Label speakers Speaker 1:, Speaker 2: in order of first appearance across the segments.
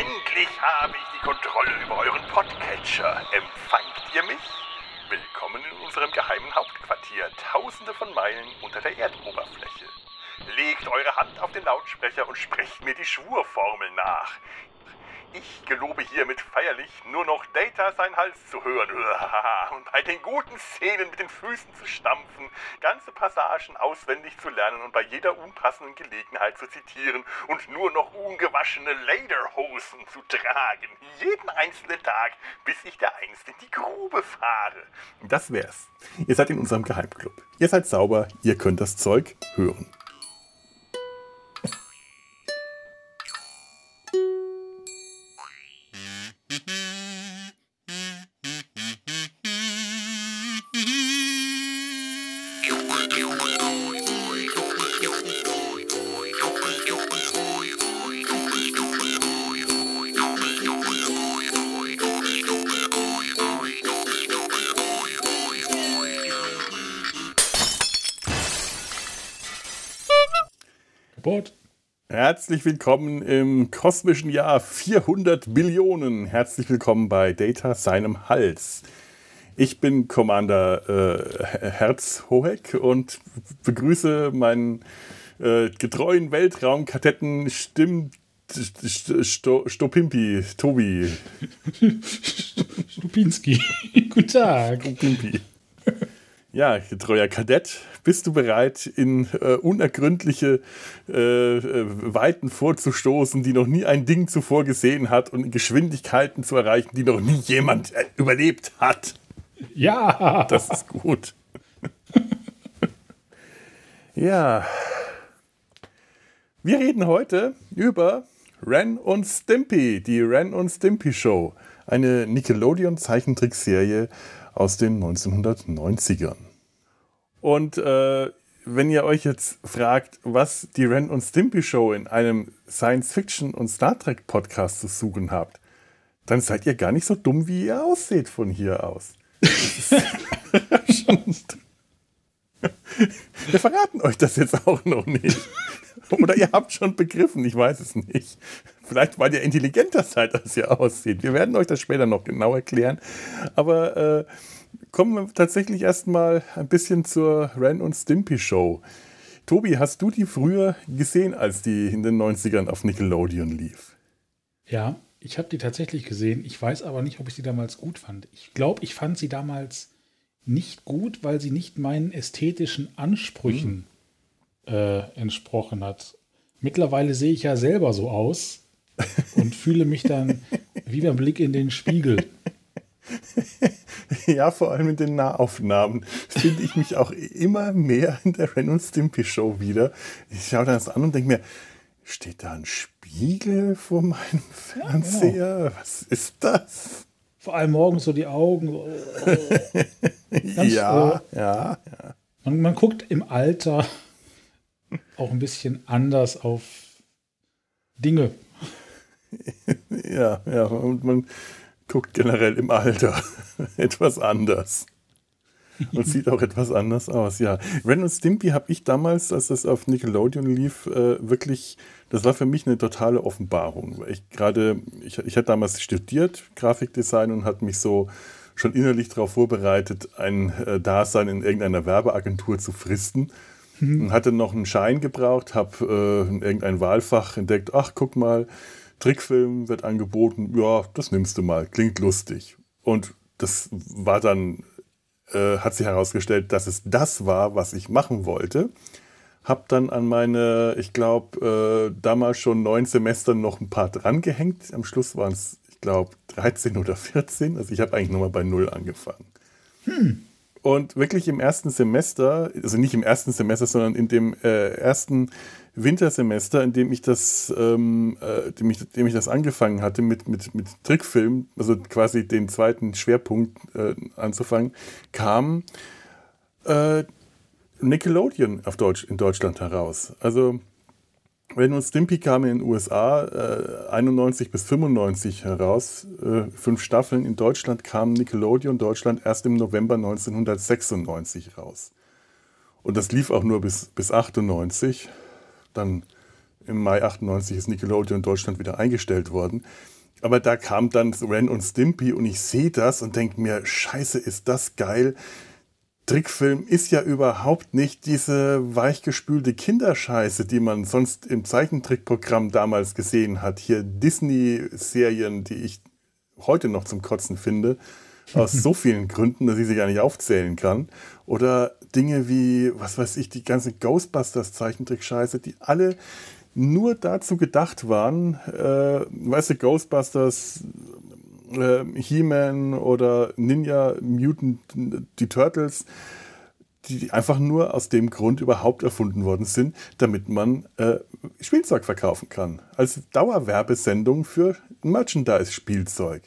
Speaker 1: Endlich habe ich die Kontrolle über euren Podcatcher. Empfangt ihr mich? Willkommen in unserem geheimen Hauptquartier, tausende von Meilen unter der Erdoberfläche. Legt eure Hand auf den Lautsprecher und sprecht mir die Schwurformel nach. Ich gelobe hiermit feierlich, nur noch Data sein Hals zu hören und bei den guten Szenen mit den Füßen zu stampfen, ganze Passagen auswendig zu lernen und bei jeder unpassenden Gelegenheit zu zitieren und nur noch ungewaschene Lederhosen zu tragen. Jeden einzelnen Tag, bis ich der einst in die Grube fahre.
Speaker 2: Das wär's. Ihr seid in unserem Geheimclub. Ihr seid sauber, ihr könnt das Zeug hören. Herzlich willkommen im kosmischen Jahr 400 Billionen. Herzlich willkommen bei Data seinem Hals. Ich bin Commander äh, Herzhoheck und begrüße meinen äh, getreuen Weltraumkadetten Stimm St Sto Stopimpi, Tobi.
Speaker 3: Stupinski. Guten Tag.
Speaker 2: Stopimpi. Ja, getreuer Kadett, bist du bereit, in äh, unergründliche äh, äh, Weiten vorzustoßen, die noch nie ein Ding zuvor gesehen hat und Geschwindigkeiten zu erreichen, die noch nie jemand äh, überlebt hat?
Speaker 3: Ja.
Speaker 2: Das ist gut. ja. Wir reden heute über Ren und Stimpy, die Ren und Stimpy Show, eine Nickelodeon-Zeichentrickserie aus den 1990ern. Und äh, wenn ihr euch jetzt fragt, was die Ren und Stimpy Show in einem Science-Fiction- und Star Trek-Podcast zu suchen habt, dann seid ihr gar nicht so dumm, wie ihr ausseht von hier aus. Wir verraten euch das jetzt auch noch nicht. Oder ihr habt schon begriffen, ich weiß es nicht. Vielleicht, weil ihr intelligenter seid, als ihr aussieht. Wir werden euch das später noch genau erklären. Aber äh, kommen wir tatsächlich erstmal ein bisschen zur Ren und Stimpy Show. Tobi, hast du die früher gesehen, als die in den 90ern auf Nickelodeon lief?
Speaker 3: Ja, ich habe die tatsächlich gesehen. Ich weiß aber nicht, ob ich sie damals gut fand. Ich glaube, ich fand sie damals nicht gut, weil sie nicht meinen ästhetischen Ansprüchen hm. äh, entsprochen hat. Mittlerweile sehe ich ja selber so aus und fühle mich dann wie beim Blick in den Spiegel.
Speaker 2: ja, vor allem in den Nahaufnahmen finde ich mich auch immer mehr in der Ren und Stimpy Show wieder. Ich schaue das an und denke mir, steht da ein Spiegel vor meinem Fernseher? Ja, genau. Was ist das?
Speaker 3: Vor allem morgens so die Augen. So,
Speaker 2: ja, äh, ja, ja.
Speaker 3: Man, man guckt im Alter auch ein bisschen anders auf Dinge.
Speaker 2: ja, ja, und man guckt generell im Alter etwas anders. Und sieht auch etwas anders aus, ja. Ren und Stimpy habe ich damals, als das auf Nickelodeon lief, äh, wirklich, das war für mich eine totale Offenbarung. Weil ich gerade, ich, ich hatte damals studiert, Grafikdesign und hatte mich so schon innerlich darauf vorbereitet, ein äh, Dasein in irgendeiner Werbeagentur zu fristen. Mhm. Und hatte noch einen Schein gebraucht, habe äh, in irgendein Wahlfach entdeckt, ach, guck mal, Trickfilm wird angeboten, ja, das nimmst du mal, klingt lustig. Und das war dann, äh, hat sich herausgestellt, dass es das war, was ich machen wollte. Hab dann an meine, ich glaube, äh, damals schon neun Semester noch ein paar drangehängt. Am Schluss waren es, ich glaube, 13 oder 14. Also ich habe eigentlich nochmal bei Null angefangen. Hm. Und wirklich im ersten Semester, also nicht im ersten Semester, sondern in dem äh, ersten Wintersemester, in dem ich das, ähm, äh, dem, ich, dem ich das angefangen hatte mit, mit, mit Trickfilm, also quasi den zweiten Schwerpunkt äh, anzufangen, kam äh, Nickelodeon auf Deutsch, in Deutschland heraus. Also wenn uns Stimpy kam in den USA äh, 91 bis 95 heraus, äh, fünf Staffeln. In Deutschland kam Nickelodeon Deutschland erst im November 1996 raus. Und das lief auch nur bis, bis 98. Dann im Mai 98 ist Nickelodeon in Deutschland wieder eingestellt worden. Aber da kam dann Ren und Stimpy und ich sehe das und denke mir, scheiße, ist das geil. Trickfilm ist ja überhaupt nicht diese weichgespülte Kinderscheiße, die man sonst im Zeichentrickprogramm damals gesehen hat. Hier Disney-Serien, die ich heute noch zum Kotzen finde, aus so vielen Gründen, dass ich sie gar nicht aufzählen kann. Oder Dinge wie, was weiß ich, die ganze Ghostbusters-Zeichentrick-Scheiße, die alle nur dazu gedacht waren, äh, weißt du, Ghostbusters, äh, He-Man oder Ninja Mutant, die Turtles, die einfach nur aus dem Grund überhaupt erfunden worden sind, damit man äh, Spielzeug verkaufen kann. Als Dauerwerbesendung für Merchandise-Spielzeug.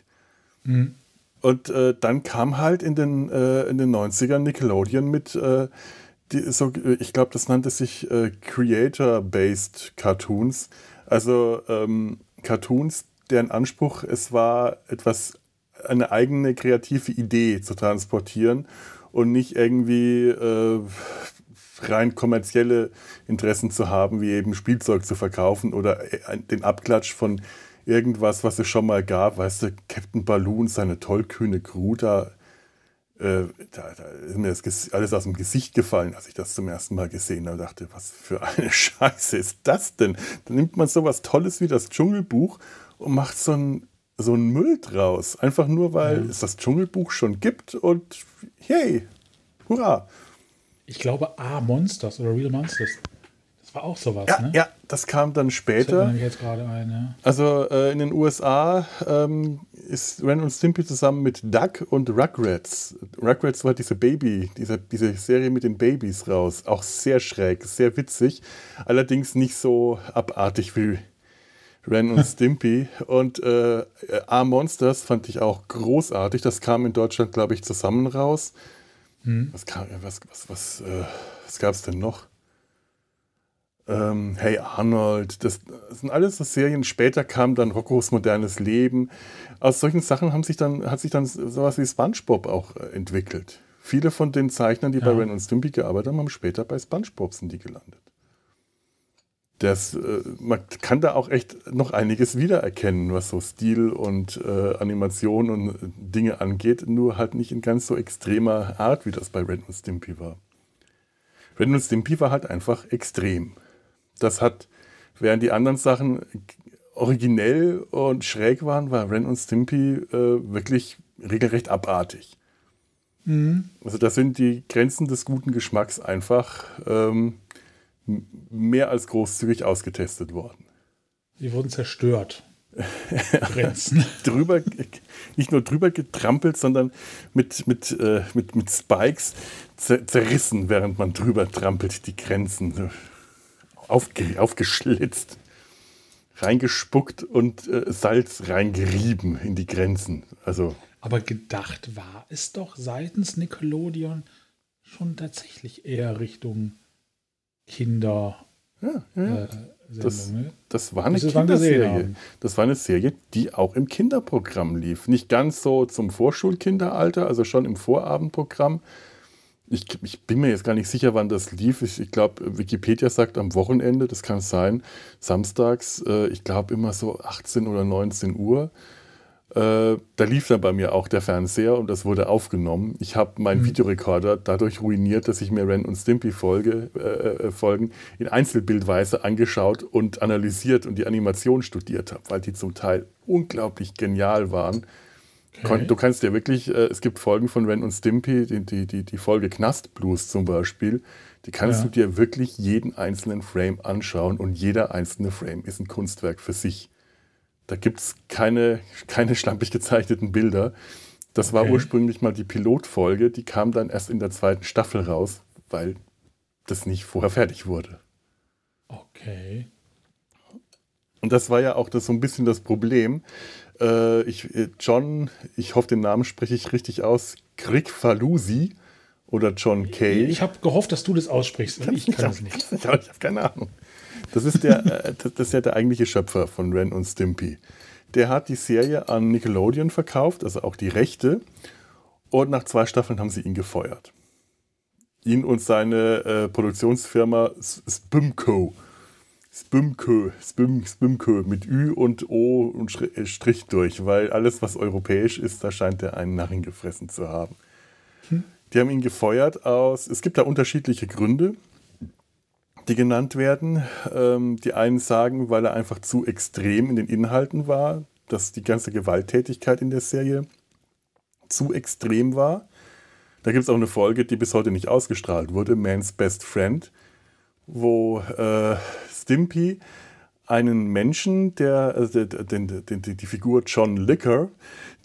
Speaker 2: Mhm. Und äh, dann kam halt in den, äh, in den 90ern Nickelodeon mit, äh, die, so, ich glaube, das nannte sich äh, Creator-Based Cartoons. Also ähm, Cartoons, deren Anspruch es war, etwas, eine eigene kreative Idee zu transportieren und nicht irgendwie äh, rein kommerzielle Interessen zu haben, wie eben Spielzeug zu verkaufen oder äh, den Abklatsch von irgendwas, was es schon mal gab. Weißt du, Captain Balloon, seine tollkühne Crew, da, äh, da, da, ist mir das alles aus dem Gesicht gefallen, als ich das zum ersten Mal gesehen habe. dachte, was für eine Scheiße ist das denn? Da nimmt man sowas Tolles wie das Dschungelbuch und macht so ein so einen Müll draus. Einfach nur, weil ja. es das Dschungelbuch schon gibt und hey, hurra.
Speaker 3: Ich glaube, A Monsters oder Real Monsters. War auch sowas,
Speaker 2: ja,
Speaker 3: ne?
Speaker 2: Ja, das kam dann später. Das jetzt gerade ein, ja. Also äh, in den USA ähm, ist Ren und Stimpy zusammen mit Duck und Rugrats. Rugrats war diese Baby, diese, diese Serie mit den Babys raus. Auch sehr schräg, sehr witzig. Allerdings nicht so abartig wie Ren und Stimpy. und äh, A-Monsters fand ich auch großartig. Das kam in Deutschland, glaube ich, zusammen raus. Hm. Was, was, was, was, äh, was gab es denn noch? Ähm, hey Arnold, das, das, sind alles so Serien. Später kam dann Roccos modernes Leben. Aus solchen Sachen haben sich dann, hat sich dann sowas wie SpongeBob auch äh, entwickelt. Viele von den Zeichnern, die ja. bei Ren und Stimpy gearbeitet haben, haben später bei SpongeBob sind die gelandet das, äh, man kann da auch echt noch einiges wiedererkennen, was so Stil und äh, Animation und Dinge angeht, nur halt nicht in ganz so extremer Art, wie das bei Ren und Stimpy war. Ren und Stimpy war halt einfach extrem. Das hat, während die anderen Sachen originell und schräg waren, war Ren und Stimpy äh, wirklich regelrecht abartig. Mhm. Also da sind die Grenzen des guten Geschmacks einfach ähm, mehr als großzügig ausgetestet worden.
Speaker 3: Die wurden zerstört.
Speaker 2: Grenzen. drüber, nicht nur drüber getrampelt, sondern mit, mit, äh, mit, mit Spikes zer zerrissen, während man drüber trampelt, die Grenzen. Aufge aufgeschlitzt, reingespuckt und äh, Salz reingerieben in die Grenzen. Also,
Speaker 3: Aber gedacht war es doch seitens Nickelodeon schon tatsächlich eher Richtung Kinder. Ja, ja.
Speaker 2: Äh, das, ne? das, war eine das Kinderserie. Das war eine Serie, die auch im Kinderprogramm lief. Nicht ganz so zum Vorschulkinderalter, also schon im Vorabendprogramm. Ich, ich bin mir jetzt gar nicht sicher, wann das lief. Ich, ich glaube, Wikipedia sagt am Wochenende, das kann sein, samstags, äh, ich glaube immer so 18 oder 19 Uhr. Äh, da lief dann bei mir auch der Fernseher und das wurde aufgenommen. Ich habe meinen mhm. Videorekorder dadurch ruiniert, dass ich mir Ren und Stimpy Folge, äh, äh, Folgen in Einzelbildweise angeschaut und analysiert und die Animation studiert habe, weil die zum Teil unglaublich genial waren. Okay. Du kannst dir wirklich, äh, es gibt Folgen von Ren und Stimpy, die, die, die, die Folge Knastblues zum Beispiel, die kannst ja. du dir wirklich jeden einzelnen Frame anschauen und jeder einzelne Frame ist ein Kunstwerk für sich. Da gibt es keine, keine schlampig gezeichneten Bilder. Das okay. war ursprünglich mal die Pilotfolge, die kam dann erst in der zweiten Staffel raus, weil das nicht vorher fertig wurde.
Speaker 3: Okay.
Speaker 2: Und das war ja auch das, so ein bisschen das Problem. Äh, ich, äh, John, ich hoffe, den Namen spreche ich richtig aus, Krikfalusi oder John Kay.
Speaker 3: Ich habe gehofft, dass du das aussprichst, weil ich kann es nicht.
Speaker 2: Ich habe keine Ahnung. Das ist, der, äh, das ist ja der eigentliche Schöpfer von Ren und Stimpy. Der hat die Serie an Nickelodeon verkauft, also auch die Rechte. Und nach zwei Staffeln haben sie ihn gefeuert. Ihn und seine äh, Produktionsfirma Spimco. Spümkö, Spüm, Spümkö mit Ü und O und äh, Strich durch, weil alles, was europäisch ist, da scheint er einen Narren gefressen zu haben. Hm. Die haben ihn gefeuert aus, es gibt da unterschiedliche Gründe, die genannt werden. Ähm, die einen sagen, weil er einfach zu extrem in den Inhalten war, dass die ganze Gewalttätigkeit in der Serie zu extrem war. Da gibt es auch eine Folge, die bis heute nicht ausgestrahlt wurde, Man's Best Friend, wo äh, Stimpy einen Menschen, der, also den, den, den, die Figur John Licker,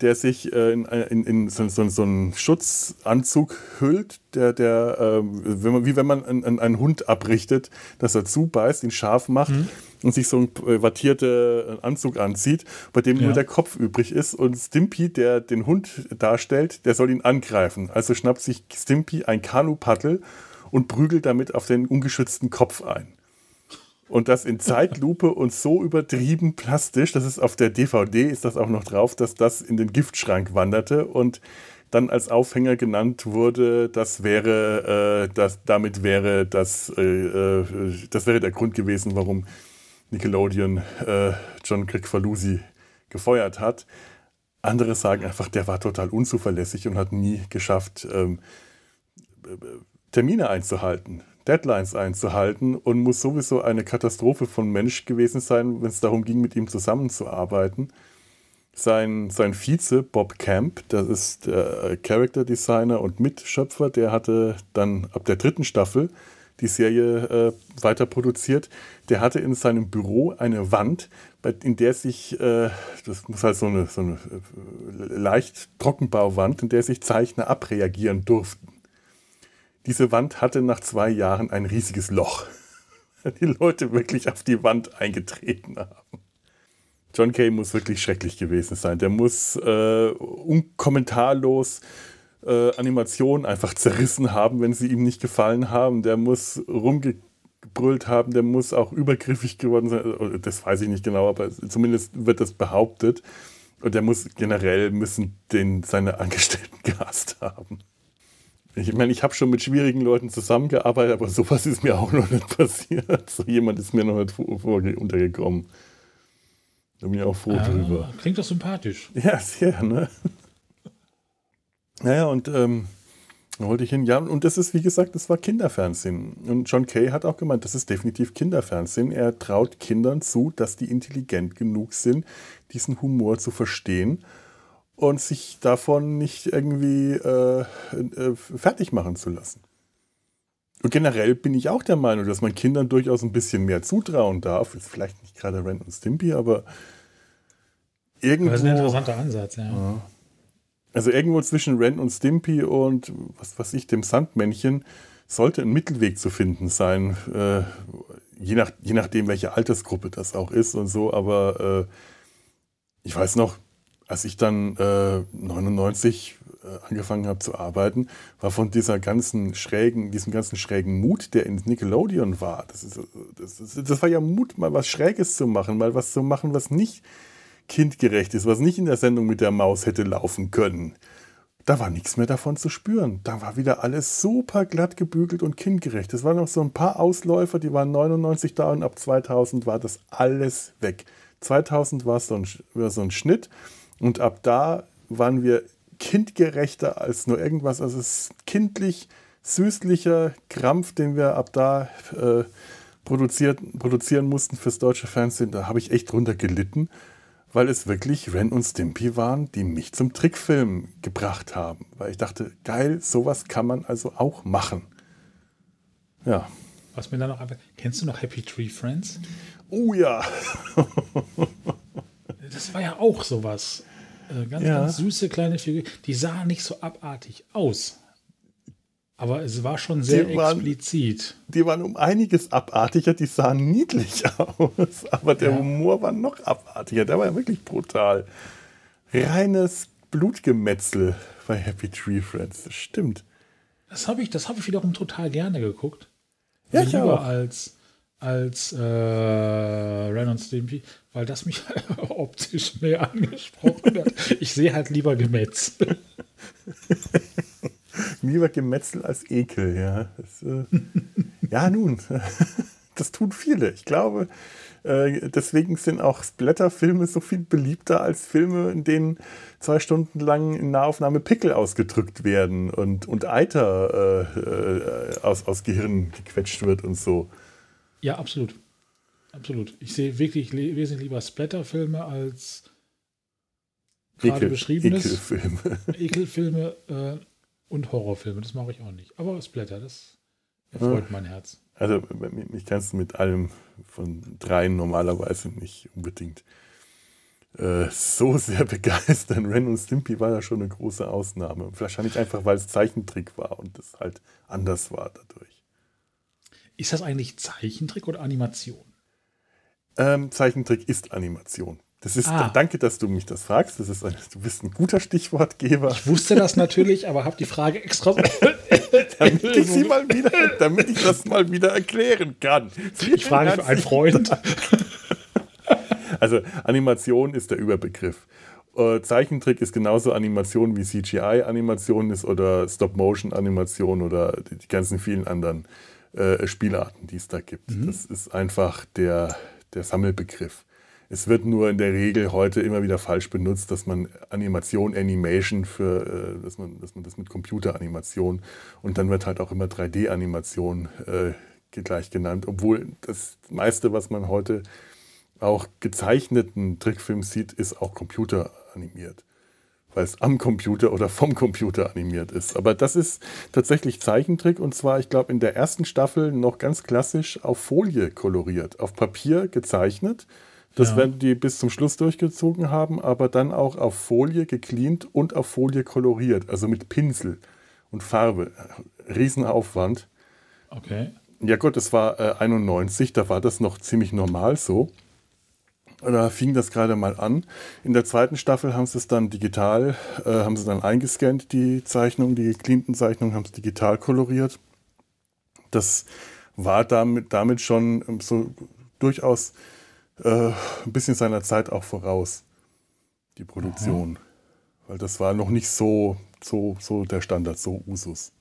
Speaker 2: der sich äh, in, in, in so, so, so, einen Schutzanzug hüllt, der, der äh, wenn man, wie wenn man einen, einen, Hund abrichtet, dass er zubeißt, ihn scharf macht mhm. und sich so einen äh, wattierten Anzug anzieht, bei dem ja. nur der Kopf übrig ist. Und Stimpy, der den Hund darstellt, der soll ihn angreifen. Also schnappt sich Stimpy ein Kanupaddel und prügelt damit auf den ungeschützten Kopf ein. Und das in Zeitlupe und so übertrieben plastisch, das ist auf der DVD, ist das auch noch drauf, dass das in den Giftschrank wanderte und dann als Aufhänger genannt wurde, das wäre, äh, das, damit wäre das, äh, äh, das wäre der Grund gewesen, warum Nickelodeon äh, John Kricfalusi gefeuert hat. Andere sagen einfach, der war total unzuverlässig und hat nie geschafft, ähm, äh, Termine einzuhalten. Deadlines einzuhalten und muss sowieso eine Katastrophe von Mensch gewesen sein, wenn es darum ging, mit ihm zusammenzuarbeiten. Sein, sein Vize, Bob Camp, das ist der Character Designer und Mitschöpfer, der hatte dann ab der dritten Staffel die Serie äh, weiter produziert. Der hatte in seinem Büro eine Wand, in der sich, äh, das muss halt so eine, so eine äh, leicht Trockenbauwand, in der sich Zeichner abreagieren durften. Diese Wand hatte nach zwei Jahren ein riesiges Loch. Die Leute wirklich auf die Wand eingetreten haben. John Kay muss wirklich schrecklich gewesen sein. Der muss äh, unkommentarlos äh, Animationen einfach zerrissen haben, wenn sie ihm nicht gefallen haben. Der muss rumgebrüllt haben, der muss auch übergriffig geworden sein. Das weiß ich nicht genau, aber zumindest wird das behauptet. Und der muss generell müssen den seine Angestellten gehasst haben. Ich meine, ich habe schon mit schwierigen Leuten zusammengearbeitet, aber sowas ist mir auch noch nicht passiert. So jemand ist mir noch nicht untergekommen. Da bin ich auch froh ah, drüber.
Speaker 3: Klingt doch sympathisch.
Speaker 2: Ja, sehr, ne? Naja, und ähm, da wollte ich hin. Ja, und das ist, wie gesagt, das war Kinderfernsehen. Und John Kay hat auch gemeint, das ist definitiv Kinderfernsehen. Er traut Kindern zu, dass die intelligent genug sind, diesen Humor zu verstehen und sich davon nicht irgendwie äh, äh, fertig machen zu lassen. Und generell bin ich auch der Meinung, dass man Kindern durchaus ein bisschen mehr zutrauen darf. Ist vielleicht nicht gerade Ren und Stimpy, aber irgendwo. Das
Speaker 3: ist ein interessanter Ansatz, ja. ja.
Speaker 2: Also irgendwo zwischen Ren und Stimpy und was weiß ich, dem Sandmännchen sollte ein Mittelweg zu finden sein. Äh, je, nach, je nachdem, welche Altersgruppe das auch ist und so. Aber äh, ich weiß noch, als ich dann äh, 99 äh, angefangen habe zu arbeiten, war von dieser ganzen schrägen, diesem ganzen schrägen Mut, der in Nickelodeon war. Das, ist, das, ist, das war ja Mut, mal was Schräges zu machen, mal was zu machen, was nicht kindgerecht ist, was nicht in der Sendung mit der Maus hätte laufen können. Da war nichts mehr davon zu spüren. Da war wieder alles super glatt gebügelt und kindgerecht. Es waren noch so ein paar Ausläufer, die waren 99 da und ab 2000 war das alles weg. 2000 war so ein, so ein Schnitt und ab da waren wir kindgerechter als nur irgendwas. Also es ist kindlich, süßlicher Krampf, den wir ab da äh, produziert, produzieren mussten fürs deutsche Fernsehen. Da habe ich echt drunter gelitten, weil es wirklich Ren und Stimpy waren, die mich zum Trickfilm gebracht haben. Weil ich dachte, geil, sowas kann man also auch machen. Ja.
Speaker 3: Was mir dann noch einfach. Kennst du noch Happy Tree Friends?
Speaker 2: Oh ja.
Speaker 3: das war ja auch sowas. Äh, ganz, ja. ganz süße kleine Figur. Die sah nicht so abartig aus. Aber es war schon sehr die explizit.
Speaker 2: Waren, die waren um einiges abartiger, die sahen niedlich aus. Aber der ja. Humor war noch abartiger. Der war ja wirklich brutal. Reines Blutgemetzel bei Happy Tree Friends. Das stimmt.
Speaker 3: Das habe ich, hab ich wiederum total gerne geguckt. Ja, ich Lieber auch. als als äh, Ren und Stimpy, weil das mich optisch mehr angesprochen hat. Ich sehe halt lieber Gemetzel.
Speaker 2: lieber Gemetzel als Ekel, ja. Das, äh, ja, nun. das tun viele. Ich glaube, äh, deswegen sind auch Splatter-Filme so viel beliebter als Filme, in denen zwei Stunden lang in Nahaufnahme Pickel ausgedrückt werden und, und Eiter äh, äh, aus, aus Gehirn gequetscht wird und so.
Speaker 3: Ja, absolut. Absolut. Ich sehe wirklich wesentlich lieber Splatter-Filme als gerade Ekel, beschriebenes. Ekelfilme. Ekelfilme äh, und Horrorfilme. Das mache ich auch nicht. Aber Splatter, das erfreut ja. mein Herz.
Speaker 2: Also mich kannst du mit allem von dreien normalerweise nicht unbedingt äh, so sehr begeistern. Ren und Stimpy war ja schon eine große Ausnahme. Wahrscheinlich einfach, weil es Zeichentrick war und es halt anders war dadurch.
Speaker 3: Ist das eigentlich Zeichentrick oder Animation?
Speaker 2: Ähm, Zeichentrick ist Animation. Das ist, ah. danke, dass du mich das fragst. Das ist ein, du bist ein guter Stichwortgeber.
Speaker 3: Ich wusste das natürlich, aber habe die Frage extra.
Speaker 2: damit ich sie mal wieder, damit ich das mal wieder erklären kann.
Speaker 3: Ich frage für einen Freund.
Speaker 2: also Animation ist der Überbegriff. Äh, Zeichentrick ist genauso Animation wie CGI-Animation ist oder Stop-Motion-Animation oder die, ganzen vielen anderen äh, Spielarten, die es da gibt. Mhm. Das ist einfach der, der Sammelbegriff. Es wird nur in der Regel heute immer wieder falsch benutzt, dass man Animation, Animation für, äh, dass, man, dass man das mit Computeranimation und dann wird halt auch immer 3D-Animation äh, gleich genannt, obwohl das meiste, was man heute auch gezeichneten Trickfilm sieht, ist auch computeranimiert, weil es am Computer oder vom Computer animiert ist. Aber das ist tatsächlich Zeichentrick und zwar, ich glaube, in der ersten Staffel noch ganz klassisch auf Folie koloriert, auf Papier gezeichnet das ja. werden die bis zum Schluss durchgezogen haben, aber dann auch auf Folie gecleant und auf Folie koloriert, also mit Pinsel und Farbe. Riesenaufwand.
Speaker 3: Okay.
Speaker 2: Ja gut, das war äh, 91, da war das noch ziemlich normal so. Da fing das gerade mal an. In der zweiten Staffel haben sie es dann digital, äh, haben sie dann eingescannt, die Zeichnungen, die gecleanten Zeichnungen, haben es digital koloriert. Das war damit, damit schon so durchaus äh, ein bisschen seiner Zeit auch voraus, die Produktion. Aha. Weil das war noch nicht so, so, so der Standard, so Usus.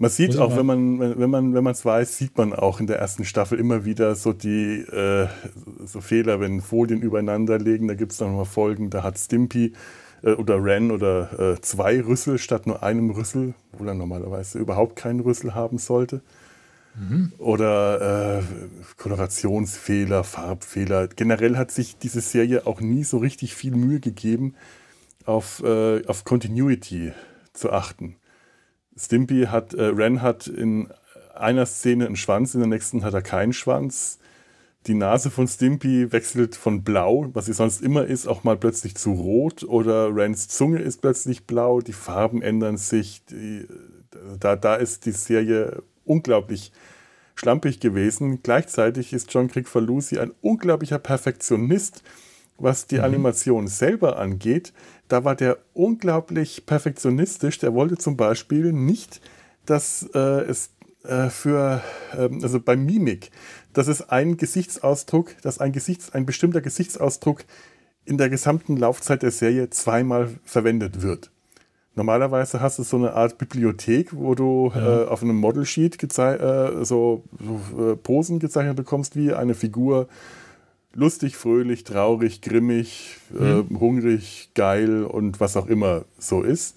Speaker 2: Man sieht auch, wenn man wenn man wenn man es weiß, sieht man auch in der ersten Staffel immer wieder so die äh, so Fehler, wenn Folien übereinander legen. Da gibt es dann mal Folgen, da hat Stimpy äh, oder Ren oder äh, zwei Rüssel statt nur einem Rüssel, wo er normalerweise überhaupt keinen Rüssel haben sollte. Mhm. Oder äh, Kolorationsfehler, Farbfehler. Generell hat sich diese Serie auch nie so richtig viel Mühe gegeben, auf, äh, auf Continuity zu achten. Stimpy hat, äh, Ren hat in einer Szene einen Schwanz, in der nächsten hat er keinen Schwanz. Die Nase von Stimpy wechselt von blau, was sie sonst immer ist, auch mal plötzlich zu rot. Oder Rens Zunge ist plötzlich blau, die Farben ändern sich. Die, da, da ist die Serie unglaublich schlampig gewesen. Gleichzeitig ist John Crick-Falusi ein unglaublicher Perfektionist, was die mhm. Animation selber angeht. Da war der unglaublich perfektionistisch. Der wollte zum Beispiel nicht, dass äh, es äh, für, äh, also bei Mimik, dass es ein Gesichtsausdruck, dass ein, Gesichts-, ein bestimmter Gesichtsausdruck in der gesamten Laufzeit der Serie zweimal verwendet wird. Normalerweise hast du so eine Art Bibliothek, wo du ja. äh, auf einem Model Sheet äh, so, so äh, Posen gezeichnet bekommst, wie eine Figur lustig, fröhlich, traurig, grimmig, äh, mhm. hungrig, geil und was auch immer so ist.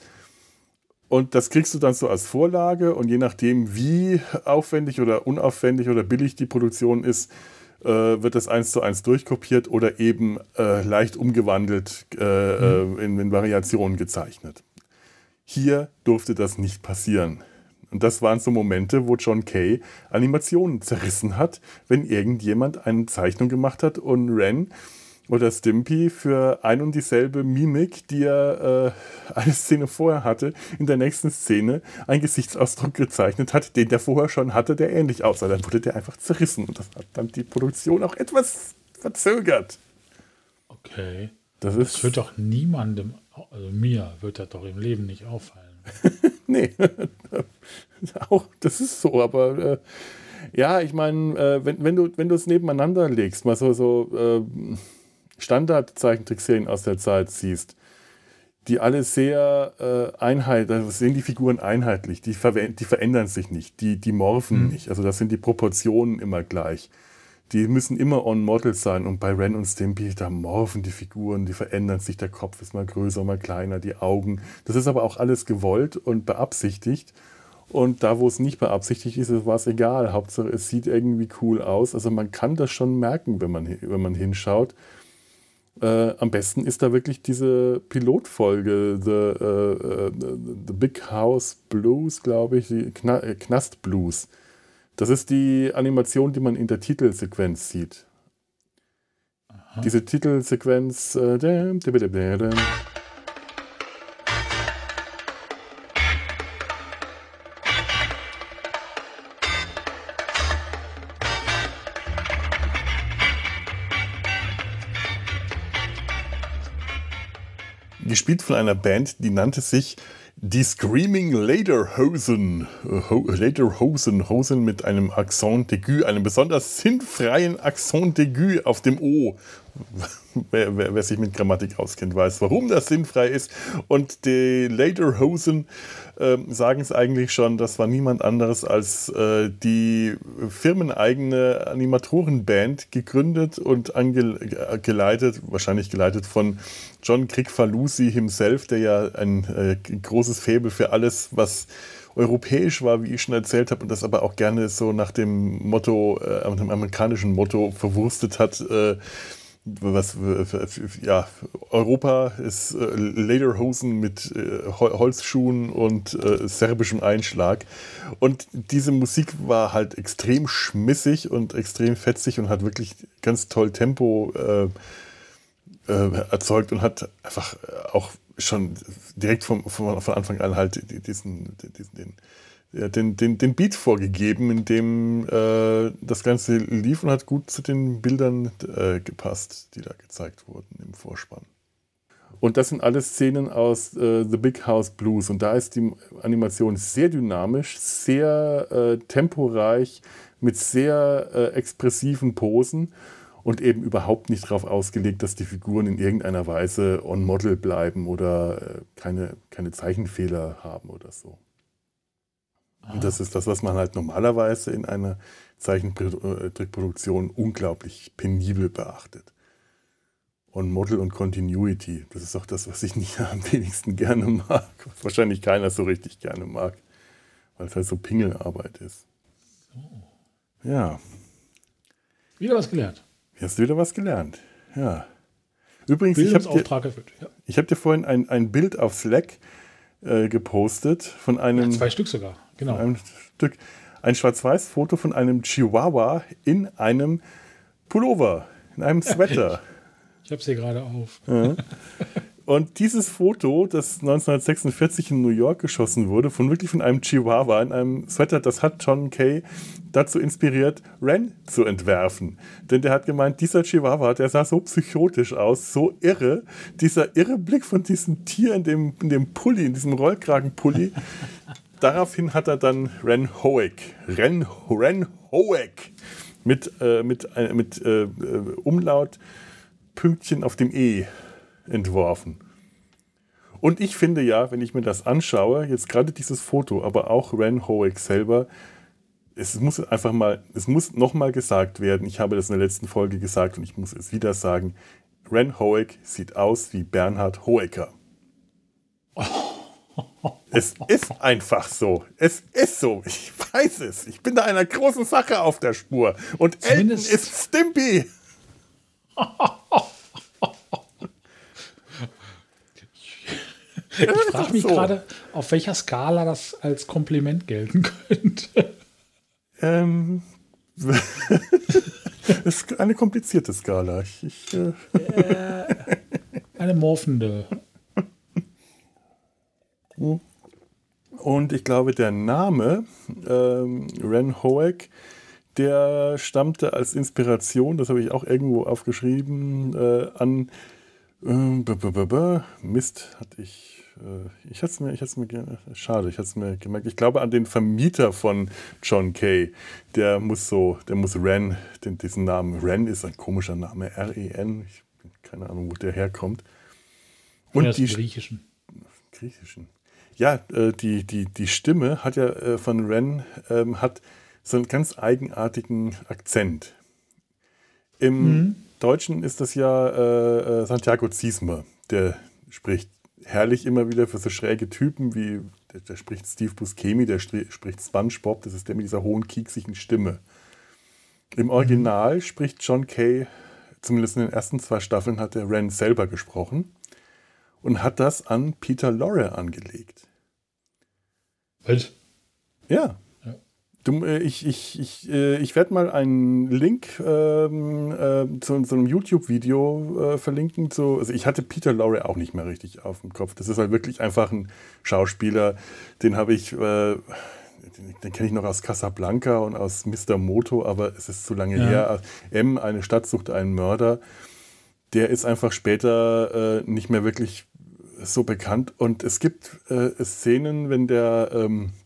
Speaker 2: Und das kriegst du dann so als Vorlage und je nachdem, wie aufwendig oder unaufwendig oder billig die Produktion ist, äh, wird das eins zu eins durchkopiert oder eben äh, leicht umgewandelt mhm. in, in Variationen gezeichnet. Hier durfte das nicht passieren. Und das waren so Momente, wo John Kay Animationen zerrissen hat, wenn irgendjemand eine Zeichnung gemacht hat und Ren oder Stimpy für ein und dieselbe Mimik, die er äh, eine Szene vorher hatte, in der nächsten Szene einen Gesichtsausdruck gezeichnet hat, den der vorher schon hatte, der ähnlich aussah. Dann wurde der einfach zerrissen und das hat dann die Produktion auch etwas verzögert.
Speaker 3: Okay. Das, ist das wird doch niemandem also mir wird das doch im Leben nicht auffallen.
Speaker 2: nee, auch das ist so, aber äh, ja, ich meine, äh, wenn, wenn du wenn du es nebeneinander legst, mal so, so äh, Standard-Zeichentrickserien aus der Zeit siehst, die alle sehr äh, einheitlich, da sehen die Figuren einheitlich, die, die verändern sich nicht, die, die morphen mhm. nicht. Also das sind die Proportionen immer gleich. Die müssen immer on model sein und bei Ren und Stimpy, da morphen die Figuren, die verändern sich, der Kopf ist mal größer, mal kleiner, die Augen. Das ist aber auch alles gewollt und beabsichtigt. Und da, wo es nicht beabsichtigt ist, war es egal. Hauptsache, es sieht irgendwie cool aus. Also man kann das schon merken, wenn man, wenn man hinschaut. Äh, am besten ist da wirklich diese Pilotfolge, The, uh, uh, The Big House Blues, glaube ich, die Kna äh, Knast Blues. Das ist die Animation, die man in der Titelsequenz sieht. Aha. Diese Titelsequenz. Äh, gespielt von einer Band, die nannte sich die Screaming Lederhosen. Lederhosen, Hosen mit einem Accent d'aigu, einem besonders sinnfreien Accent d'aigu auf dem O. Wer, wer, wer, sich mit Grammatik auskennt, weiß, warum das sinnfrei ist. Und die Lederhosen äh, sagen es eigentlich schon, das war niemand anderes als äh, die firmeneigene Animatorenband, gegründet und geleitet, wahrscheinlich geleitet von John Kricfalusi himself, der ja ein äh, großes Faible für alles, was europäisch war, wie ich schon erzählt habe, und das aber auch gerne so nach dem Motto, äh, dem amerikanischen Motto verwurstet hat. Äh, was ja Europa ist äh, Lederhosen mit äh, Holzschuhen und äh, serbischem Einschlag. Und diese Musik war halt extrem schmissig und extrem fetzig und hat wirklich ganz toll Tempo äh, äh, erzeugt und hat einfach auch schon direkt vom, vom, von Anfang an halt diesen, diesen den, ja, den, den, den Beat vorgegeben, in dem äh, das Ganze lief und hat gut zu den Bildern äh, gepasst, die da gezeigt wurden im Vorspann. Und das sind alles Szenen aus äh, The Big House Blues. Und da ist die Animation sehr dynamisch, sehr äh, temporeich, mit sehr äh, expressiven Posen und eben überhaupt nicht darauf ausgelegt, dass die Figuren in irgendeiner Weise on Model bleiben oder äh, keine, keine Zeichenfehler haben oder so. Und das ist das, was man halt normalerweise in einer Zeichentrickproduktion unglaublich penibel beachtet. On Model und Continuity, das ist auch das, was ich nicht am wenigsten gerne mag. Was wahrscheinlich keiner so richtig gerne mag, weil es halt so Pingelarbeit ist. So. Ja.
Speaker 3: Wieder was gelernt.
Speaker 2: Hast du wieder was gelernt? Ja. Übrigens, ich habe dir, ja. hab dir vorhin ein, ein Bild auf Slack äh, gepostet von einem.
Speaker 3: Ja, zwei Stück sogar, genau.
Speaker 2: Ein Stück. Ein Schwarz-Weiß-Foto von einem Chihuahua in einem Pullover, in einem Sweater.
Speaker 3: Ja, ich, ich habe es hier gerade auf.
Speaker 2: Ja. Und dieses Foto, das 1946 in New York geschossen wurde, von wirklich von einem Chihuahua in einem Sweater, das hat John Kay dazu inspiriert, Ren zu entwerfen. Denn der hat gemeint, dieser Chihuahua, der sah so psychotisch aus, so irre. Dieser irre Blick von diesem Tier in dem, in dem Pulli, in diesem Rollkragenpulli. Daraufhin hat er dann Ren Hoek, Ren, Ren Hoek mit, äh, mit, äh, mit äh, Umlaut Pünktchen auf dem E entworfen. Und ich finde ja, wenn ich mir das anschaue, jetzt gerade dieses Foto, aber auch Ren Hoek selber, es muss einfach mal, es muss nochmal gesagt werden, ich habe das in der letzten Folge gesagt und ich muss es wieder sagen, Ren Hoek sieht aus wie Bernhard Hoeker. Es ist einfach so. Es ist so. Ich weiß es. Ich bin da einer großen Sache auf der Spur. Und Zumindest Elton ist Stimpy.
Speaker 3: Ich frage mich so. gerade, auf welcher Skala das als Kompliment gelten könnte.
Speaker 2: Ähm, das ist eine komplizierte Skala. Ich, ich, äh
Speaker 3: äh, eine morphende.
Speaker 2: Und ich glaube, der Name ähm, Ren Hoek, der stammte als Inspiration, das habe ich auch irgendwo aufgeschrieben, äh, an äh, Mist, hatte ich ich hatte es mir, ich hatte mir, schade, ich hatte es mir gemerkt. Ich glaube an den Vermieter von John Kay. Der muss so, der muss Ren, den, diesen Namen. Ren ist ein komischer Name, R-E-N. Ich keine Ahnung, wo der herkommt.
Speaker 3: Und ja, die Griechischen.
Speaker 2: Griechischen. Ja, äh, die, die, die Stimme hat ja äh, von Ren ähm, hat so einen ganz eigenartigen Akzent. Im mhm. Deutschen ist das ja äh, äh Santiago Ziesmer, der spricht herrlich immer wieder für so schräge Typen wie, der, der spricht Steve Buscemi, der spricht SpongeBob, das ist der mit dieser hohen, kieksigen Stimme. Im Original spricht John Kay, zumindest in den ersten zwei Staffeln hat er Ren selber gesprochen und hat das an Peter Lorre angelegt.
Speaker 3: Was?
Speaker 2: Ja. Du, äh, ich ich, ich, äh, ich werde mal einen Link ähm, äh, zu, zu, einem YouTube-Video äh, verlinken. Zu, also ich hatte Peter Lorre auch nicht mehr richtig auf dem Kopf. Das ist halt wirklich einfach ein Schauspieler, den habe ich, äh, den, den kenne ich noch aus Casablanca und aus Mr. Moto, aber es ist zu lange ja. her. M, eine Stadt sucht einen Mörder. Der ist einfach später äh, nicht mehr wirklich so bekannt. Und es gibt Szenen, wenn der, ähm, äh,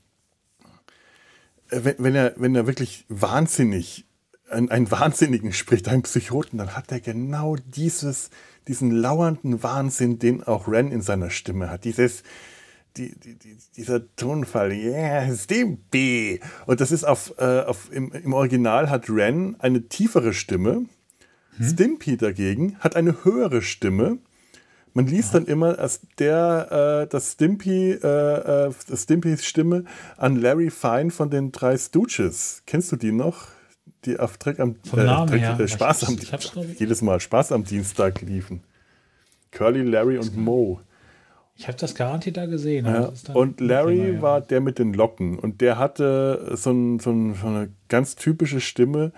Speaker 2: wenn, wenn, er, wenn er wirklich wahnsinnig, ein, einen Wahnsinnigen spricht, einen Psychoten, dann hat er genau dieses, diesen lauernden Wahnsinn, den auch Ren in seiner Stimme hat. Dieses, die, die, die, dieser Tonfall, yeah, Stimpy. Und das ist auf, äh, auf im, im Original hat Ren eine tiefere Stimme. Hm? Stimpy dagegen hat eine höhere Stimme man liest dann immer, dass der, äh, dass Stimpy, äh, äh, Stimpys Stimme an Larry Fine von den drei Stooges. Kennst du die noch? Die auf Dreck am
Speaker 3: äh, Dreck,
Speaker 2: äh, Spaß am ich, ich jedes Mal Spaß am Dienstag liefen. Curly, Larry und Mo.
Speaker 3: Ich habe das garantiert da gesehen.
Speaker 2: Ja. Und Larry Thema, ja. war der mit den Locken und der hatte so, ein, so, ein, so eine ganz typische Stimme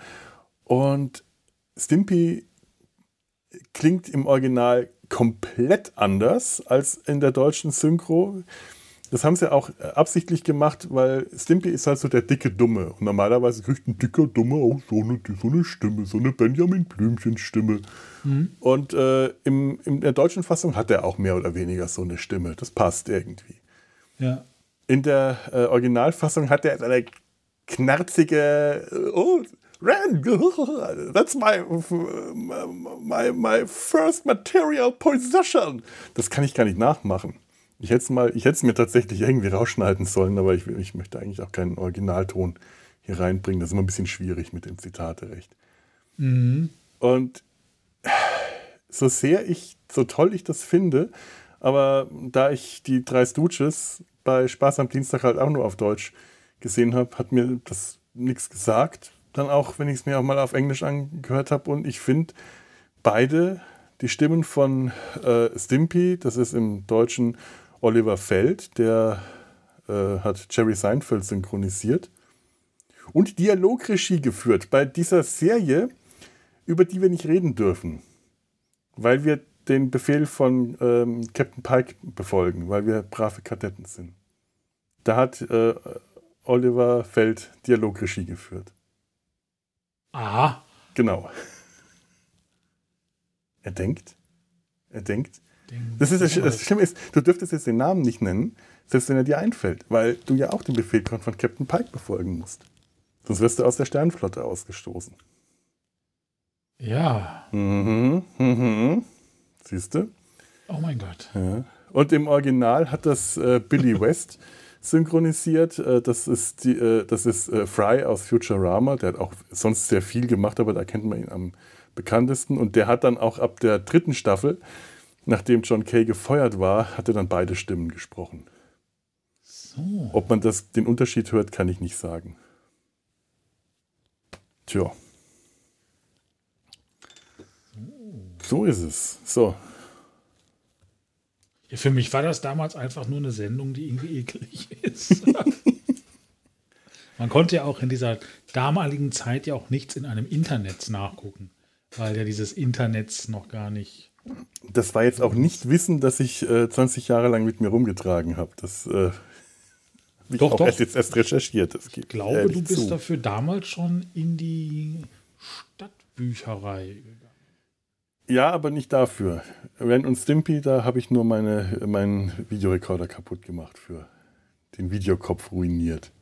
Speaker 2: und Stimpy klingt im Original komplett anders als in der deutschen Synchro. Das haben sie auch absichtlich gemacht, weil Stimpy ist halt so der dicke Dumme. Und normalerweise kriegt ein dicker Dumme auch so eine, so eine Stimme, so eine Benjamin Blümchen-Stimme. Mhm. Und äh, im, in der deutschen Fassung hat er auch mehr oder weniger so eine Stimme. Das passt irgendwie.
Speaker 3: Ja.
Speaker 2: In der äh, Originalfassung hat er eine knarzige, oh, Ren, that's my, my, my first material possession. Das kann ich gar nicht nachmachen. Ich hätte mal, es mir tatsächlich irgendwie rausschneiden sollen, aber ich, ich möchte eigentlich auch keinen Originalton hier reinbringen. Das ist immer ein bisschen schwierig mit dem Zitaterecht. Mhm. Und so sehr ich, so toll ich das finde, aber da ich die drei Stooges bei Spaß am Dienstag halt auch nur auf Deutsch gesehen habe, hat mir das nichts gesagt dann auch, wenn ich es mir auch mal auf Englisch angehört habe. Und ich finde beide, die Stimmen von äh, Stimpy, das ist im Deutschen Oliver Feld, der äh, hat Jerry Seinfeld synchronisiert und Dialogregie geführt bei dieser Serie, über die wir nicht reden dürfen, weil wir den Befehl von ähm, Captain Pike befolgen, weil wir brave Kadetten sind. Da hat äh, Oliver Feld Dialogregie geführt.
Speaker 3: Aha.
Speaker 2: Genau. Er denkt. Er denkt. Das, ist das, das Schlimme ist, du dürftest jetzt den Namen nicht nennen, selbst wenn er dir einfällt, weil du ja auch den Befehl von Captain Pike befolgen musst. Sonst wirst du aus der Sternflotte ausgestoßen.
Speaker 3: Ja.
Speaker 2: Mhm, mhm. Siehst du?
Speaker 3: Oh mein Gott.
Speaker 2: Ja. Und im Original hat das äh, Billy West synchronisiert. Äh, das ist, die, äh, das ist äh, Fry aus Futurama. Der hat auch sonst sehr viel gemacht, aber da kennt man ihn am bekanntesten. Und der hat dann auch ab der dritten Staffel, nachdem John Kay gefeuert war, hat er dann beide Stimmen gesprochen.
Speaker 3: So.
Speaker 2: Ob man das, den Unterschied hört, kann ich nicht sagen. Tja. So ist es. So,
Speaker 3: ja, für mich war das damals einfach nur eine Sendung, die irgendwie eklig ist. Man konnte ja auch in dieser damaligen Zeit ja auch nichts in einem Internet nachgucken, weil ja dieses Internet noch gar nicht.
Speaker 2: Das war jetzt auch nicht Wissen, das ich äh, 20 Jahre lang mit mir rumgetragen habe. Das äh,
Speaker 3: ich doch, doch.
Speaker 2: Erst jetzt erst recherchiert. Das
Speaker 3: ich glaube, du bist zu. dafür damals schon in die Stadtbücherei.
Speaker 2: Ja, aber nicht dafür. Ren und Stimpy, da habe ich nur meine, meinen Videorekorder kaputt gemacht für den Videokopf ruiniert.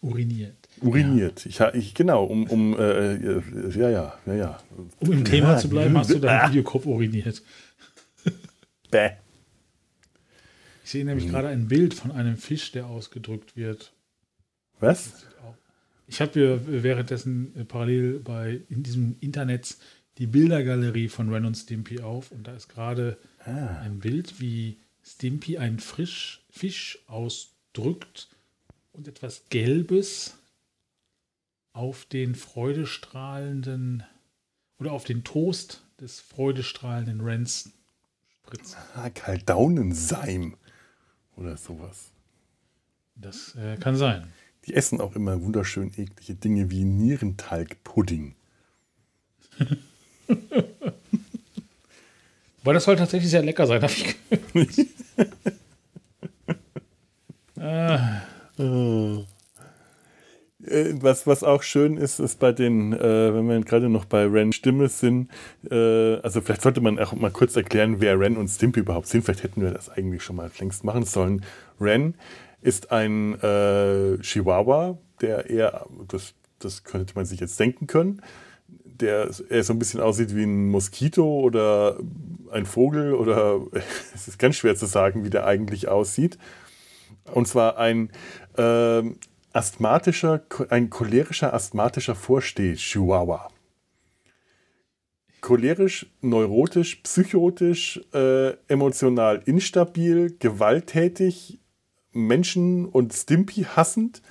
Speaker 3: Uriniert.
Speaker 2: Uriniert. Ja. Ich, ich, genau, um, um äh, äh, ja, ja, ja, ja.
Speaker 3: Um im Thema ja, zu bleiben, hast du deinen Videokopf uriniert.
Speaker 2: Bäh.
Speaker 3: Ich sehe nämlich gerade ein Bild von einem Fisch, der ausgedrückt wird.
Speaker 2: Was?
Speaker 3: Ich habe währenddessen äh, parallel bei in diesem Internet die Bildergalerie von Ren und Stimpy auf und da ist gerade
Speaker 2: Ah.
Speaker 3: ein Bild, wie Stimpy einen Frisch, Fisch ausdrückt und etwas Gelbes auf den freudestrahlenden oder auf den Toast des freudestrahlenden Rens spritzt.
Speaker 2: Ah, Kaldaunenseim oder sowas.
Speaker 3: Das äh, kann sein.
Speaker 2: Die essen auch immer wunderschön eklige Dinge wie Nierentalgpudding.
Speaker 3: Weil das soll tatsächlich sehr lecker sein, habe ich gehört. ah,
Speaker 2: Äh, Was, was auch schön ist, ist bei den, äh, wenn wir gerade noch bei Ren Stimme sind, äh, also vielleicht sollte man auch mal kurz erklären, wer Ren und Stimpy überhaupt sind. Vielleicht hätten wir das eigentlich schon mal längst machen sollen. Ren ist ein äh, Chihuahua, der eher, das, das könnte man sich jetzt denken können, der eher so ein bisschen aussieht wie ein Moskito oder ein Vogel oder es ist ganz schwer zu sagen, wie der eigentlich aussieht. Und zwar ein ähm, asthmatischer, ein cholerischer, asthmatischer Vorsteh-Chihuahua. Cholerisch, neurotisch, psychotisch, äh, emotional instabil, gewalttätig, Menschen und Stimpy hassend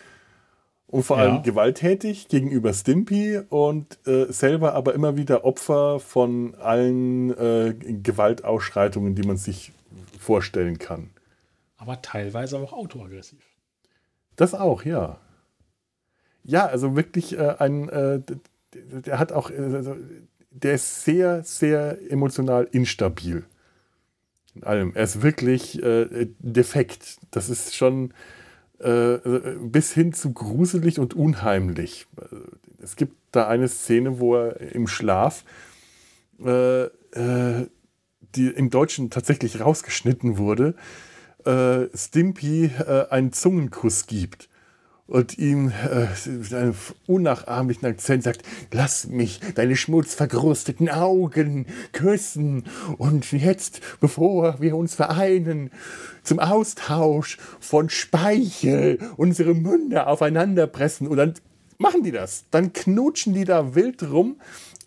Speaker 2: und vor
Speaker 3: Ja.
Speaker 2: allem gewalttätig gegenüber Stimpy und äh, selber aber immer wieder Opfer von allen äh, Gewaltausschreitungen, die man sich vorstellen kann.
Speaker 3: aber teilweise auch autoaggressiv.
Speaker 2: Das auch, ja. Ja, also wirklich äh, ein, äh, der hat auch, äh, also, der ist sehr, sehr emotional instabil. In allem. Er ist wirklich äh, defekt. Das ist schon äh, bis hin zu gruselig und unheimlich. Es gibt da eine Szene, wo er im Schlaf, äh, äh, die im Deutschen tatsächlich rausgeschnitten wurde, äh, Stimpy äh, einen Zungenkuss gibt und ihm äh, mit einem unnachahmlichen Akzent sagt, lass mich deine schmutzverkrusteten Augen küssen. Und jetzt, bevor wir uns vereinen, zum Austausch von Speichel unsere Münder aufeinander pressen und dann machen die das. Dann knutschen die da wild rum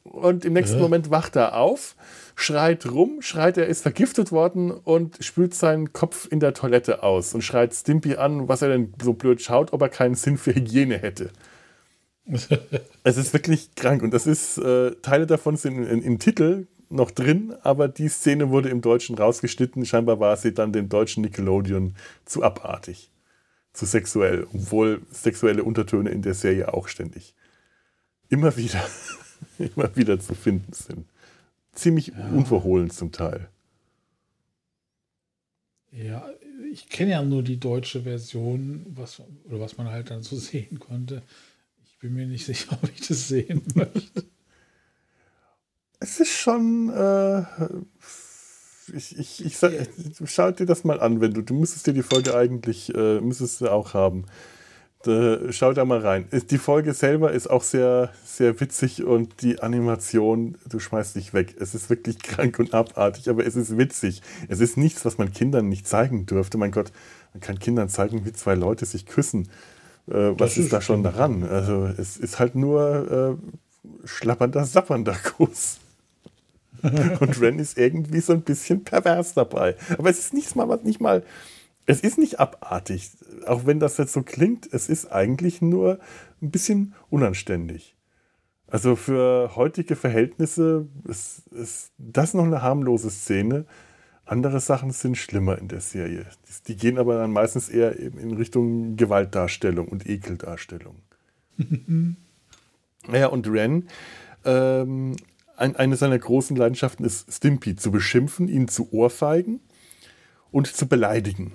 Speaker 2: und im nächsten Moment wacht er auf, schreit rum, schreit, er ist vergiftet worden und spült seinen Kopf in der Toilette aus und schreit Stimpy an, was er denn so blöd schaut, ob er keinen Sinn für Hygiene hätte. Es ist wirklich krank und das ist, äh, Teile davon sind in- im Titel noch drin, aber die Szene wurde im Deutschen rausgeschnitten. Scheinbar war sie dann dem deutschen Nickelodeon zu abartig, zu sexuell, obwohl sexuelle Untertöne in der Serie auch ständig immer wieder, immer wieder zu finden sind. Ziemlich unverhohlen zum Teil.
Speaker 3: Ja, ich kenne ja nur die deutsche Version, was, oder was man halt dann so sehen konnte. Ich bin mir nicht sicher, ob ich das sehen möchte.
Speaker 2: Es ist schon. Äh, ich, ich, ich sag, schau dir das mal an, wenn du. Du müsstest dir die Folge eigentlich, äh, müsstest du auch haben. Da, schau da mal rein. Die Folge selber ist auch sehr, sehr witzig und die Animation, du schmeißt dich weg. Es ist wirklich krank und abartig, aber es ist witzig. Es ist nichts, was man Kindern nicht zeigen dürfte. Mein Gott, man kann Kindern zeigen, wie zwei Leute sich küssen. Äh, was
Speaker 3: ist
Speaker 2: ist da schon daran? Also, es ist halt nur äh, schlappernder, sappernder Kuss. Und Ren ist irgendwie so ein bisschen pervers dabei. Aber es ist nichts mal, was nicht mal. Es ist nicht abartig. Auch wenn das jetzt so klingt, es ist eigentlich nur ein bisschen unanständig. Also für heutige Verhältnisse ist, ist das noch eine harmlose Szene. Andere Sachen sind schlimmer in der Serie. Die, die gehen aber dann meistens eher eben in Richtung Gewaltdarstellung und Ekeldarstellung. Naja, und Ren, ähm, ein, eine seiner großen Leidenschaften ist, Stimpy zu beschimpfen, ihn zu ohrfeigen und zu beleidigen.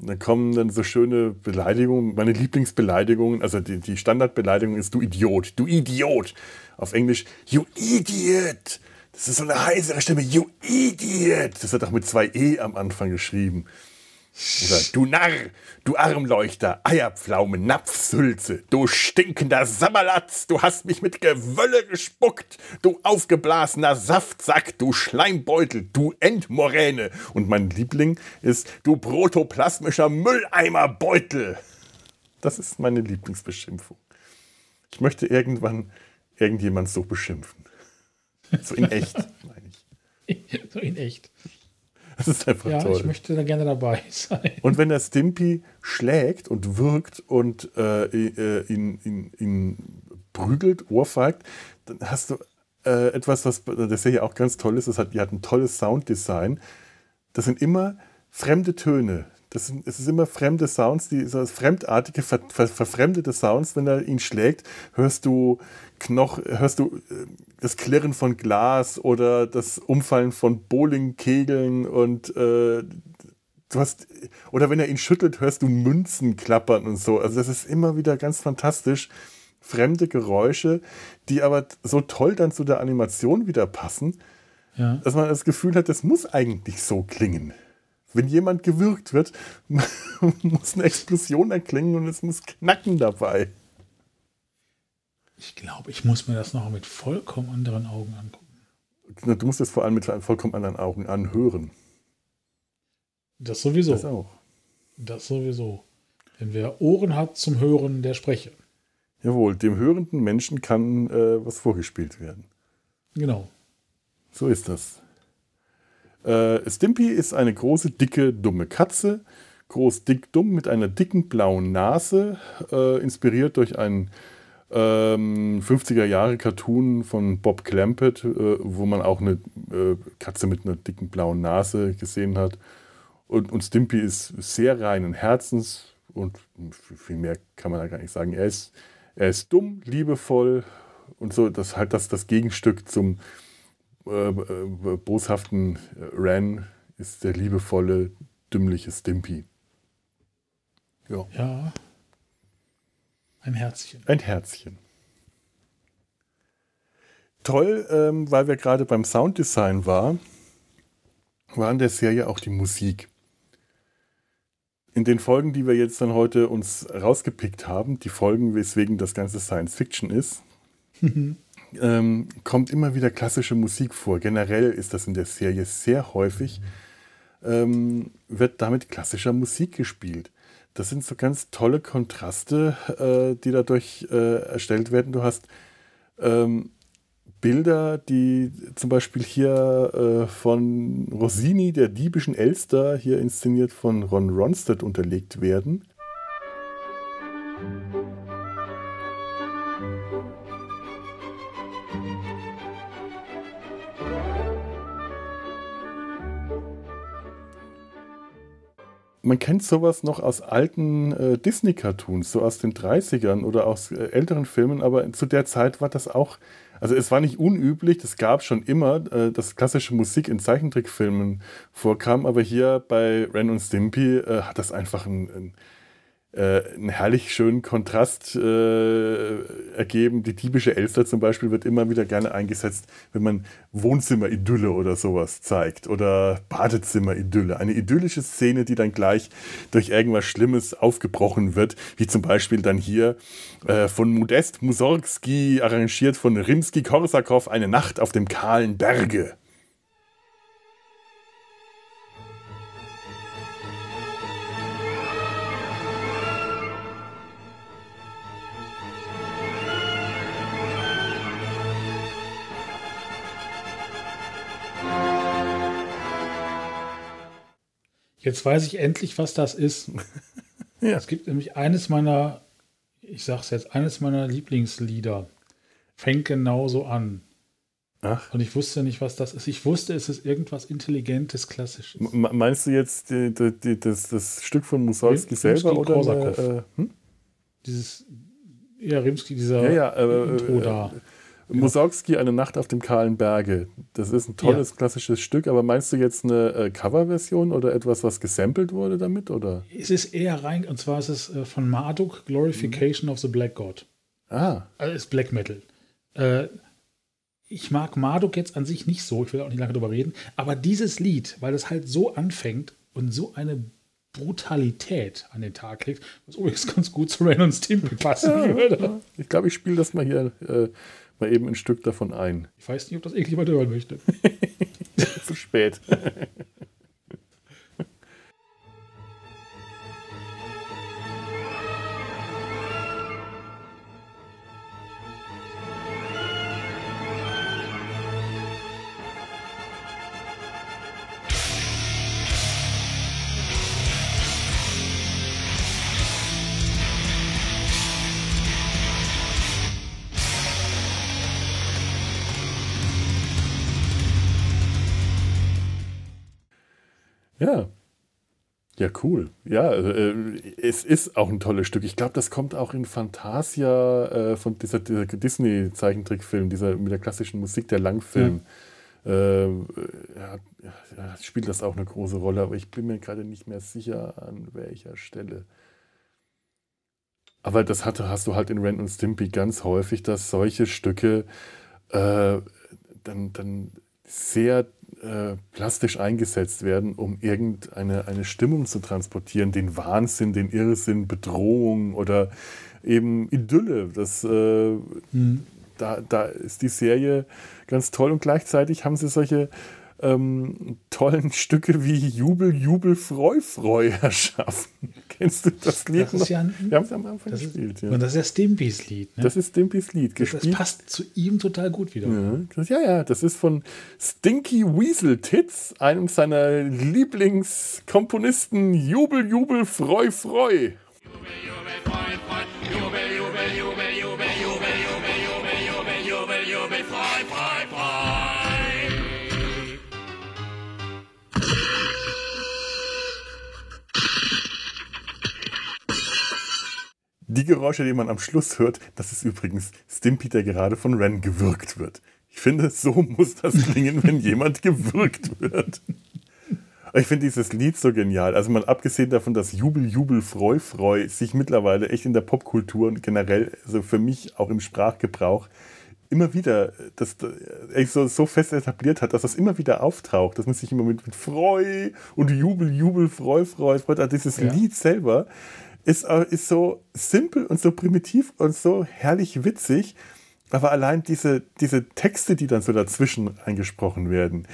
Speaker 2: Dann kommen dann so schöne Beleidigungen, meine Lieblingsbeleidigungen, also die, die Standardbeleidigung ist du Idiot, du Idiot. Auf Englisch, you idiot. Das ist so eine heisere Stimme, you idiot. Das wird auch mit zwei E am Anfang geschrieben. Oder du Narr, du Armleuchter, Eierpflaume, Napfsülze, du stinkender Sammerlatz, du hast mich mit Gewölle gespuckt, du aufgeblasener Saftsack, du Schleimbeutel, du Endmoräne. Und mein Liebling ist du protoplasmischer Mülleimerbeutel. Das ist meine Lieblingsbeschimpfung. Ich möchte irgendwann irgendjemand so beschimpfen. So in echt, meine
Speaker 3: ich. So in echt.
Speaker 2: Das ist einfach
Speaker 3: ja,
Speaker 2: toll.
Speaker 3: ich möchte da gerne dabei sein.
Speaker 2: Und wenn der Stimpy schlägt und wirkt und äh, äh, ihn, ihn, ihn prügelt, ohrfeigt, dann hast du äh, etwas, was das ja auch ganz toll ist. Das hat, die hat ein tolles Sounddesign. Das sind immer fremde Töne. Das sind, es ist immer fremde Sounds, die so fremdartige, ver, ver, verfremdete Sounds. Wenn er ihn schlägt, hörst du Knoch, hörst du äh, das Klirren von Glas oder das Umfallen von Bowlingkegeln und äh, du hast, oder wenn er ihn schüttelt, hörst du Münzen klappern und so. Also das ist immer wieder ganz fantastisch. Fremde Geräusche, die aber so toll dann zu der Animation wieder passen, ja. dass man das Gefühl hat, das muss eigentlich so klingen. Wenn jemand gewürgt wird, muss eine Explosion erklingen und es muss knacken dabei.
Speaker 3: Ich glaube, ich muss mir das noch mit vollkommen anderen Augen angucken.
Speaker 2: Du musst es vor allem mit vollkommen anderen Augen anhören.
Speaker 3: Das sowieso.
Speaker 2: Das auch.
Speaker 3: Das sowieso. Denn wer Ohren hat zum Hören, der spreche.
Speaker 2: Jawohl, dem hörenden Menschen kann äh, was vorgespielt werden.
Speaker 3: Genau.
Speaker 2: So ist das. Äh, Stimpy ist eine große, dicke, dumme Katze. Groß, dick, dumm mit einer dicken blauen Nase, äh, inspiriert durch einen ähm, 50er Jahre Cartoon von Bob Clampett, äh, wo man auch eine äh, Katze mit einer dicken blauen Nase gesehen hat. Und, und Stimpy ist sehr reinen Herzens und viel mehr kann man da gar nicht sagen. Er ist, er ist dumm, liebevoll und so, das halt das, das Gegenstück zum äh, äh boshaften Ran ist der liebevolle, dümmliche Stimpy.
Speaker 3: Ja. ja. Ein Herzchen.
Speaker 2: Ein Herzchen. Toll, ähm, weil wir gerade beim Sounddesign waren, war in der Serie auch die Musik. In den Folgen, die wir jetzt dann heute uns rausgepickt haben, die Folgen, weswegen das ganze Science Fiction ist, ähm, kommt immer wieder klassische Musik vor. Generell ist das in der Serie sehr häufig, ähm, wird damit klassischer Musik gespielt das sind so ganz tolle Kontraste, äh, die dadurch äh, erstellt werden. Du hast ähm, Bilder, die zum Beispiel hier äh, von Rossini, der diebischen Elster, hier inszeniert von Ron Ronstadt unterlegt werden. Man kennt sowas noch aus alten äh, Disney-Cartoons, so aus den 30ern oder aus äh, älteren Filmen, aber zu der Zeit war das auch, also es war nicht unüblich, es gab schon immer, äh, dass klassische Musik in Zeichentrickfilmen vorkam, aber hier bei Ren und Stimpy äh, hat das einfach ein, ein äh, einen herrlich schönen Kontrast äh, ergeben. Die typische Elster zum Beispiel wird immer wieder gerne eingesetzt, wenn man Wohnzimmer-Idylle oder sowas zeigt oder Badezimmer-Idylle. Eine idyllische Szene, die dann gleich durch irgendwas Schlimmes aufgebrochen wird, wie zum Beispiel dann hier äh, von Modest Mussorgsky arrangiert von Rimsky-Korsakow eine Nacht auf dem kahlen Berge.
Speaker 3: Jetzt weiß ich endlich, was das ist. ja. Es gibt nämlich eines meiner, ich sag's jetzt, eines meiner Lieblingslieder. Fängt genauso an. Ach. Und ich wusste nicht, was das ist. Ich wusste, es ist irgendwas Intelligentes, Klassisches.
Speaker 2: M meinst du jetzt die, die, die, das, das Stück von Mussorgsky selber oder? Äh, hm?
Speaker 3: Dieses, ja, Rimsky, dieser
Speaker 2: ja, ja, äh, Intro da. Mussorgsky, Eine Nacht auf dem kahlen Berge. Das ist ein tolles ja. klassisches Stück, aber meinst du jetzt eine äh, Coverversion oder etwas, was gesampelt wurde damit? Oder?
Speaker 3: Es ist eher rein, und zwar ist es äh, von Marduk, Glorification mhm. of the Black God.
Speaker 2: Ah.
Speaker 3: Also ist Black Metal. Äh, ich mag Marduk jetzt an sich nicht so, ich will auch nicht lange darüber reden, aber dieses Lied, weil es halt so anfängt und so eine Brutalität an den Tag legt, was übrigens ganz gut zu und Stimpy passen würde.
Speaker 2: Ich glaube, ich spiele das mal hier äh, mal eben ein Stück davon ein.
Speaker 3: Ich weiß nicht, ob das irgendjemand hören möchte.
Speaker 2: Zu spät. Ja. Ja, cool. Ja, äh, es ist auch ein tolles Stück. Ich glaube, das kommt auch in Fantasia äh, von dieser, dieser Disney-Zeichentrickfilm, dieser mit der klassischen Musik, der Langfilm. Ja. Äh, ja, ja, spielt das auch eine große Rolle, aber ich bin mir gerade nicht mehr sicher, an welcher Stelle. Aber das hatte, hast du halt in Ren und Stimpy ganz häufig, dass solche Stücke äh, dann, dann sehr äh, plastisch eingesetzt werden, um irgendeine eine Stimmung zu transportieren, den Wahnsinn, den Irrsinn, Bedrohung oder eben Idylle. Das, äh, mhm. da, da ist die Serie ganz toll und gleichzeitig haben sie solche ähm, tollen Stücke wie Jubel, Jubel, Freu, Freu erschaffen. Kennst du das Lied
Speaker 3: das ist Ja ein,
Speaker 2: Wir haben es am Anfang
Speaker 3: das
Speaker 2: gespielt.
Speaker 3: Ist, ja. Und das ist ja Stimpys Lied. Ne?
Speaker 2: Das ist Stimpys Lied.
Speaker 3: Gespielt. Das passt zu ihm total gut wieder.
Speaker 2: Ja, das, ja, ja, das ist von Stinky Weasel Tits, einem seiner Lieblingskomponisten. Jubel, Jubel, Freu, Freu. Jubel, Jubel, Freu, Freu. Die Geräusche, die man am Schluss hört, das ist übrigens Stimpy, der gerade von Ren gewürgt wird. Ich finde, so muss das klingen, wenn jemand gewürgt wird. Ich finde dieses Lied so genial. Also mal abgesehen davon, dass Jubel, Jubel, Freu, Freu sich mittlerweile echt in der Popkultur und generell, also für mich auch im Sprachgebrauch, immer wieder das, das so, so fest etabliert hat, dass das immer wieder auftaucht, dass man sich immer mit, mit Freu und Jubel, Jubel, Freu, Freu, Freu, also dieses ja. Lied selber ist, äh, ist so simpel und so primitiv und so herrlich witzig, aber allein diese, diese Texte, die dann so dazwischen eingesprochen werden.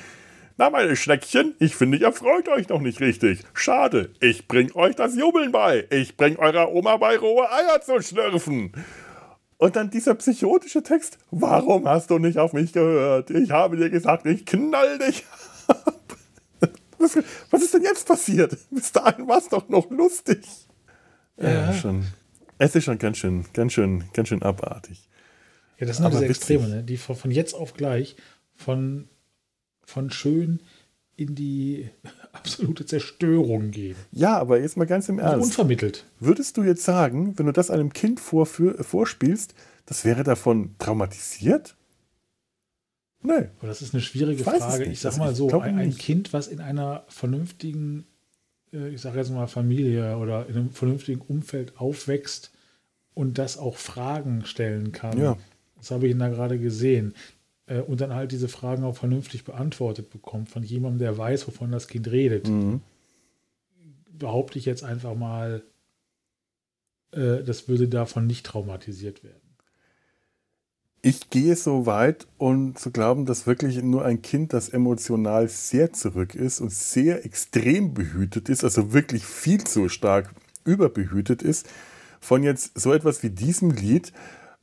Speaker 2: Na, meine Schneckchen, ich finde, ihr freut euch noch nicht richtig. Schade, ich bring euch das Jubeln bei. Ich bring eurer Oma bei, rohe Eier zu schlürfen. Und dann dieser psychotische Text. Warum hast du nicht auf mich gehört? Ich habe dir gesagt, ich knall dich ab. Was, was ist denn jetzt passiert? Bis dahin war es doch noch lustig. Ja, ja, schon. Es ist schon ganz schön, ganz schön, ganz schön abartig.
Speaker 3: Ja, das sind diese Extreme, ne? die von, von jetzt auf gleich von, von schön in die absolute Zerstörung gehen.
Speaker 2: Ja, aber jetzt mal ganz im also Ernst.
Speaker 3: unvermittelt.
Speaker 2: Würdest du jetzt sagen, wenn du das einem Kind vorführ, vorspielst, das wäre davon traumatisiert?
Speaker 3: Nee. Aber das ist eine schwierige ich Frage. Ich sag also mal so, ein, ein Kind, was in einer vernünftigen, ich sage jetzt mal Familie oder in einem vernünftigen Umfeld aufwächst und das auch Fragen stellen kann. Ja. Das habe ich ihn da gerade gesehen äh, und dann halt diese Fragen auch vernünftig beantwortet bekommt von jemandem, der weiß, wovon das Kind redet, mhm. behaupte ich jetzt einfach mal, äh, das würde davon nicht traumatisiert werden.
Speaker 2: Ich gehe so weit und zu glauben, dass wirklich nur ein Kind, das emotional sehr zurück ist und sehr extrem behütet ist, also wirklich viel zu stark überbehütet ist, von jetzt so etwas wie diesem Lied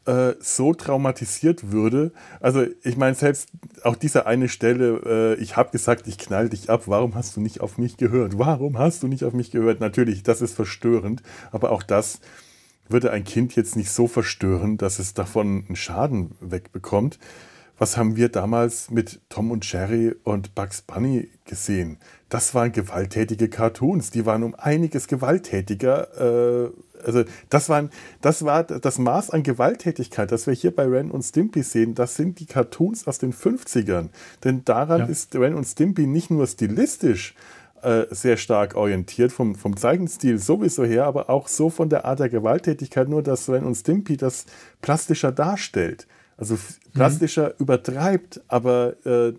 Speaker 2: äh, so traumatisiert würde. Also ich meine, selbst auch diese eine Stelle, äh, ich habe gesagt, ich knall dich ab, warum hast du nicht auf mich gehört? Warum hast du nicht auf mich gehört? Natürlich, das ist verstörend, aber auch das würde ein Kind jetzt nicht so verstören, dass es davon einen Schaden wegbekommt. Was haben wir damals mit Tom und Jerry und Bugs Bunny gesehen? Das waren gewalttätige Cartoons, die waren um einiges gewalttätiger äh, also das, waren, das war das Maß an Gewalttätigkeit, das wir hier bei Ren und Stimpy sehen, das sind die Cartoons aus den 50ern. Denn daran ja. ist Ren und Stimpy nicht nur stilistisch äh, sehr stark orientiert, vom, vom Zeichenstil sowieso her, aber auch so von der Art der Gewalttätigkeit, nur dass Ren und Stimpy das plastischer darstellt. Also plastischer mhm. übertreibt, aber äh,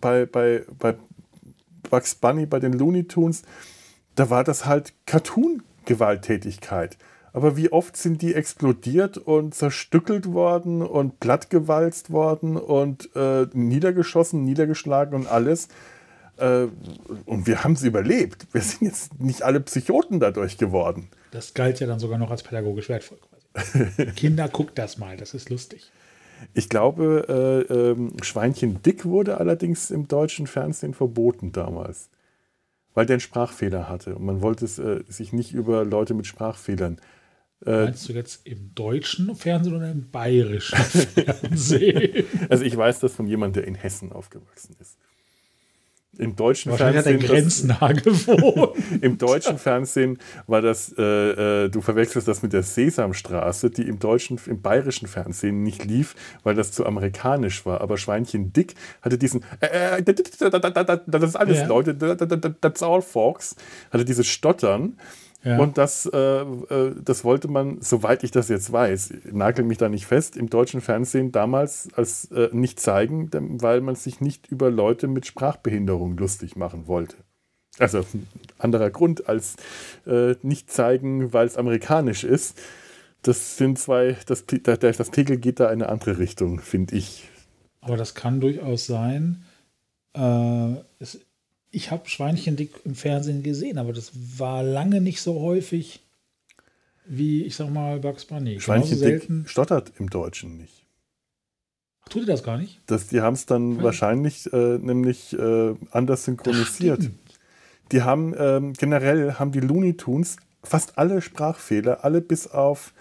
Speaker 2: bei, bei, bei Bugs Bunny, bei den Looney Tunes, da war das halt Cartoon-Gewalttätigkeit. Aber wie oft sind die explodiert und zerstückelt worden und plattgewalzt worden und äh, niedergeschossen, niedergeschlagen und alles. Äh, und wir haben sie überlebt. Wir sind jetzt nicht alle Psychoten dadurch geworden.
Speaker 3: Das galt ja dann sogar noch als pädagogisch wertvoll. Kinder, guckt das mal, das ist lustig.
Speaker 2: Ich glaube, äh, ähm, Schweinchen Dick wurde allerdings im deutschen Fernsehen verboten damals, weil der einen Sprachfehler hatte und man wollte es, äh, sich nicht über Leute mit Sprachfehlern.
Speaker 3: Äh, Meinst du jetzt im deutschen Fernsehen oder im bayerischen Fernsehen?
Speaker 2: also ich weiß das von jemandem, der in Hessen aufgewachsen ist. Im deutschen
Speaker 3: Wahrscheinlich
Speaker 2: Fernsehen.
Speaker 3: Hat er grenznah gewohnt.
Speaker 2: Im deutschen Fernsehen war das, äh, äh, du verwechselst das mit der Sesamstraße, die im deutschen, im bayerischen Fernsehen nicht lief, weil das zu amerikanisch war. Aber Schweinchen Dick hatte diesen, äh, äh, das ist alles ja. Leute, that's all folks, hatte dieses Stottern. Ja. Und das, äh, äh, das wollte man, soweit ich das jetzt weiß, nagel mich da nicht fest, im deutschen Fernsehen damals als äh, nicht zeigen, weil man sich nicht über Leute mit Sprachbehinderung lustig machen wollte. Also anderer Grund als äh, nicht zeigen, weil es amerikanisch ist. Das sind zwei, das, das Pegel geht da in eine andere Richtung, finde ich.
Speaker 3: Aber das kann durchaus sein. Äh, es ich habe Schweinchendick im Fernsehen gesehen, aber das war lange nicht so häufig wie, ich sag mal, Bugs Bunny.
Speaker 2: Schweinchendick stottert im Deutschen nicht.
Speaker 3: Tut ihr das gar nicht?
Speaker 2: Das, die haben es dann Weil wahrscheinlich äh, nämlich äh, anders synchronisiert. Die haben ähm, generell haben die Looney Tunes fast alle Sprachfehler, alle bis auf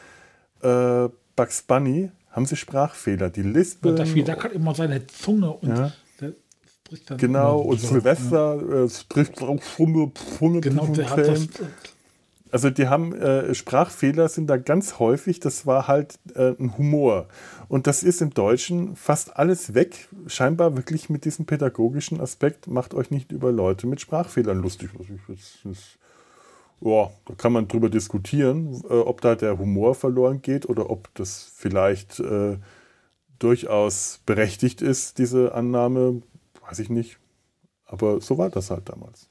Speaker 2: äh, Bugs Bunny haben sie Sprachfehler. Die Lispeln.
Speaker 3: Da kann immer seine Zunge und
Speaker 2: ja spricht dann. Genau, und Silvester ja. äh, spricht auch Fummel, Fummel, genau, der hat das, also die haben äh, Sprachfehler sind da ganz häufig, das war halt äh, ein Humor. Und das ist im Deutschen fast alles weg. Scheinbar wirklich mit diesem pädagogischen Aspekt, macht euch nicht über Leute mit Sprachfehlern lustig. ja, da kann man drüber diskutieren, äh, ob da der Humor verloren geht oder ob das vielleicht äh, durchaus berechtigt ist, diese Annahme. Weiß ich nicht. Aber so war das halt damals.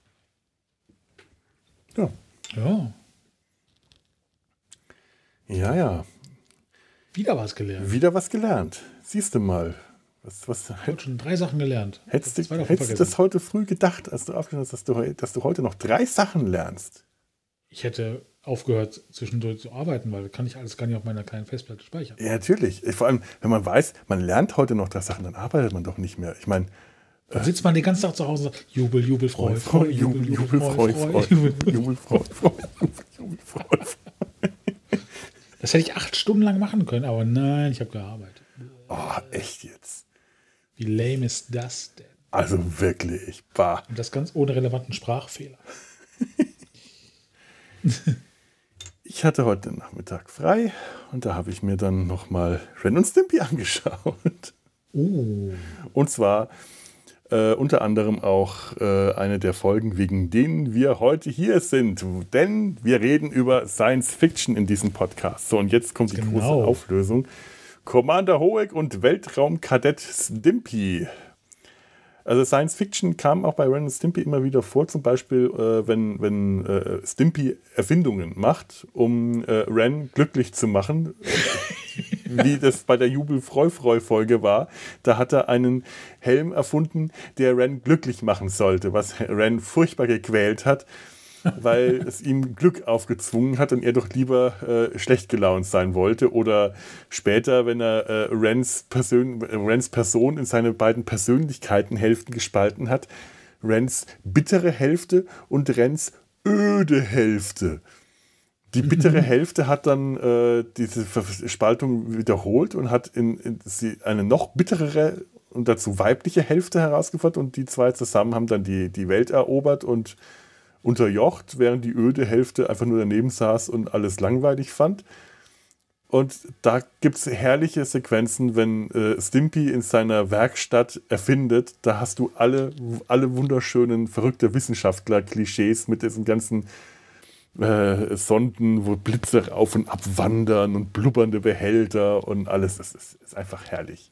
Speaker 2: Ja.
Speaker 3: Ja.
Speaker 2: Ja, ja.
Speaker 3: Wieder was gelernt.
Speaker 2: Wieder was gelernt. Siehst du mal. Was, was,
Speaker 3: ich habe schon drei Sachen gelernt.
Speaker 2: Hättest du hättest das heute früh gedacht, als du aufgehört hast, dass du, dass du heute noch drei Sachen lernst?
Speaker 3: Ich hätte aufgehört, zwischendurch zu arbeiten, weil kann ich alles gar nicht auf meiner kleinen Festplatte speichern.
Speaker 2: Ja, natürlich. Vor allem, wenn man weiß, man lernt heute noch drei Sachen, dann arbeitet man doch nicht mehr. Ich meine,
Speaker 3: da sitzt man den ganzen Tag zu Hause und sagt, Jubel, Jubel, Freude, Freude, Jubel, Jubel, Freude, Freude, Jubel, Jubel, Freude, Freude, Jubel, Freude. Das hätte ich acht Stunden lang machen können, aber nein, ich habe gearbeitet.
Speaker 2: Oh, echt jetzt?
Speaker 3: Wie lame ist das denn?
Speaker 2: Also wirklich, bah.
Speaker 3: Und das ganz ohne relevanten Sprachfehler.
Speaker 2: ich hatte heute Nachmittag frei und da habe ich mir dann nochmal Ren und Stimpy angeschaut.
Speaker 3: Oh.
Speaker 2: Und zwar äh, unter anderem auch äh, eine der Folgen, wegen denen wir heute hier sind. Denn wir reden über Science Fiction in diesem Podcast. So, und jetzt kommt die genau. große Auflösung. Commander Hoek und Weltraumkadett Stimpy. Also Science Fiction kam auch bei Ren und Stimpy immer wieder vor, zum Beispiel, äh, wenn, wenn äh, Stimpy Erfindungen macht, um äh, Ren glücklich zu machen. Wie das bei der Jubel-Freu-Freu-Folge war. Da hat er einen Helm erfunden, der Ren glücklich machen sollte, was Ren furchtbar gequält hat, weil es ihm Glück aufgezwungen hat und er doch lieber äh, schlecht gelaunt sein wollte. Oder später, wenn er äh, Rens, Persön Rens Person in seine beiden Persönlichkeitenhälften gespalten hat, Rens bittere Hälfte und Rens öde Hälfte. Die bittere. Hälfte hat dann äh, diese Spaltung wiederholt und hat in, in sie eine noch bitterere und dazu weibliche Hälfte herausgefordert und die zwei zusammen haben dann die, die Welt erobert und unterjocht, während die öde Hälfte einfach nur daneben saß und alles langweilig fand. Und da gibt es herrliche Sequenzen, wenn äh, Stimpy in seiner Werkstatt erfindet. Da hast du alle, alle wunderschönen, verrückte Wissenschaftler-Klischees mit diesen ganzen äh, Sonden, wo Blitze auf und ab wandern und blubbernde Behälter und alles. Das ist, ist einfach herrlich.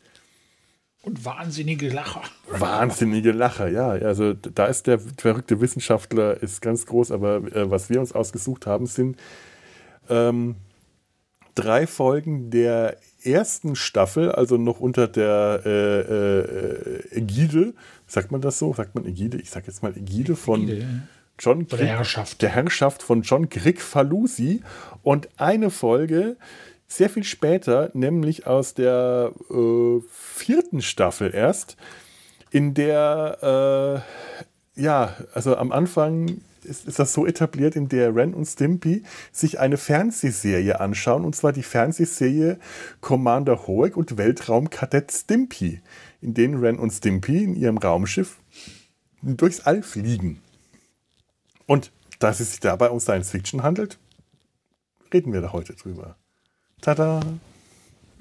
Speaker 3: Und wahnsinnige Lacher.
Speaker 2: Wahnsinnige Lacher, ja. Also da ist der verrückte Wissenschaftler ist ganz groß, aber äh, was wir uns ausgesucht haben, sind ähm, drei Folgen der ersten Staffel, also noch unter der äh, äh, Ägide, sagt man das so? Sagt man Ägide? Ich sag jetzt mal Ägide von
Speaker 3: Ägide, ja.
Speaker 2: John
Speaker 3: Von der Herrschaft.
Speaker 2: der Herrschaft von John Grigfalusi und eine Folge sehr viel später, nämlich aus der äh, vierten Staffel erst, in der, äh, ja, also am Anfang ist, ist das so etabliert, in der Ren und Stimpy sich eine Fernsehserie anschauen, und zwar die Fernsehserie Commander Hoek und Weltraumkadett Stimpy, in denen Ren und Stimpy in ihrem Raumschiff durchs All fliegen. Und da es sich dabei um Science Fiction handelt, reden wir da heute drüber. Tada!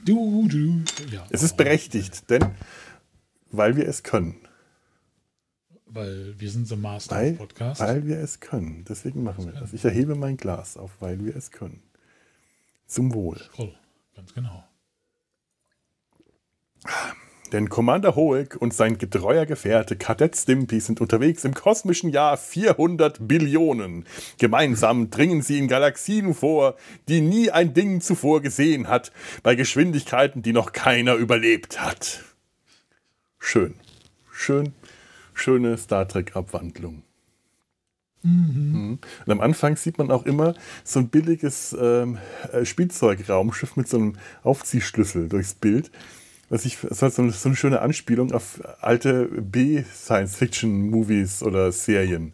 Speaker 3: Du, du. Ja.
Speaker 2: Es ist berechtigt, denn weil wir es können.
Speaker 3: Weil wir sind The Master
Speaker 2: Weil,
Speaker 3: Podcast.
Speaker 2: weil wir es können. Deswegen machen wir das. Ich erhebe mein Glas auf, weil wir es können. Zum Wohl.
Speaker 3: Voll. Ganz genau.
Speaker 2: Denn Commander Hoek und sein getreuer Gefährte Kadett Stimpy sind unterwegs im kosmischen Jahr 400 Billionen. Gemeinsam dringen sie in Galaxien vor, die nie ein Ding zuvor gesehen hat, bei Geschwindigkeiten, die noch keiner überlebt hat. Schön. Schön. Schöne Star Trek-Abwandlung. Mhm. Und am Anfang sieht man auch immer so ein billiges ähm, äh, Spielzeugraumschiff mit so einem Aufziehschlüssel durchs Bild. Was ich, das war so eine, so eine schöne Anspielung auf alte B-Science-Fiction-Movies oder Serien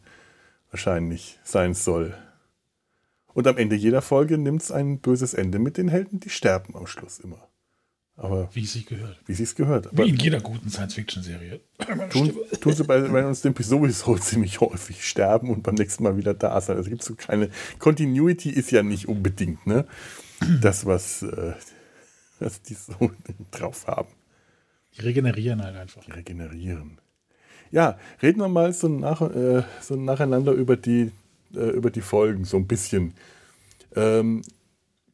Speaker 2: wahrscheinlich sein soll. Und am Ende jeder Folge nimmt es ein böses Ende mit den Helden, die sterben am Schluss immer. Aber
Speaker 3: Wie es sich gehört.
Speaker 2: wie sie es gehört.
Speaker 3: Wie
Speaker 2: Aber
Speaker 3: in jeder guten Science-Fiction-Serie.
Speaker 2: tun, tun sie bei Ren und Stimpy sowieso ziemlich häufig sterben und beim nächsten Mal wieder da sein. Also gibt es so keine. Continuity ist ja nicht unbedingt, ne? Das, was, äh, was die so drauf haben.
Speaker 3: Die regenerieren halt einfach.
Speaker 2: Die regenerieren. Ja, reden wir mal so, nach, äh, so nacheinander über die, äh, über die Folgen, so ein bisschen. Ähm,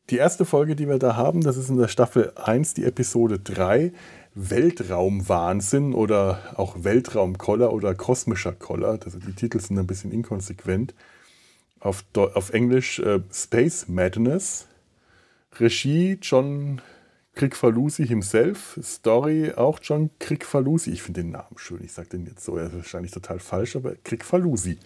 Speaker 2: die erste Folge, die wir da haben, das ist in der Staffel 1, die Episode 3, Weltraumwahnsinn oder auch Weltraumkoller oder kosmischer Koller. Also die Titel sind ein bisschen inkonsequent. Auf, auf Englisch äh, Space Madness. Regie John Krigfalusi himself. Story auch John Krigfalusi. Ich finde den Namen schön. Ich sage den jetzt so. Er ist wahrscheinlich total falsch, aber Krigfalusi.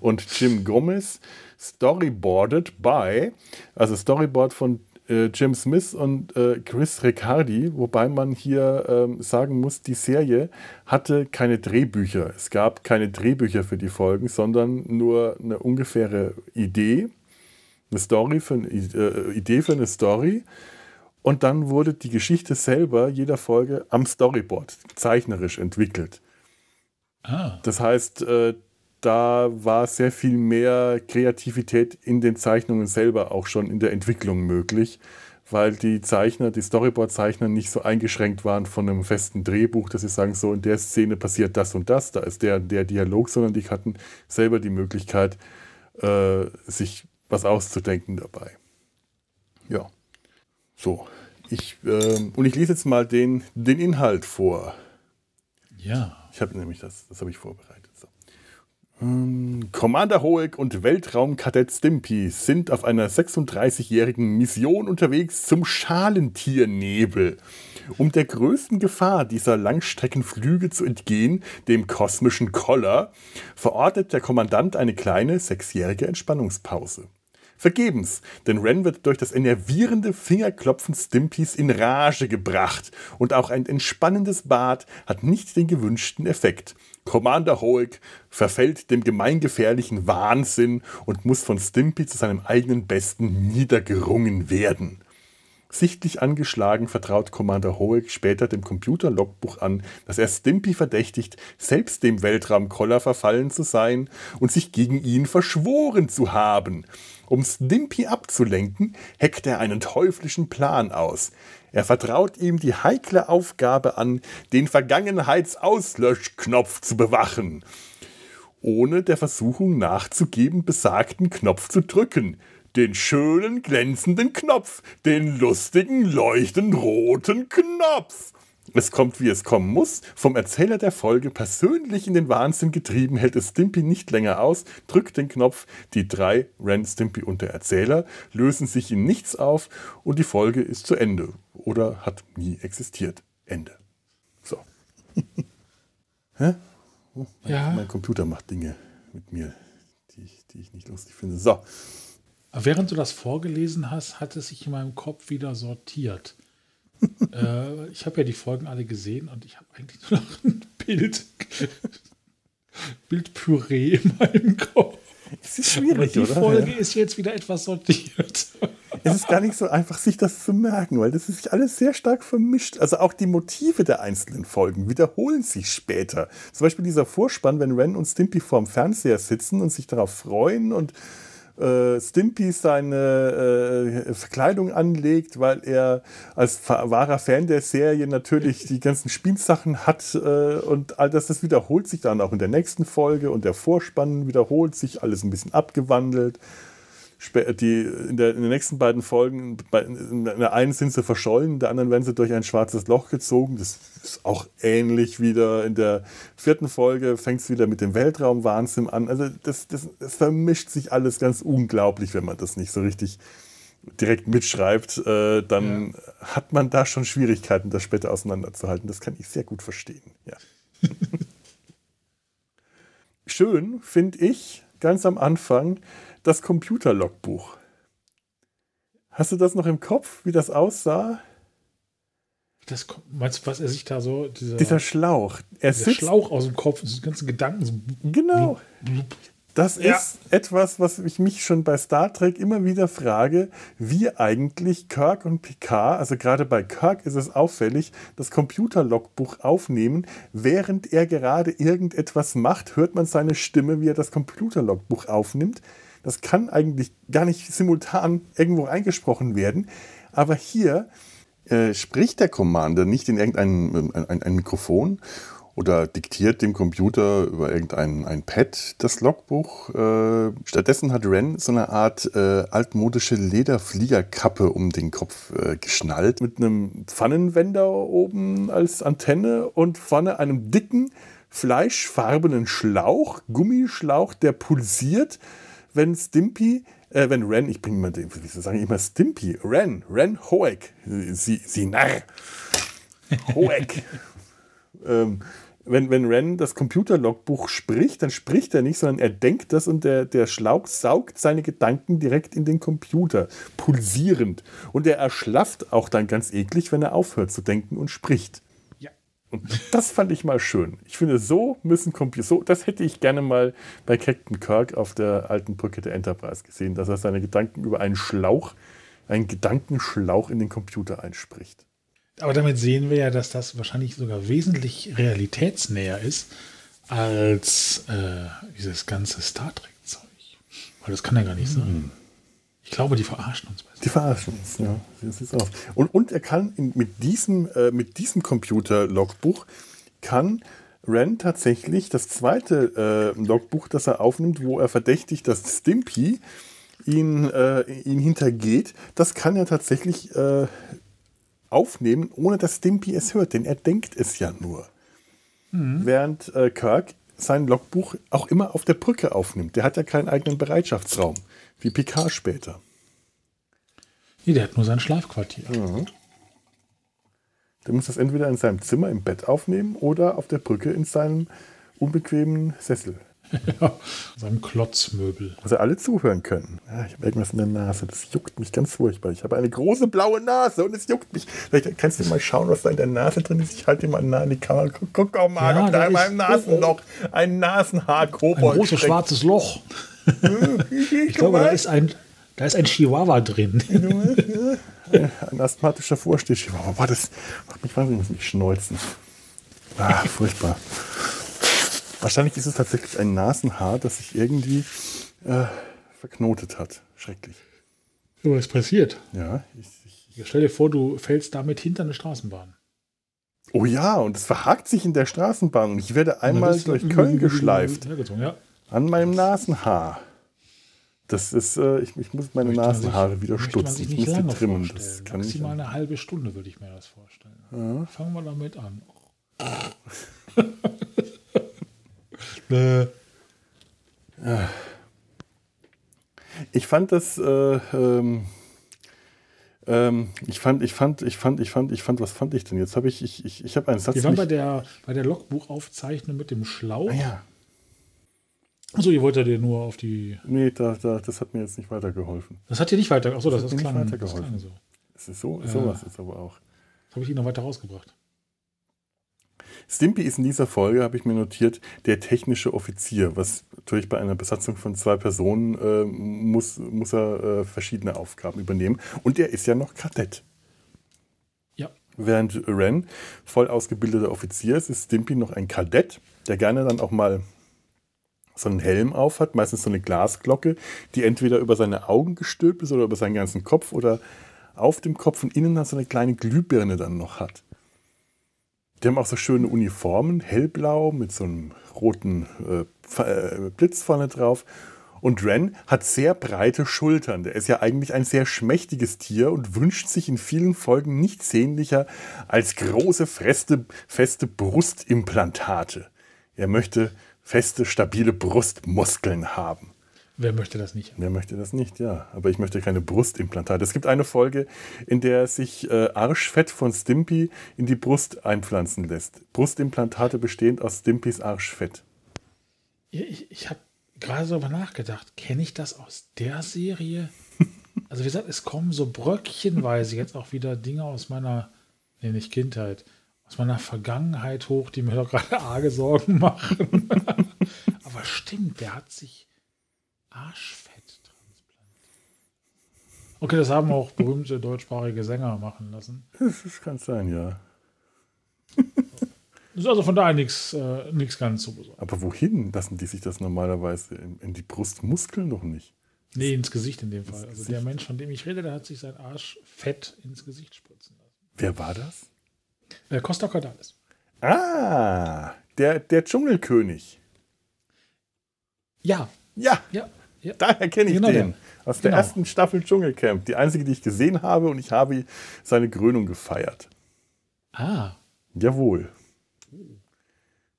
Speaker 2: Und Jim Gomez, storyboarded by, also Storyboard von äh, Jim Smith und äh, Chris Riccardi, wobei man hier ähm, sagen muss, die Serie hatte keine Drehbücher. Es gab keine Drehbücher für die Folgen, sondern nur eine ungefähre Idee, eine Story für eine äh, Idee für eine Story. Und dann wurde die Geschichte selber jeder Folge am Storyboard zeichnerisch entwickelt.
Speaker 3: Ah,
Speaker 2: Das heißt, äh, da war sehr viel mehr Kreativität in den Zeichnungen selber auch schon in der Entwicklung möglich, weil die Zeichner, die Storyboard-Zeichner nicht so eingeschränkt waren von einem festen Drehbuch, dass sie sagen, so in der Szene passiert das und das, da ist der der Dialog, sondern die hatten selber die Möglichkeit, äh, sich was auszudenken dabei. Ja, so. Ich, ähm, und ich lese jetzt mal den, den Inhalt vor.
Speaker 3: ja.
Speaker 2: Ich habe nämlich das, das habe ich vorbereitet. So. Ähm, Commander Hoek und Weltraumkadett Stimpy sind auf einer 36-jährigen Mission unterwegs zum Schalentiernebel. Um der größten Gefahr dieser Langstreckenflüge zu entgehen, dem kosmischen Koller, verordnet der Kommandant eine kleine sechsjährige Entspannungspause. Vergebens, denn Ren wird durch das enervierende Fingerklopfen Stimpys in Rage gebracht und auch ein entspannendes Bad hat nicht den gewünschten Effekt. Commander Hoek verfällt dem gemeingefährlichen Wahnsinn und muss von Stimpy zu seinem eigenen Besten niedergerungen werden. Sichtlich angeschlagen vertraut Commander Hoek später dem Computer-Logbuch an, dass er Stimpy verdächtigt, selbst dem Weltraumkoller verfallen zu sein und sich gegen ihn verschworen zu haben. Um Stimpy abzulenken, heckt er einen teuflischen Plan aus. Er vertraut ihm die heikle Aufgabe an, den Vergangenheitsauslöschknopf zu bewachen, ohne der Versuchung nachzugeben, besagten Knopf zu drücken. Den schönen, glänzenden Knopf, den lustigen, leuchtend roten Knopf. Es kommt, wie es kommen muss. Vom Erzähler der Folge persönlich in den Wahnsinn getrieben, hält es Stimpy nicht länger aus, drückt den Knopf. Die drei, Ren, Stimpy und der Erzähler, lösen sich in nichts auf und die Folge ist zu Ende. Oder hat nie existiert. Ende. So. Hä? Oh, mein,
Speaker 3: Ja.
Speaker 2: mein Computer macht Dinge mit mir, die ich, die ich nicht lustig finde. So.
Speaker 3: Während du das vorgelesen hast, hat es sich in meinem Kopf wieder sortiert. äh, ich habe ja die Folgen alle gesehen und ich habe eigentlich nur noch ein Bild, Bildpüree in meinem Kopf.
Speaker 2: Es ist
Speaker 3: Aber
Speaker 2: schwierig,
Speaker 3: die
Speaker 2: oder?
Speaker 3: Folge
Speaker 2: Ja.
Speaker 3: ist jetzt wieder etwas sortiert.
Speaker 2: Es ist gar nicht so einfach, sich das zu merken, weil das ist sich alles sehr stark vermischt. Also auch die Motive der einzelnen Folgen wiederholen sich später. Zum Beispiel dieser Vorspann, wenn Ren und Stimpy vorm Fernseher sitzen und sich darauf freuen und äh, Stimpy seine äh, Verkleidung anlegt, weil er als wahrer Fan der Serie natürlich die ganzen Spielsachen hat äh, und all das, das wiederholt sich dann auch in der nächsten Folge und der Vorspann wiederholt sich, alles ein bisschen abgewandelt. Die, in, der, in den nächsten beiden Folgen, bei, in der einen sind sie verschollen, in der anderen werden sie durch ein schwarzes Loch gezogen. Das ist auch ähnlich wieder. In der vierten Folge fängt es wieder mit dem Weltraumwahnsinn an. Also das, das, das vermischt sich alles ganz unglaublich, wenn man das nicht so richtig direkt mitschreibt. Äh, dann hat man da schon Schwierigkeiten, das später auseinanderzuhalten. Das kann ich sehr gut verstehen. Ja. Schön finde ich ganz am Anfang das Computerlogbuch. Hast du das noch im Kopf, wie das aussah?
Speaker 3: Das, meinst du, was er sich da so, dieser,
Speaker 2: Dieser Schlauch. Er
Speaker 3: dieser
Speaker 2: sitzt.
Speaker 3: Schlauch aus dem Kopf, diese ganzen Gedanken. So,
Speaker 2: Genau. Das
Speaker 3: Ja.
Speaker 2: ist etwas, was ich mich schon bei Star Trek immer wieder frage, wie eigentlich Kirk und Picard, also gerade bei Kirk ist es auffällig, das Computerlogbuch aufnehmen. Während er gerade irgendetwas macht, hört man seine Stimme, wie er das Computerlogbuch aufnimmt. Das kann eigentlich gar nicht simultan irgendwo eingesprochen werden. Aber hier äh, spricht der Commander nicht in irgendein ein, ein, ein Mikrofon oder diktiert dem Computer über irgendein ein Pad das Logbuch. Äh, stattdessen hat Ren so eine Art äh, altmodische Lederfliegerkappe um den Kopf äh, geschnallt mit einem Pfannenwender oben als Antenne und vorne einem dicken fleischfarbenen Schlauch, Gummischlauch, der pulsiert, wenn Stimpy, äh, wenn Ren, ich bringe immer den, wieso sage ich immer Stimpy, Ren, Ren Hoek, sie, sie Narr, Hoek. ähm, wenn, wenn Ren das Computerlogbuch spricht, dann spricht er nicht, sondern er denkt das und der, der Schlauch saugt seine Gedanken direkt in den Computer, pulsierend. Und er erschlafft auch dann ganz eklig, wenn er aufhört zu denken und spricht. Und das fand ich mal schön. Ich finde, so müssen Computer, so, das hätte ich gerne mal bei Captain Kirk auf der alten Brücke der Enterprise gesehen, dass er seine Gedanken über einen Schlauch, einen Gedankenschlauch in den Computer einspricht.
Speaker 3: Aber damit sehen wir ja, dass das wahrscheinlich sogar wesentlich realitätsnäher ist als äh, dieses ganze Star Trek-Zeug. Weil das kann ja gar nicht sein. Ich glaube, die verarschen uns.
Speaker 2: Die verarschen uns, ja. Aus. Und, und er kann in, mit diesem, äh, mit diesem Computer-Logbuch kann Ren tatsächlich das zweite äh, Logbuch, das er aufnimmt, wo er verdächtigt, dass Stimpy ihn, äh, ihn hintergeht, das kann er tatsächlich äh, aufnehmen, ohne dass Stimpy es hört, denn er denkt es ja nur. Während äh, Kirk sein Logbuch auch immer auf der Brücke aufnimmt. Der hat ja keinen eigenen Bereitschaftsraum, wie Picard später.
Speaker 3: Nee, der hat nur sein Schlafquartier.
Speaker 2: Der muss das entweder in seinem Zimmer im Bett aufnehmen oder auf der Brücke in seinem unbequemen Sessel.
Speaker 3: Ja, seinem Klotzmöbel.
Speaker 2: Wo sie alle zuhören können. Ja, ich habe irgendwas in der Nase. Das juckt mich ganz furchtbar. Ich habe eine große blaue Nase und es juckt mich. Vielleicht kannst du mal schauen, was da in der Nase drin ist. Ich halte dir mal nah in die Kamera. Guck, guck auch mal,
Speaker 3: Ja,
Speaker 2: ob da in meinem
Speaker 3: ist-
Speaker 2: Nasenloch ein Nasenhaar
Speaker 3: Ein
Speaker 2: Kobold
Speaker 3: großes
Speaker 2: steckt.
Speaker 3: schwarzes Loch.
Speaker 2: Ich,
Speaker 3: Ich glaube, da ist ein, da ist ein Chihuahua drin.
Speaker 2: ein asthmatischer Vorstich. Boah, das macht mich wahnsinnig, muss mich schneuzen. Ah, furchtbar. Wahrscheinlich ist es tatsächlich ein Nasenhaar, das sich irgendwie äh, verknotet hat. Schrecklich.
Speaker 3: Was passiert?
Speaker 2: Ja, ich, ich,
Speaker 3: Stell dir vor, du fällst damit hinter eine Straßenbahn.
Speaker 2: oh ja, und es verhakt sich in der Straßenbahn. Und ich werde einmal durch Köln geschleift.
Speaker 3: Ja.
Speaker 2: An meinem Nasenhaar. Das ist, äh, ich, ich muss meine
Speaker 3: Möchte man sich-
Speaker 2: Nasenhaare wieder stutzen. Ich muss die trimmen. Das kann ich
Speaker 3: Maximal eine halbe Stunde würde ich mir das vorstellen.
Speaker 2: Ja.
Speaker 3: Fangen wir damit an. Äh,
Speaker 2: Ich fand das, äh, ähm, ähm, ich fand, ich fand, ich fand, ich fand, ich fand, was fand ich denn? Jetzt habe ich, ich, ich, ich habe einen Satz.
Speaker 3: Wir waren bei der, bei der Logbuchaufzeichnung mit dem Schlauch.
Speaker 2: ah, ja,
Speaker 3: Achso, ihr wolltet dir nur auf die.
Speaker 2: nee, da, da, das hat mir jetzt nicht weitergeholfen.
Speaker 3: Das hat dir nicht weiter. Achso, das,
Speaker 2: Das
Speaker 3: das,
Speaker 2: hat mir
Speaker 3: klang,
Speaker 2: nicht
Speaker 3: das
Speaker 2: weitergeholfen.
Speaker 3: klang so.
Speaker 2: Es ist so,
Speaker 3: Ja.
Speaker 2: sowas ist aber auch.
Speaker 3: Das habe ich ihn noch weiter rausgebracht.
Speaker 2: Stimpy ist in dieser Folge, habe ich mir notiert, der technische Offizier, was natürlich bei einer Besatzung von zwei Personen äh, muss, muss er äh, verschiedene Aufgaben übernehmen. Und er ist ja noch Kadett.
Speaker 3: Ja.
Speaker 2: Während Ren voll ausgebildeter Offizier ist, ist Stimpy noch ein Kadett, der gerne dann auch mal so einen Helm auf hat, meistens so eine Glasglocke, die entweder über seine Augen gestülpt ist oder über seinen ganzen Kopf oder auf dem Kopf und innen dann so eine kleine Glühbirne dann noch hat. Die haben auch so schöne Uniformen, hellblau mit so einem roten äh, äh, Blitz vorne drauf. Und Ren hat sehr breite Schultern. Der ist ja eigentlich ein sehr schmächtiges Tier und wünscht sich in vielen Folgen nichts sehnlicher als große, feste, feste Brustimplantate. Er möchte feste, stabile Brustmuskeln haben.
Speaker 3: Wer möchte das nicht?
Speaker 2: Wer möchte das nicht? Ja, aber ich möchte keine Brustimplantate. Es gibt eine Folge, in der sich äh, Arschfett von Stimpy in die Brust einpflanzen lässt. Brustimplantate bestehend aus Stimpys Arschfett.
Speaker 3: Ich, ich habe gerade darüber nachgedacht. Kenne ich das aus der Serie? Also wie gesagt, es kommen so bröckchenweise jetzt auch wieder Dinge aus meiner, nee, nicht Kindheit, aus meiner Vergangenheit hoch, die mir doch gerade arge Sorgen machen. Aber stimmt, der hat sich Arschfett transplantiert. Okay, das haben auch berühmte deutschsprachige Sänger machen lassen.
Speaker 2: Das, das kann sein, ja.
Speaker 3: Das ist also von daher nichts äh, nix ganz so besonders.
Speaker 2: Aber wohin lassen die sich das normalerweise? In, in die Brustmuskeln doch nicht.
Speaker 3: Nee, ins Gesicht in dem Fall. Also der Mensch, von dem ich rede, der hat sich sein Arschfett ins Gesicht spritzen lassen.
Speaker 2: Wer war das?
Speaker 3: Äh, Costa Cordalis.
Speaker 2: Ah, der, der Dschungelkönig.
Speaker 3: Ja,
Speaker 2: Ja,
Speaker 3: ja, ja.
Speaker 2: daher kenne ich
Speaker 3: Genau
Speaker 2: den.
Speaker 3: der.
Speaker 2: Aus der
Speaker 3: Genau.
Speaker 2: ersten Staffel Dschungelcamp. Die einzige, die ich gesehen habe und ich habe seine Krönung gefeiert.
Speaker 3: Ah,
Speaker 2: Jawohl.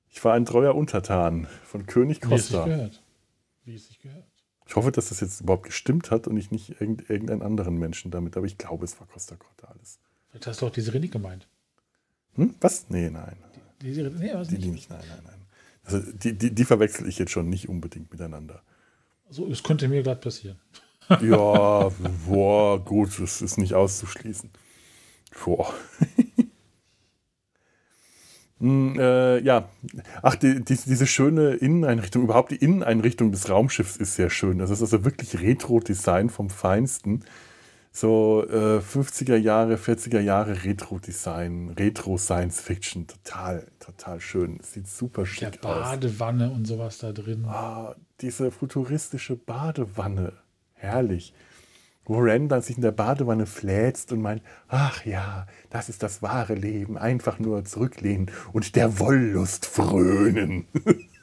Speaker 2: Ich war ein treuer Untertan von König
Speaker 3: wie es sich
Speaker 2: Costa.
Speaker 3: gehört. Wie es sich gehört.
Speaker 2: Ich hoffe, dass das jetzt überhaupt gestimmt hat und ich nicht irgend, irgendeinen anderen Menschen damit, aber ich glaube, es war Costa Cordalis.
Speaker 3: Vielleicht hast du auch die Serie nicht gemeint.
Speaker 2: Hm? Was? Nee, nein.
Speaker 3: Die Serie, nee, was
Speaker 2: Die, die
Speaker 3: nicht.
Speaker 2: nein, nein, nein. Also die, die, die verwechsel ich jetzt schon nicht unbedingt miteinander.
Speaker 3: So, es könnte mir gerade passieren.
Speaker 2: Ja, boah, gut, das ist nicht auszuschließen. Boah. Hm, äh, ja, ach, die, die, diese schöne Inneneinrichtung, überhaupt die Inneneinrichtung des Raumschiffs ist sehr schön. Das ist also wirklich Retro-Design vom Feinsten. So äh, 50er Jahre, 40er Jahre Retro-Design, Retro-Science-Fiction, total, total schön. Sieht super
Speaker 3: Der
Speaker 2: schick aus.
Speaker 3: Badewanne und sowas da drin.
Speaker 2: Ah, diese futuristische Badewanne. Herrlich. Wo Ren dann sich in der Badewanne fläzt und meint, ach ja, das ist das wahre Leben. Einfach nur zurücklehnen und der Wollust frönen.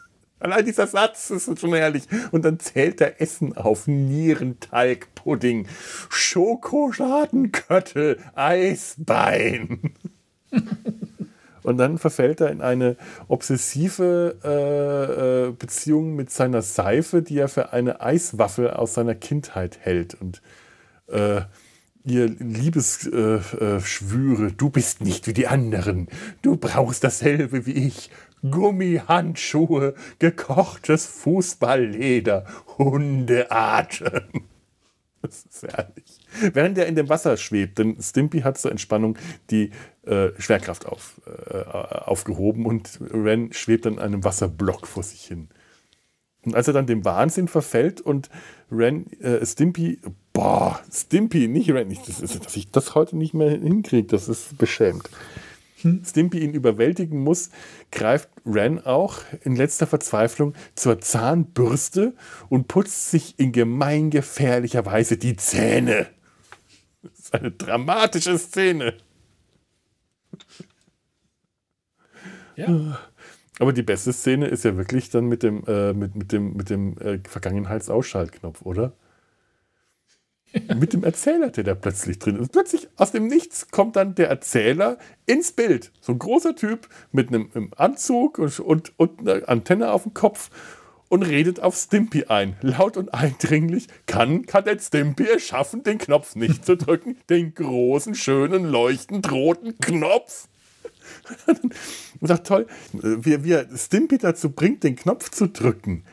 Speaker 2: Allein dieser Satz ist schon herrlich. Und dann zählt er Essen auf. Nierentalgpudding, Schokoschadenköttel, Eisbein. Und dann verfällt er in eine obsessive äh, äh, Beziehung mit seiner Seife, die er für eine Eiswaffel aus seiner Kindheit hält. Und äh, ihr Liebesschwüre, äh, Schwüre, du bist nicht wie die anderen. Du brauchst dasselbe wie ich. Gummihandschuhe, gekochtes Fußballleder, Hundeatem. Das ist herrlich. Während er in dem Wasser schwebt, denn Stimpy hat zur Entspannung die äh, Schwerkraft auf, äh, aufgehoben und Ren schwebt an einem Wasserblock vor sich hin. Und als er dann dem Wahnsinn verfällt und Ren, äh, Stimpy, boah, Stimpy, nicht Ren, nicht, das dass ich das heute nicht mehr hinkriege, das ist beschämt. Stimpy ihn überwältigen muss, greift Ren auch in letzter Verzweiflung zur Zahnbürste und putzt sich in gemeingefährlicher Weise die Zähne. Das ist eine dramatische Szene.
Speaker 3: Ja,
Speaker 2: Aber die beste Szene ist ja wirklich dann mit dem, äh, mit, mit dem, mit dem äh, Vergangenheitsausschaltknopf, oder? Mit dem Erzähler, der da plötzlich drin ist. Und plötzlich aus dem Nichts kommt dann der Erzähler ins Bild. So ein großer Typ mit einem, einem Anzug und, und, und einer Antenne auf dem Kopf und redet auf Stimpy ein. Laut und eindringlich kann Kadett Stimpy es schaffen, den Knopf nicht zu drücken. Den großen, schönen, leuchtend roten Knopf. und sagt, toll, wie, wie er Stimpy dazu bringt, den Knopf zu drücken.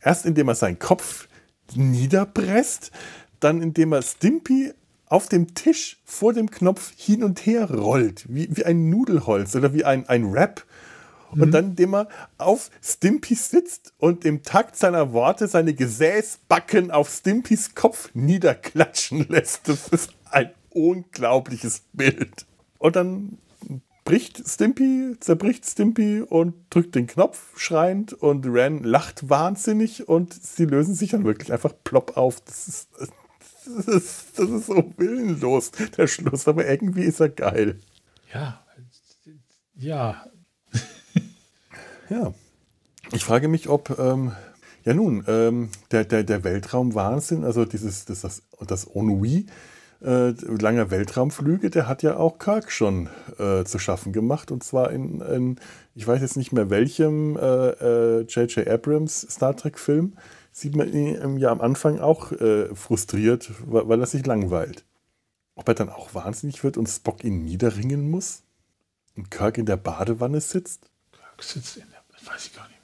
Speaker 2: Erst indem er seinen Kopf niederpresst, dann indem er Stimpy auf dem Tisch vor dem Knopf hin und her rollt, wie, wie ein Nudelholz oder wie ein, ein Rap. Und dann, indem er auf Stimpy sitzt und im Takt seiner Worte seine Gesäßbacken auf Stimpys Kopf niederklatschen lässt. Das ist ein unglaubliches Bild. Und dann bricht Stimpy, zerbricht Stimpy und drückt den Knopf schreiend und Ren lacht wahnsinnig und sie lösen sich dann wirklich einfach plopp auf. Das ist, das ist, das ist so willenlos, der Schluss, aber irgendwie ist er geil.
Speaker 3: Ja, ja.
Speaker 2: ja. Ich frage mich, ob, ähm, ja nun, ähm, der, der, der Weltraumwahnsinn, also dieses, das, das, das Ennui, äh, langer Weltraumflüge, der hat ja auch Kirk schon äh, zu schaffen gemacht. Und zwar in, in ich weiß jetzt nicht mehr welchem J.J. Äh, äh Abrams Star Trek-Film, sieht man ihn ja am Anfang auch äh, frustriert, weil, weil, er sich langweilt. Ob er dann auch wahnsinnig wird und Spock ihn niederringen muss? Und Kirk in der Badewanne sitzt?
Speaker 3: Kirk sitzt in der, weiß ich gar nicht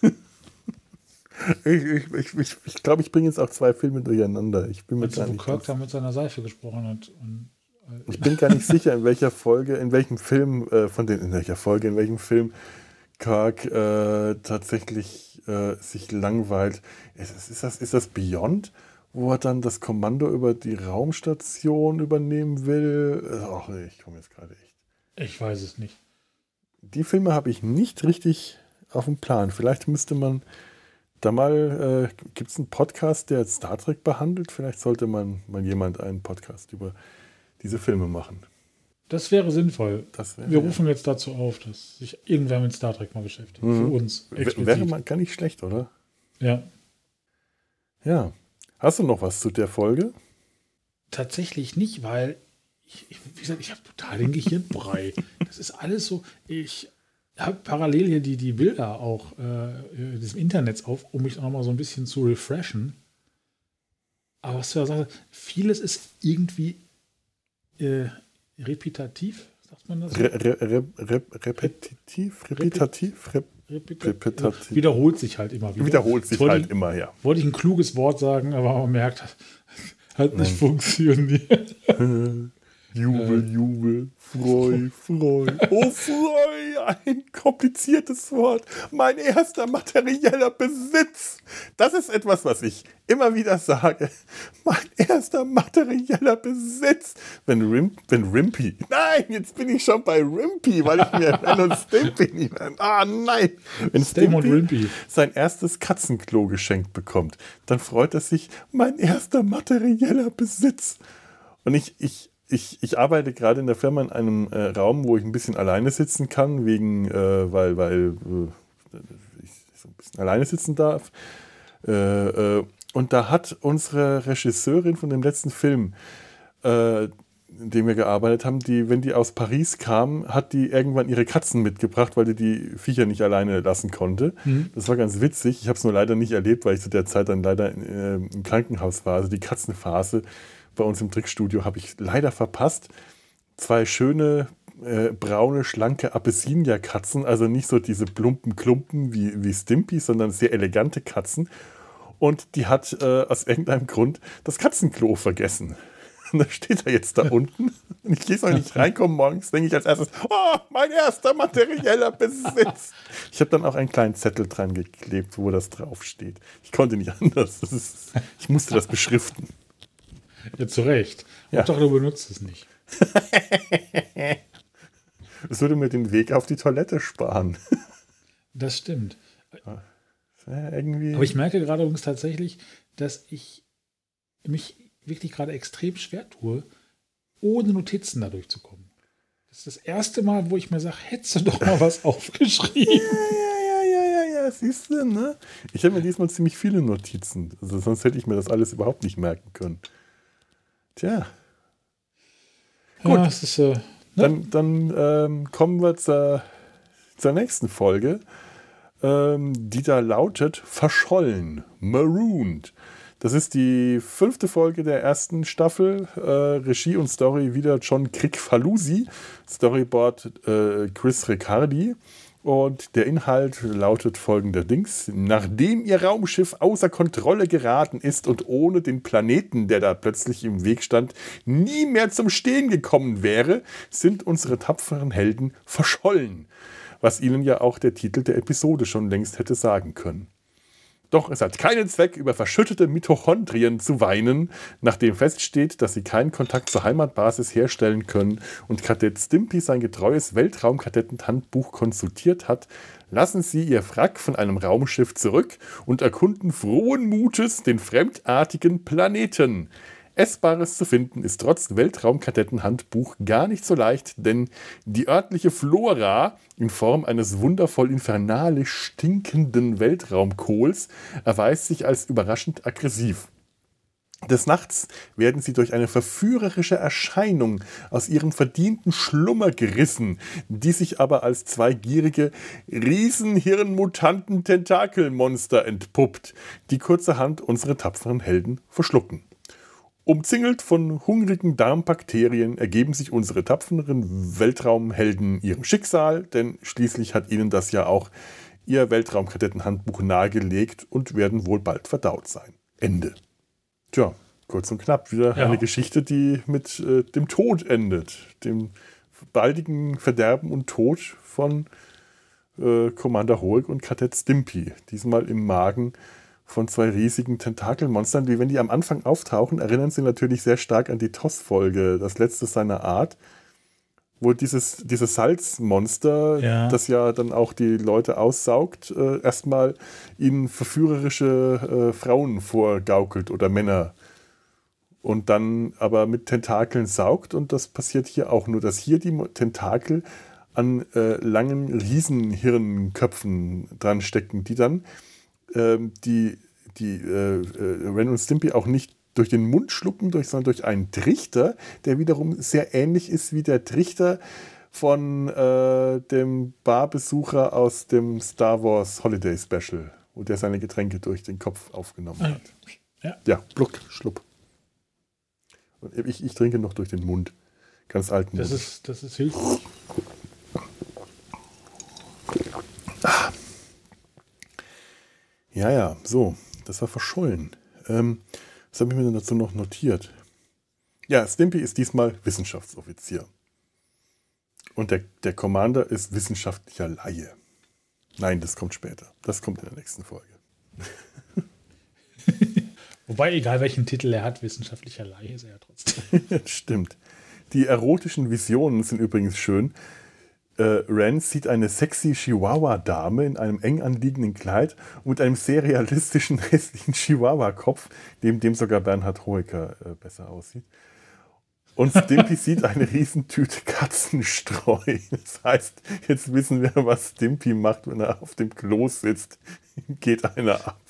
Speaker 2: ich glaube, ich, ich, ich, glaub, ich bringe jetzt auch zwei Filme durcheinander. Ich bin mir gar nicht
Speaker 3: Kirk da mit seiner Seife gesprochen hat. Und,
Speaker 2: äh, ich bin gar nicht sicher, in welcher Folge, in welchem Film, äh, von den, in welcher Folge, in welchem Film Kirk äh, tatsächlich äh, sich langweilt. Ist, ist, das, ist das Beyond, wo er dann das Kommando über die Raumstation übernehmen will? Ach, ich komme jetzt gerade echt.
Speaker 3: Ich weiß es nicht.
Speaker 2: Die Filme habe ich nicht richtig auf dem Plan. Vielleicht müsste man da mal, äh, gibt es einen Podcast, der Star Trek behandelt? Vielleicht sollte man mal jemand einen Podcast über diese Filme machen.
Speaker 3: Das wäre sinnvoll. Das wäre, Wir rufen ja. jetzt dazu auf, dass sich irgendwer mit Star Trek mal beschäftigt. Mhm. Für uns.
Speaker 2: Explizit. Wäre mal gar nicht schlecht, oder?
Speaker 3: Ja.
Speaker 2: Ja. Hast du noch was zu der Folge?
Speaker 3: Tatsächlich nicht, weil ich, wie gesagt, ich habe total den Gehirnbrei. das ist alles so. Ich habe parallel hier die, die Bilder auch äh, des Internets auf, um mich auch mal so ein bisschen zu refreshen. Aber was du ja sagst, vieles ist irgendwie äh, repetitiv, sagt man das?
Speaker 2: Re, re, re, repetitiv, repetitiv,
Speaker 3: repetitiv. Wiederholt sich halt immer wieder.
Speaker 2: Wiederholt sich halt ich, immer, ja.
Speaker 3: Wollte ich ein kluges Wort sagen, aber man merkt, hat nicht Nein. funktioniert.
Speaker 2: Jubel, Jubel, Freu, Freu. Oh, Freu, ein kompliziertes Wort. Mein erster materieller Besitz. Das ist etwas, was ich immer wieder sage. Mein erster materieller Besitz. Wenn, Rim, wenn Rimpy, nein, jetzt bin ich schon bei Rimpy, weil ich mir Ren und Stimpy nicht mehr, ah nein. Wenn Stimpy sein erstes Katzenklo geschenkt bekommt, dann freut er sich, mein erster materieller Besitz. Und ich, ich ich, ich arbeite gerade in der Firma in einem äh, Raum, wo ich ein bisschen alleine sitzen kann, wegen, äh, weil, weil äh, ich so ein bisschen alleine sitzen darf. Äh, äh, und da hat unsere Regisseurin von dem letzten Film, äh, in dem wir gearbeitet haben, die, wenn die aus Paris kam, hat die irgendwann ihre Katzen mitgebracht, weil die die Viecher nicht alleine lassen konnte. Mhm. Das war ganz witzig. Ich habe es nur leider nicht erlebt, weil ich zu der Zeit dann leider im Krankenhaus war. Also die Katzenphase bei uns im Trickstudio habe ich leider verpasst. Zwei schöne äh, braune, schlanke Abyssinia-Katzen, also nicht so diese plumpen Klumpen wie, wie Stimpy, sondern sehr elegante Katzen. Und die hat äh, aus irgendeinem Grund das Katzenklo vergessen. Und da steht er jetzt da unten. Und ich gehe noch nicht reinkommen morgens, denke ich als erstes, oh, mein erster materieller Besitz. Ich habe dann auch einen kleinen Zettel dran geklebt, wo das draufsteht. Ich konnte nicht anders. Ist, ich musste das beschriften.
Speaker 3: Ja, zu Recht. Ja. Hauptsache, du benutzt es nicht.
Speaker 2: Das würde mir den Weg auf die Toilette sparen.
Speaker 3: Das stimmt.
Speaker 2: Ja, irgendwie.
Speaker 3: Aber ich merke gerade übrigens tatsächlich, dass ich mich wirklich gerade extrem schwer tue, ohne Notizen dadurch zu kommen. Das ist das erste Mal, wo ich mir sage, hättest du doch mal was aufgeschrieben.
Speaker 2: Ja, ja, ja, ja, ja, siehst du, ne? Ich habe mir diesmal ziemlich viele Notizen. Also sonst hätte ich mir das alles überhaupt nicht merken können. Tja.
Speaker 3: Gut. Ja, ist, äh, ne?
Speaker 2: Dann, dann ähm, kommen wir zur, zur nächsten Folge, ähm, die da lautet Verschollen, Marooned. Das ist die fünfte Folge der ersten Staffel. Äh, Regie und Story wieder John Krikfalusi. Storyboard äh, Chris Riccardi. Und der Inhalt lautet folgendermaßen: Nachdem ihr Raumschiff außer Kontrolle geraten ist und ohne den Planeten, der da plötzlich im Weg stand, nie mehr zum Stehen gekommen wäre, sind unsere tapferen Helden verschollen. Was ihnen ja auch der Titel der Episode schon längst hätte sagen können. Doch es hat keinen Zweck, über verschüttete Mitochondrien zu weinen, nachdem feststeht, dass sie keinen Kontakt zur Heimatbasis herstellen können und Kadett Stimpy sein getreues Weltraumkadettenhandbuch konsultiert hat, lassen sie ihr Wrack von einem Raumschiff zurück und erkunden frohen Mutes den fremdartigen Planeten. Essbares zu finden ist trotz Weltraumkadettenhandbuch gar nicht so leicht, denn die örtliche Flora in Form eines wundervoll infernalisch stinkenden Weltraumkohls erweist sich als überraschend aggressiv. Des Nachts werden sie durch eine verführerische Erscheinung aus ihrem verdienten Schlummer gerissen, die sich aber als zwei gierige Riesenhirnmutanten Tentakelmonster entpuppt, die kurzerhand unsere tapferen Helden verschlucken. Umzingelt von hungrigen Darmbakterien ergeben sich unsere tapferen Weltraumhelden ihrem Schicksal, denn schließlich hat ihnen das ja auch ihr Weltraumkadettenhandbuch nahegelegt und werden wohl bald verdaut sein. Ende. Tja, kurz und knapp wieder ja. eine Geschichte, die mit äh, dem Tod endet. Dem baldigen Verderben und Tod von äh, Commander Hulk und Kadett Stimpy. Diesmal im Magen von zwei riesigen Tentakelmonstern. Die, wenn die am Anfang auftauchen, erinnern sie natürlich sehr stark an die TOS-Folge, das letzte seiner Art, wo dieses, dieses Salzmonster, ja. das ja dann auch die Leute aussaugt, äh, erstmal ihnen verführerische äh, Frauen vorgaukelt oder Männer. Und dann aber mit Tentakeln saugt. Und das passiert hier auch nur, dass hier die Tentakel an äh, langen Riesenhirnköpfen dran stecken, die dann ähm, die, die äh, äh, Ren und Stimpy auch nicht durch den Mund schlucken, durch, sondern durch einen Trichter, der wiederum sehr ähnlich ist wie der Trichter von äh, dem Barbesucher aus dem Star Wars Holiday Special, wo der seine Getränke durch den Kopf aufgenommen hat. Ja, ja Bluck, Schlupp. Und ich, ich trinke noch durch den Mund. Ganz alten
Speaker 3: das Ist, das ist hilfreich.
Speaker 2: Ja, ja, so, das war verschollen. Ähm, was habe ich mir denn dazu noch notiert? Ja, Stimpy ist diesmal Wissenschaftsoffizier. Und der, der Commander ist wissenschaftlicher Laie. Nein, das kommt später. Das kommt in der nächsten Folge.
Speaker 3: Wobei, egal welchen Titel er hat, wissenschaftlicher Laie ist er ja trotzdem.
Speaker 2: Stimmt. Die erotischen Visionen sind übrigens schön. Äh, Ren sieht eine sexy Chihuahua-Dame in einem eng anliegenden Kleid und mit einem sehr realistischen hässlichen Chihuahua-Kopf, neben dem sogar Bernhard Hoeker äh, besser aussieht. Und Stimpy sieht eine Riesentüte Katzenstreu. Das heißt, jetzt wissen wir, was Stimpy macht, wenn er auf dem Klo sitzt. Geht einer ab.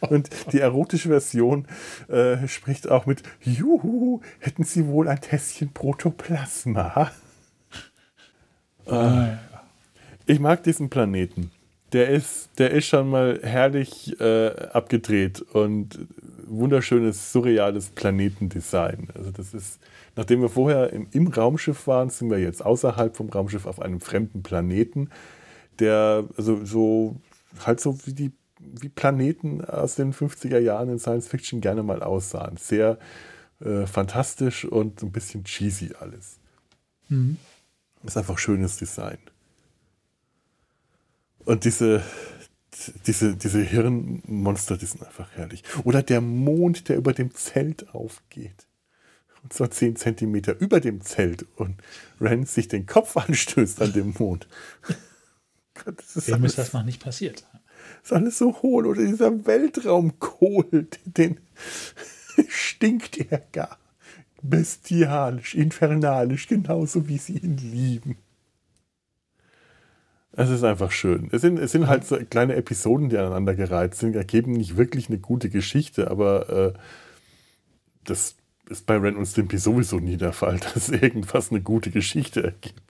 Speaker 2: Und die erotische Version äh, spricht auch mit Juhu, hätten Sie wohl ein Tässchen Protoplasma? Ah, ja. Ich mag diesen Planeten. Der ist, der ist schon mal herrlich äh, abgedreht und wunderschönes, surreales Planetendesign. Also das ist, nachdem wir vorher im, im Raumschiff waren, sind wir jetzt außerhalb vom Raumschiff auf einem fremden Planeten, der also so halt so wie die wie Planeten aus den 50er Jahren in Science Fiction gerne mal aussahen. Sehr äh, fantastisch und ein bisschen cheesy alles. Mhm. Ist einfach schönes Design. Und diese, diese, diese Hirnmonster, die sind einfach herrlich. Oder der Mond, der über dem Zelt aufgeht. Und zwar 10 Zentimeter über dem Zelt. Und Ren sich den Kopf anstößt an dem Mond.
Speaker 3: Gott, das ist Wem alles, ist das noch nicht passiert?
Speaker 2: Ist alles so hohl. Oder dieser Weltraumkohl, den stinkt er gar bestialisch, infernalisch, genauso wie sie ihn lieben. Es ist einfach schön. Es sind, es sind halt so kleine Episoden, die aneinander gereiht sind, ergeben nicht wirklich eine gute Geschichte, aber äh, das ist bei Ren und Stimpy sowieso nie der Fall, dass irgendwas eine gute Geschichte ergibt.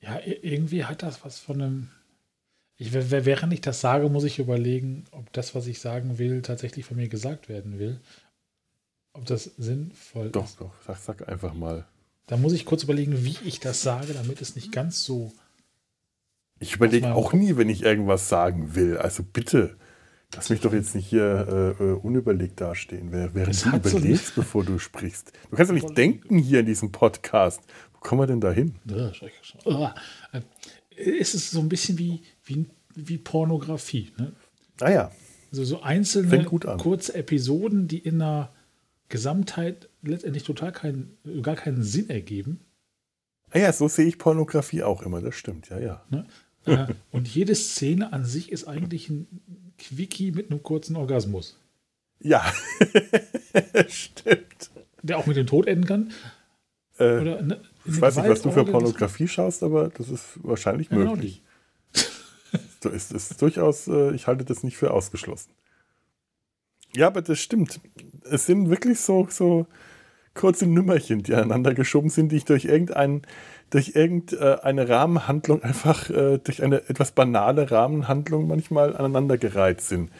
Speaker 3: Ja, irgendwie hat das was von einem. Ich, während ich das sage, muss ich überlegen, ob das, was ich sagen will, tatsächlich von mir gesagt werden will. Ob das sinnvoll
Speaker 2: doch, ist. Doch, doch, sag, sag einfach mal.
Speaker 3: Da muss ich kurz überlegen, wie ich das sage, damit es nicht ganz so.
Speaker 2: Ich überlege auch nie, wenn ich irgendwas sagen will. Also bitte. Lass mich doch jetzt nicht hier äh, äh unüberlegt dastehen, während du überlegst, so bevor du sprichst. Du kannst doch nicht denken hier in diesem Podcast. Wo kommen wir denn da hin?
Speaker 3: Äh, es ist so ein bisschen wie, wie, wie Pornografie. Ne?
Speaker 2: Ah ja.
Speaker 3: Also so einzelne kurze Episoden, die in einer Gesamtheit letztendlich total keinen, gar keinen Sinn ergeben.
Speaker 2: Ah ja, so sehe ich Pornografie auch immer, das stimmt, ja, ja.
Speaker 3: Ne? Äh, und jede Szene an sich ist eigentlich ein Quickie mit einem kurzen Orgasmus.
Speaker 2: Ja, stimmt.
Speaker 3: Der auch mit dem Tod enden kann.
Speaker 2: Äh, Oder eine, ich weiß nicht, was du für Pornografie schaust, aber das ist wahrscheinlich ja, genau möglich. so ist es durchaus, äh, ich halte das nicht für ausgeschlossen. Ja, aber das stimmt. Es sind wirklich so, so kurze Nümmerchen, die aneinander geschoben sind, die ich durch irgendeinen durch irgendeine Rahmenhandlung einfach äh, durch eine etwas banale Rahmenhandlung manchmal aneinandergereiht sind.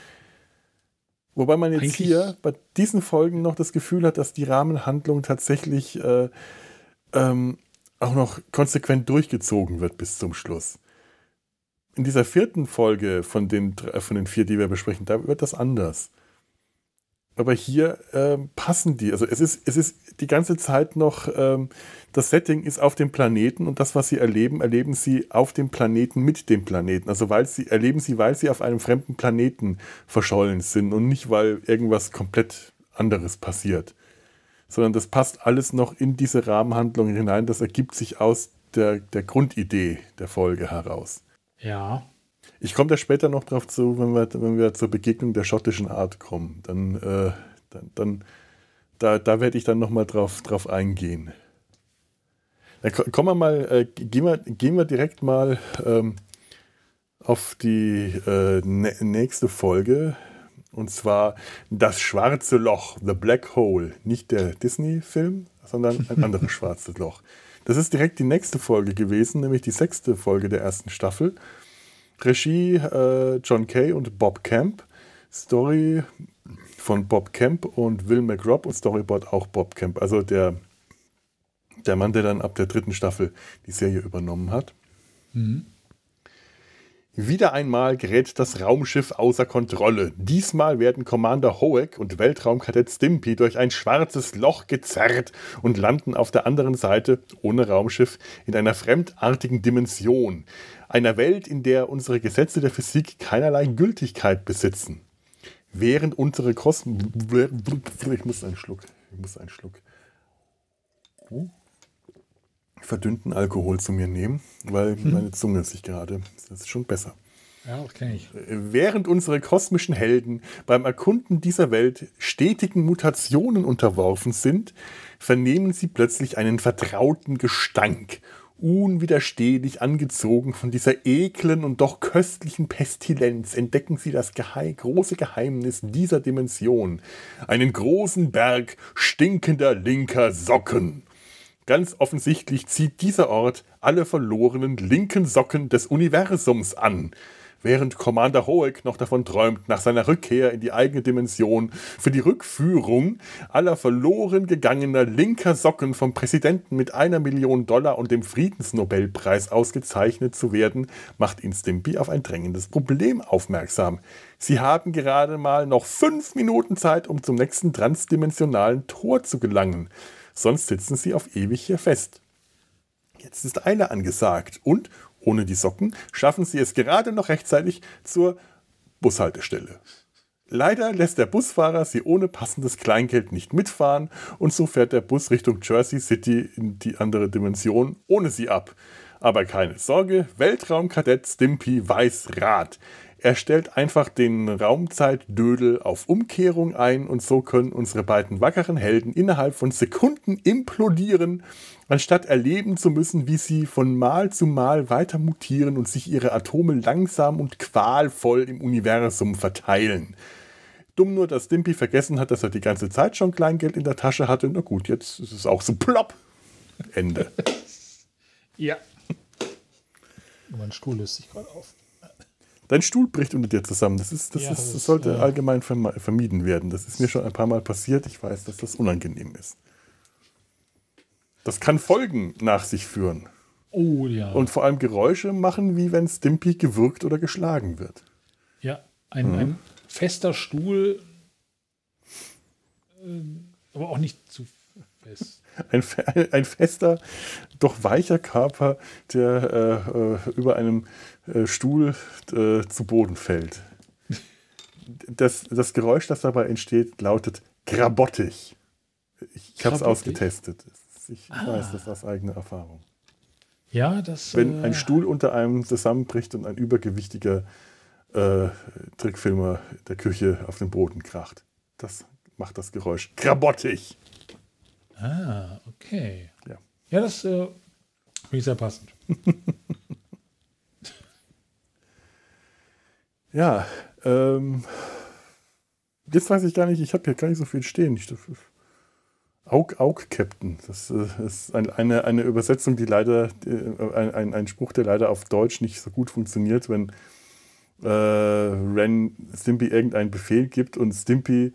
Speaker 2: Wobei man jetzt Eigentlich hier bei diesen Folgen noch das Gefühl hat, dass die Rahmenhandlung tatsächlich äh, ähm, auch noch konsequent durchgezogen wird bis zum Schluss. In dieser vierten Folge von den, von den vier, die wir besprechen, da wird das anders. Aber hier ähm, passen die. Also es ist, es ist die ganze Zeit noch, ähm, das Setting ist auf dem Planeten und das, was sie erleben, erleben sie auf dem Planeten mit dem Planeten. Also weil sie, erleben sie, weil sie auf einem fremden Planeten verschollen sind und nicht, weil irgendwas komplett anderes passiert. Sondern das passt alles noch in diese Rahmenhandlung hinein. Das ergibt sich aus der, der Grundidee der Folge heraus.
Speaker 3: Ja.
Speaker 2: Ich komme da später noch drauf zu, wenn wir, wenn wir zur Begegnung der schottischen Art kommen. Dann, äh, dann, dann da, da werde ich dann nochmal drauf, drauf eingehen. Dann kommen wir mal, äh, gehen, wir, gehen wir direkt mal ähm, auf die äh, nächste Folge. Und zwar Das schwarze Loch, The Black Hole. Nicht der Disney-Film, sondern ein anderes schwarzes Loch. Das ist direkt die nächste Folge gewesen, nämlich die sechste Folge der ersten Staffel. Regie äh, John Kay und Bob Camp. Story von Bob Camp und Will McRobb und Storyboard auch Bob Camp. Also der, der Mann, der dann ab der dritten Staffel die Serie übernommen hat. Mhm. Wieder einmal gerät das Raumschiff außer Kontrolle. Diesmal werden Commander Hoek und Weltraumkadett Stimpy durch ein schwarzes Loch gezerrt und landen auf der anderen Seite, ohne Raumschiff, in einer fremdartigen Dimension. Einer Welt, in der unsere Gesetze der Physik keinerlei Gültigkeit besitzen. Während unsere Kosten. Ich muss einen Schluck. Ich muss einen Schluck. Oh verdünnten Alkohol zu mir nehmen, weil hm. meine Zunge sich gerade, das ist schon besser.
Speaker 3: Ja, das kenne ich.
Speaker 2: Während unsere kosmischen Helden beim Erkunden dieser Welt stetigen Mutationen unterworfen sind, vernehmen sie plötzlich einen vertrauten Gestank, unwiderstehlich angezogen von dieser eklen und doch köstlichen Pestilenz, entdecken sie das Geheim große Geheimnis dieser Dimension, einen großen Berg stinkender linker Socken. Ganz offensichtlich zieht dieser Ort alle verlorenen linken Socken des Universums an, während Commander Hoek noch davon träumt, nach seiner Rückkehr in die eigene Dimension für die Rückführung aller verloren gegangener linker Socken vom Präsidenten mit einer Million Dollar und dem Friedensnobelpreis ausgezeichnet zu werden, macht ihn Stimpy auf ein drängendes Problem aufmerksam. Sie haben gerade mal noch fünf Minuten Zeit, um zum nächsten transdimensionalen Tor zu gelangen sonst sitzen sie auf ewig hier fest. Jetzt ist Eile angesagt und, ohne die Socken, schaffen sie es gerade noch rechtzeitig zur Bushaltestelle. Leider lässt der Busfahrer sie ohne passendes Kleingeld nicht mitfahren und so fährt der Bus Richtung Jersey City in die andere Dimension ohne sie ab. Aber keine Sorge, Weltraumkadett Stimpy weiß Rat. Er stellt einfach den Raumzeitdödel auf Umkehrung ein und so können unsere beiden wackeren Helden innerhalb von Sekunden implodieren, anstatt erleben zu müssen, wie sie von Mal zu Mal weiter mutieren und sich ihre Atome langsam und qualvoll im Universum verteilen. Dumm nur, dass Stimpy vergessen hat, dass er die ganze Zeit schon Kleingeld in der Tasche hatte. Na gut, jetzt ist es auch so plopp. Ende.
Speaker 3: Ja. mein Stuhl löst sich gerade auf.
Speaker 2: Dein Stuhl bricht unter dir zusammen. Das, ist, das,
Speaker 3: Ja,
Speaker 2: ist,
Speaker 3: das
Speaker 2: sollte
Speaker 3: äh,
Speaker 2: allgemein vermieden werden. Das ist mir schon ein paar Mal passiert. Ich weiß, dass das unangenehm ist. Das kann Folgen nach sich führen.
Speaker 3: Oh ja.
Speaker 2: Und vor allem Geräusche machen, wie wenn Stimpy gewürgt oder geschlagen wird.
Speaker 3: ja, ein, ein fester Stuhl, ähm, aber auch nicht zu fest.
Speaker 2: Ein, ein fester, doch weicher Körper, der äh, äh, über einem äh, Stuhl äh, zu Boden fällt. Das, das Geräusch, das dabei entsteht, lautet grabottig. Ich, ich habe es
Speaker 3: Grabottig?
Speaker 2: Ich weiß das aus eigener Erfahrung.
Speaker 3: Ja, das.
Speaker 2: Wenn
Speaker 3: äh,
Speaker 2: ein Stuhl unter einem zusammenbricht und ein übergewichtiger äh, Trickfilmer der Küche auf den Boden kracht. Das macht das Geräusch grabottig.
Speaker 3: Ah, okay.
Speaker 2: Ja.
Speaker 3: Ja, das äh, finde ich sehr passend.
Speaker 2: Ja, ähm, jetzt weiß ich gar nicht, ich habe hier gar nicht so viel stehen. Ich, Aug, Aug, Captain. Das äh, ist ein, eine, eine Übersetzung, die leider, äh, ein, ein, ein Spruch, der leider auf Deutsch nicht so gut funktioniert, wenn äh, Ren Stimpy irgendeinen Befehl gibt und Stimpy,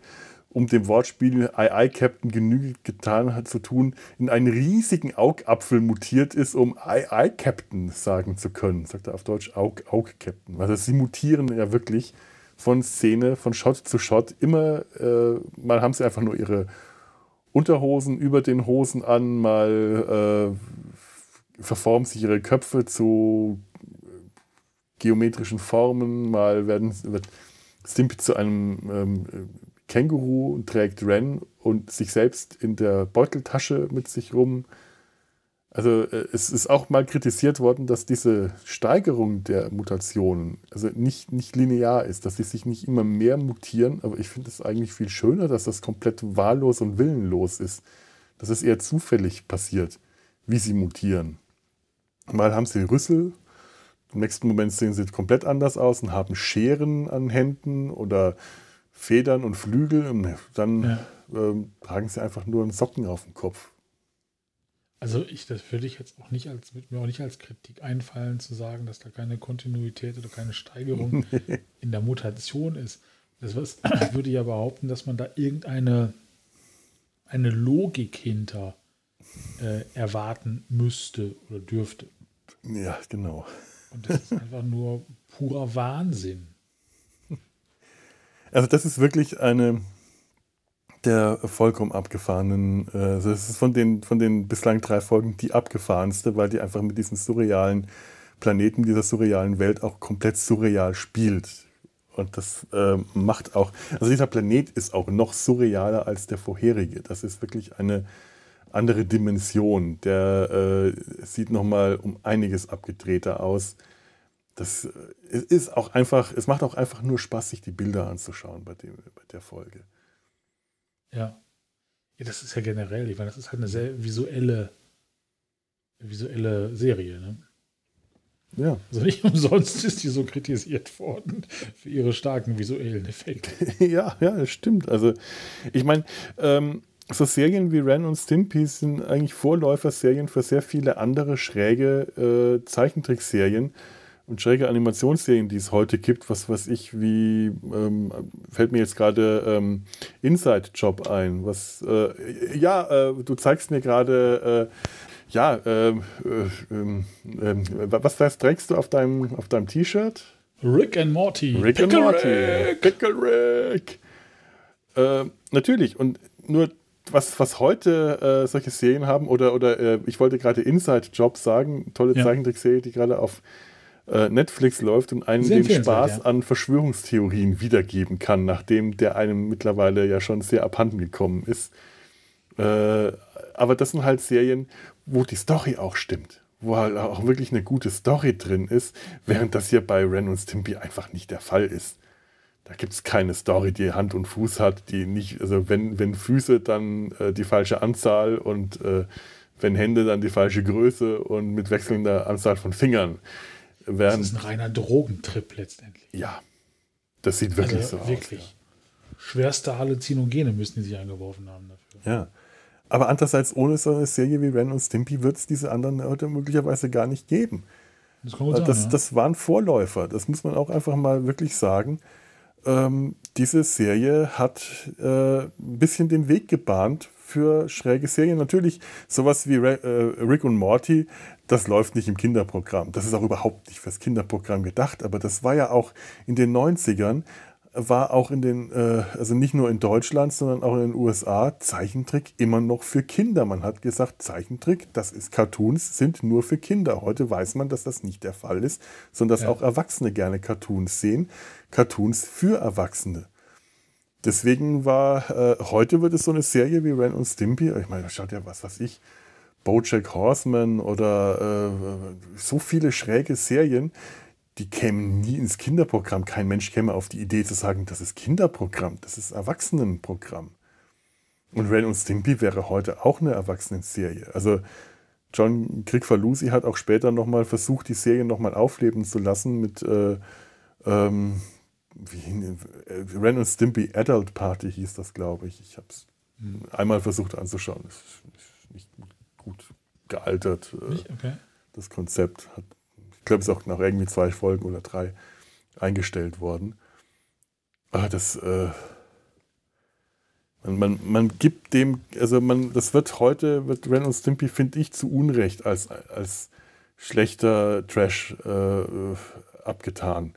Speaker 2: um dem Wortspiel Ei Ei Captain Genüge getan hat zu tun, in einen riesigen Augapfel mutiert ist, um Ei Ei Captain sagen zu können. Sagt er auf Deutsch Aug, Aug Captain. Also sie mutieren ja wirklich von Szene, von Shot zu Shot. Immer, äh, mal haben sie einfach nur ihre Unterhosen über den Hosen an, mal äh, verformen sich ihre Köpfe zu geometrischen Formen, mal werden, wird Stimpy zu einem ähm, Känguru und trägt Ren und sich selbst in der Beuteltasche mit sich rum. Also äh, es ist auch mal kritisiert worden, dass diese Steigerung der Mutationen also nicht, nicht linear ist, dass sie sich nicht immer mehr mutieren, aber ich finde es eigentlich viel schöner, dass das komplett wahllos und willenlos ist, dass es eher zufällig passiert, wie sie mutieren. Mal haben sie Rüssel, im nächsten Moment sehen sie komplett anders aus und haben Scheren an Händen oder Federn und Flügel und dann
Speaker 3: Ja.
Speaker 2: ähm, tragen sie einfach nur einen Socken auf dem Kopf.
Speaker 3: Also ich, das würde ich jetzt auch nicht als, mir auch nicht als Kritik einfallen, zu sagen, dass da keine Kontinuität oder keine Steigerung in der Mutation ist. Das was, würde ja behaupten, dass man da irgendeine eine Logik hinter äh, erwarten müsste oder dürfte.
Speaker 2: Ja, genau.
Speaker 3: Und das ist einfach nur purer Wahnsinn.
Speaker 2: Also das ist wirklich eine der vollkommen abgefahrenen, äh, also das ist von den, von den bislang drei Folgen die abgefahrenste, weil die einfach mit diesem surrealen Planeten, dieser surrealen Welt auch komplett surreal spielt. Und das äh, macht auch, also dieser Planet ist auch noch surrealer als der vorherige. Das ist wirklich eine andere Dimension. Der äh, sieht nochmal um einiges abgedrehter aus. Das äh, ist auch einfach, es macht auch einfach nur Spaß, sich die Bilder anzuschauen bei, dem, bei der Folge.
Speaker 3: Ja. ja. Das ist ja generell, ich meine, das ist halt eine sehr visuelle, visuelle Serie. Ne?
Speaker 2: Ja.
Speaker 3: Also nicht umsonst ist die so kritisiert worden für ihre starken visuellen Effekte.
Speaker 2: ja, ja, das stimmt. Also, ich meine, ähm, so Serien wie Ren und Stimpy sind eigentlich Vorläuferserien für sehr viele andere schräge äh, Zeichentrickserien und schräge Animationsserien, die es heute gibt. Was weiß ich, wie ähm, fällt mir jetzt gerade ähm, Inside Job ein. Was, äh, ja, äh, du zeigst mir gerade. Äh, ja, ähm, äh, ähm, ähm, was, was trägst du auf deinem, auf deinem T-Shirt?
Speaker 3: Rick and Morty.
Speaker 2: Rick and
Speaker 3: Pickle
Speaker 2: Morty.
Speaker 3: Rick.
Speaker 2: Pickle Rick. Äh, natürlich. Und nur was, was heute äh, solche Serien haben, oder, oder äh, ich wollte gerade Inside Job sagen, tolle
Speaker 3: Ja.
Speaker 2: Zeichentrickserie, die gerade auf äh, Netflix läuft und einen
Speaker 3: Sehr
Speaker 2: den Spaß
Speaker 3: ja.
Speaker 2: an Verschwörungstheorien wiedergeben kann, nachdem der einem mittlerweile ja schon sehr abhanden gekommen ist. Äh, aber das sind halt Serien, wo die Story auch stimmt. Wo halt auch wirklich eine gute Story drin ist, während das hier bei Ren und Stimpy einfach nicht der Fall ist. Da gibt es keine Story, die Hand und Fuß hat, die nicht, also wenn, wenn Füße, dann äh, die falsche Anzahl und äh, wenn Hände, dann die falsche Größe und mit wechselnder Anzahl von Fingern.
Speaker 3: Das
Speaker 2: Während,
Speaker 3: ist ein reiner Drogentrip letztendlich.
Speaker 2: ja, das sieht wirklich
Speaker 3: Also
Speaker 2: so aus.
Speaker 3: wirklich. schwerste Halluzinogene müssen die sich eingeworfen haben dafür.
Speaker 2: Ja. Aber andererseits, ohne so eine Serie wie Ren und Stimpy wird es diese anderen heute möglicherweise gar nicht geben. Das, man das, ja. das waren Vorläufer, das muss man auch einfach mal wirklich sagen. Ähm, diese Serie hat äh, ein bisschen den Weg gebahnt für schräge Serien. Natürlich, sowas wie äh, Rick und Morty, das läuft nicht im Kinderprogramm. Das ist auch überhaupt nicht fürs Kinderprogramm gedacht, aber das war ja auch in den 90ern war auch in den, äh, also nicht nur in Deutschland, sondern auch in den USA Zeichentrick immer noch für Kinder. Man hat gesagt, Zeichentrick, das ist Cartoons, sind nur für Kinder. Heute weiß man, dass das nicht der Fall ist, sondern dass ja. auch Erwachsene gerne Cartoons sehen. Cartoons für Erwachsene. Deswegen war, äh, heute wird es so eine Serie wie Ren und Stimpy. Ich meine, da schaut ja was, was ich. Bojack Horseman oder äh, so viele schräge Serien, die kämen nie ins Kinderprogramm. Kein Mensch käme auf die Idee zu sagen, das ist Kinderprogramm, das ist Erwachsenenprogramm. Und Ren und Stimpy wäre heute auch eine Erwachsenenserie. Also John Krigfalusi hat auch später nochmal versucht, die Serie nochmal aufleben zu lassen mit äh, ähm, wie, äh, Ren und Stimpy Adult Party hieß das, glaube ich. Ich habe es mhm. einmal versucht anzuschauen. Das ist nicht gut, gealtert. Äh, okay. Das Konzept hat glaube, es ist auch nach irgendwie zwei Folgen oder drei eingestellt worden. Aber das, äh, man, man, man gibt dem, also man, das wird heute, wird Ren und Stimpy, finde ich, zu Unrecht als, als schlechter Trash äh, abgetan.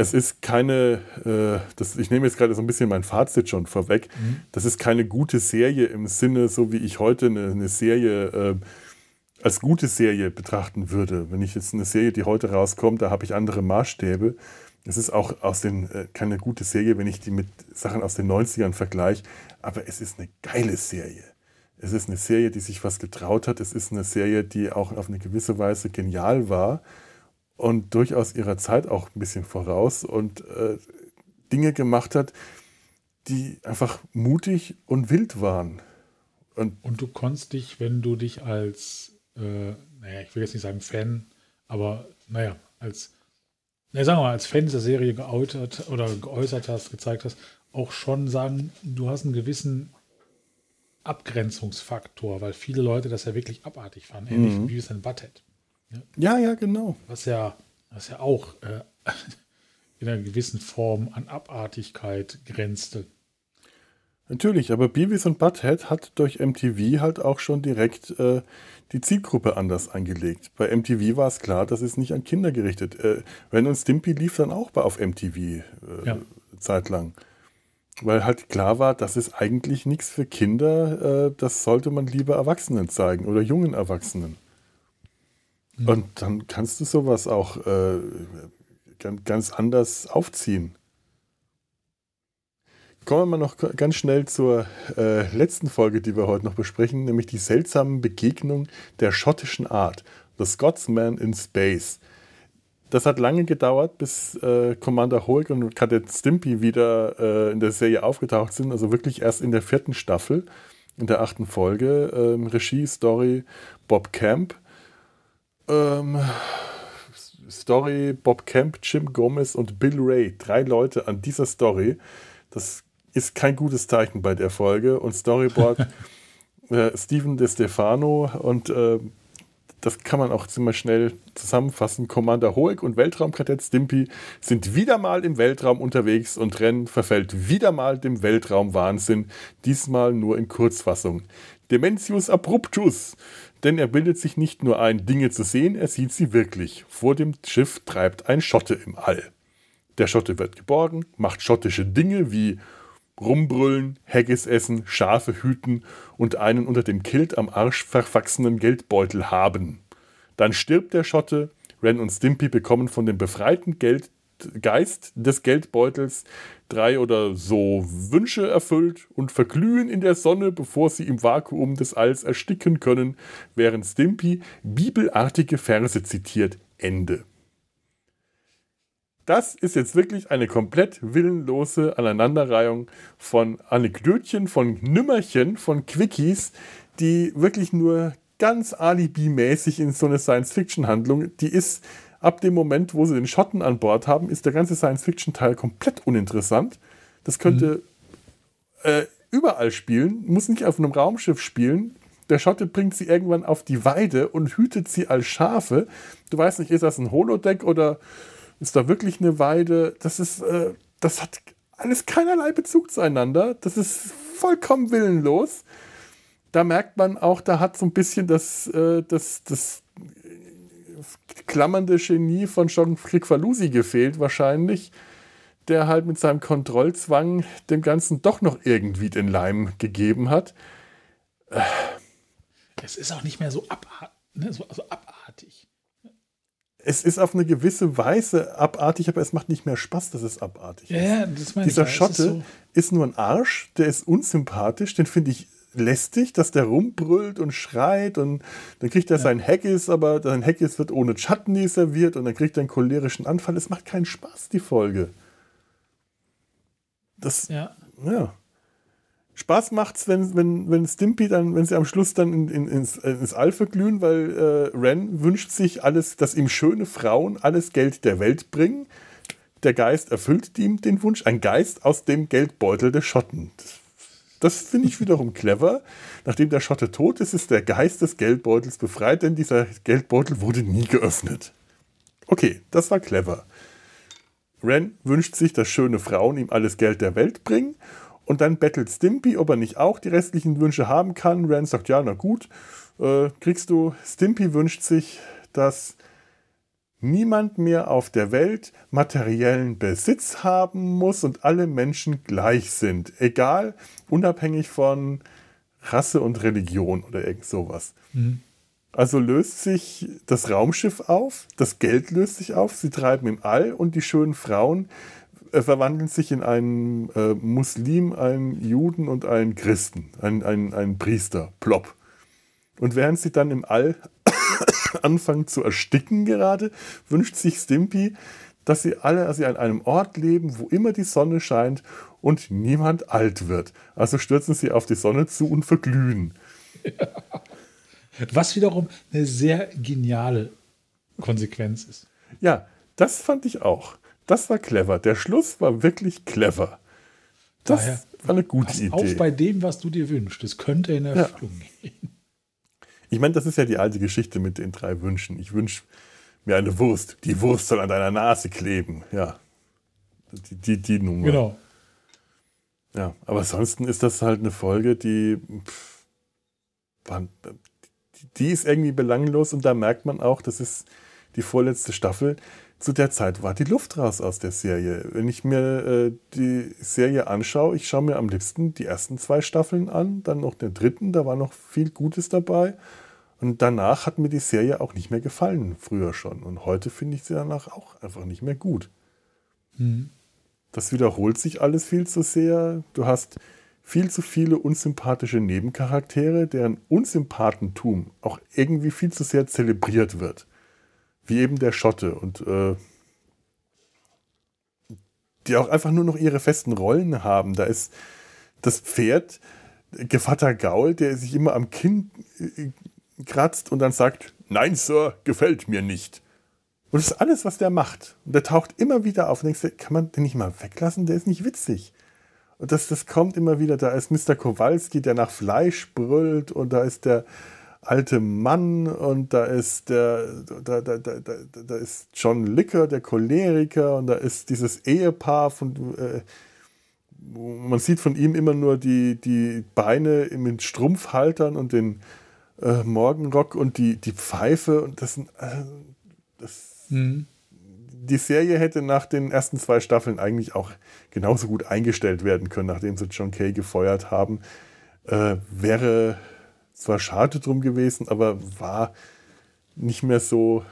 Speaker 2: Es ist keine, äh, das, ich nehme jetzt gerade so ein bisschen mein Fazit schon vorweg, mhm. das ist keine gute Serie im Sinne, so wie ich heute eine, eine Serie äh, als gute Serie betrachten würde. Wenn ich jetzt eine Serie, die heute rauskommt, da habe ich andere Maßstäbe. Es ist auch aus den, äh, keine gute Serie, wenn ich die mit Sachen aus den 90ern vergleiche, aber es ist eine geile Serie. Es ist eine Serie, die sich was getraut hat. Es ist eine Serie, die auch auf eine gewisse Weise genial war und durchaus ihrer Zeit auch ein bisschen voraus und äh, Dinge gemacht hat, die einfach mutig und wild waren.
Speaker 3: Und, und du konntest dich, wenn du dich als äh, naja, ich will jetzt nicht sagen Fan, aber naja, als, naja, sagen wir mal, als Fan dieser Serie geoutet oder geäußert hast, gezeigt hast, auch schon sagen, du hast einen gewissen Abgrenzungsfaktor, weil viele Leute das ja wirklich abartig fanden, ähnlich mhm. wie es ein Butthead.
Speaker 2: Ja? ja, genau.
Speaker 3: Was ja, was ja auch äh, in einer gewissen Form an Abartigkeit grenzte.
Speaker 2: Natürlich, aber Beavis und Butthead hat durch MTV halt auch schon direkt äh, die Zielgruppe anders angelegt. Bei MTV war es klar, das ist nicht an Kinder gerichtet. Äh, Ren und Stimpy lief dann auch bei, auf MTV äh, ja. zeitlang. Weil halt klar war, das ist eigentlich nichts für Kinder, äh, das sollte man lieber Erwachsenen zeigen oder jungen Erwachsenen. Und dann kannst du sowas auch äh, ganz anders aufziehen. Kommen wir mal noch ganz schnell zur äh, letzten Folge, die wir heute noch besprechen, nämlich die seltsamen Begegnungen der schottischen Art. The Scotsman in Space. Das hat lange gedauert, bis äh, Commander Hulk und Kadett Stimpy wieder äh, in der Serie aufgetaucht sind. Also wirklich erst in der vierten Staffel, in der achten Folge. Ähm, Regie, Story, Bob Camp. Ähm, Story, Bob Camp, Jim Gomez und Bill Ray. Drei Leute an dieser Story. Das ist kein gutes Zeichen bei der Folge. Und Storyboard äh, Steven De Stefano und äh, das kann man auch ziemlich schnell zusammenfassen. Commander Hoek und Weltraumkadett Stimpy sind wieder mal im Weltraum unterwegs und Rennen verfällt wieder mal dem Weltraumwahnsinn, diesmal nur in Kurzfassung. Dementius abruptus, denn er bildet sich nicht nur ein, Dinge zu sehen, er sieht sie wirklich. Vor dem Schiff treibt ein Schotte im All. Der Schotte wird geborgen, macht schottische Dinge wie rumbrüllen, Haggis essen, Schafe hüten und einen unter dem Kilt am Arsch verwachsenen Geldbeutel haben. Dann stirbt der Schotte, Ren und Stimpy bekommen von dem befreiten Geld Geist des Geldbeutels drei oder so Wünsche erfüllt und verglühen in der Sonne, bevor sie im Vakuum des Alls ersticken können, während Stimpy bibelartige Verse zitiert. Ende. Das ist jetzt wirklich eine komplett willenlose Aneinanderreihung von Anekdötchen, von Nümmerchen, von Quickies, die wirklich nur ganz alibimäßig in so eine Science-Fiction-Handlung, die ist ab dem Moment, wo sie den Schotten an Bord haben, ist der ganze Science-Fiction-Teil komplett uninteressant. Das könnte mhm. äh, überall spielen, muss nicht auf einem Raumschiff spielen. Der Schotte bringt sie irgendwann auf die Weide und hütet sie als Schafe. Du weißt nicht, ist das ein Holodeck oder ist da wirklich eine Weide? Das ist, äh, das hat alles keinerlei Bezug zueinander. Das ist vollkommen willenlos. Da merkt man auch, da hat so ein bisschen das, äh, das, das klammernde Genie von John Krikfalusi gefehlt, wahrscheinlich, der halt mit seinem Kontrollzwang dem Ganzen doch noch irgendwie den Leim gegeben hat.
Speaker 3: Es ist auch nicht mehr so, abart ne, so also abartig.
Speaker 2: Es ist auf eine gewisse Weise abartig, aber es macht nicht mehr Spaß, dass es abartig
Speaker 3: ist. Ja, das meine
Speaker 2: Dieser
Speaker 3: ich,
Speaker 2: Schotte ist, so ist nur ein Arsch, der ist unsympathisch, den finde ich lästig, dass der rumbrüllt und schreit und dann kriegt er ja. sein Haggis, aber sein Haggis wird ohne Chutney serviert und dann kriegt er einen cholerischen Anfall. Es macht keinen Spaß, die Folge. Das, ja. ja. Spaß macht's, wenn, wenn, wenn Stimpy dann, wenn sie am Schluss dann in, in, ins, ins All verglühen, weil äh, Ren wünscht sich alles, dass ihm schöne Frauen alles Geld der Welt bringen. Der Geist erfüllt ihm den Wunsch, ein Geist aus dem Geldbeutel der Schotten. Das das finde ich wiederum clever. Nachdem der Schotte tot ist, ist der Geist des Geldbeutels befreit, denn dieser Geldbeutel wurde nie geöffnet. Okay, das war clever. Ren wünscht sich, dass schöne Frauen ihm alles Geld der Welt bringen. Und dann bettelt Stimpy, ob er nicht auch die restlichen Wünsche haben kann. Ren sagt, ja, na gut, äh, kriegst du. Stimpy wünscht sich, dass niemand mehr auf der Welt materiellen Besitz haben muss und alle Menschen gleich sind. Egal, unabhängig von Rasse und Religion oder irgend sowas. Mhm. Also löst sich das Raumschiff auf, das Geld löst sich auf, sie treiben im All und die schönen Frauen äh, verwandeln sich in einen äh, Muslim, einen Juden und einen Christen, einen, einen, einen Priester, plopp. Und während sie dann im All anfangen zu ersticken gerade, wünscht sich Stimpy, dass sie alle dass sie an einem Ort leben, wo immer die Sonne scheint und niemand alt wird. Also stürzen sie auf die Sonne zu und verglühen. Ja.
Speaker 3: Was wiederum eine sehr geniale Konsequenz ist.
Speaker 2: Ja, das fand ich auch. Das war clever. Der Schluss war wirklich clever. Das Daher, war eine gute Idee. Auf
Speaker 3: bei dem, was du dir wünschst. Es könnte in Erfüllung ja. gehen.
Speaker 2: Ich meine, das ist ja die alte Geschichte mit den drei Wünschen. Ich wünsche mir eine Wurst. Die Wurst soll an deiner Nase kleben. Ja. Die, die, die Nummer.
Speaker 3: Genau.
Speaker 2: Ja, aber ansonsten ist das halt eine Folge, die, pff, die ist irgendwie belanglos und da merkt man auch, das ist die vorletzte Staffel. Zu der Zeit war die Luft raus aus der Serie. Wenn ich mir äh, die Serie anschaue, ich schaue mir am liebsten die ersten zwei Staffeln an, dann noch den dritten, da war noch viel Gutes dabei. Und danach hat mir die Serie auch nicht mehr gefallen, früher schon. Und heute finde ich sie danach auch einfach nicht mehr gut. Mhm. Das wiederholt sich alles viel zu sehr. Du hast viel zu viele unsympathische Nebencharaktere, deren Unsympathentum auch irgendwie viel zu sehr zelebriert wird. Wie eben der Schotte und äh, die auch einfach nur noch ihre festen Rollen haben. Da ist das Pferd, Gevatter Gaul, der sich immer am Kinn äh, kratzt und dann sagt, nein, Sir, gefällt mir nicht. Und das ist alles, was der macht. Und der taucht immer wieder auf und denkst, kann man den nicht mal weglassen? Der ist nicht witzig. Und das, das kommt immer wieder. Da ist Mr. Kowalski, der nach Fleisch brüllt und da ist der alte Mann und da ist der, da, da, da, da, ist John Licker, der Choleriker und da ist dieses Ehepaar von, äh, man sieht von ihm immer nur die, die Beine mit Strumpfhaltern und den äh, Morgenrock und die, die Pfeife und das, äh, das mhm. die Serie hätte nach den ersten zwei Staffeln eigentlich auch genauso gut eingestellt werden können, nachdem sie John Kay gefeuert haben. Äh, wäre zwar schade drum gewesen, aber war nicht mehr so,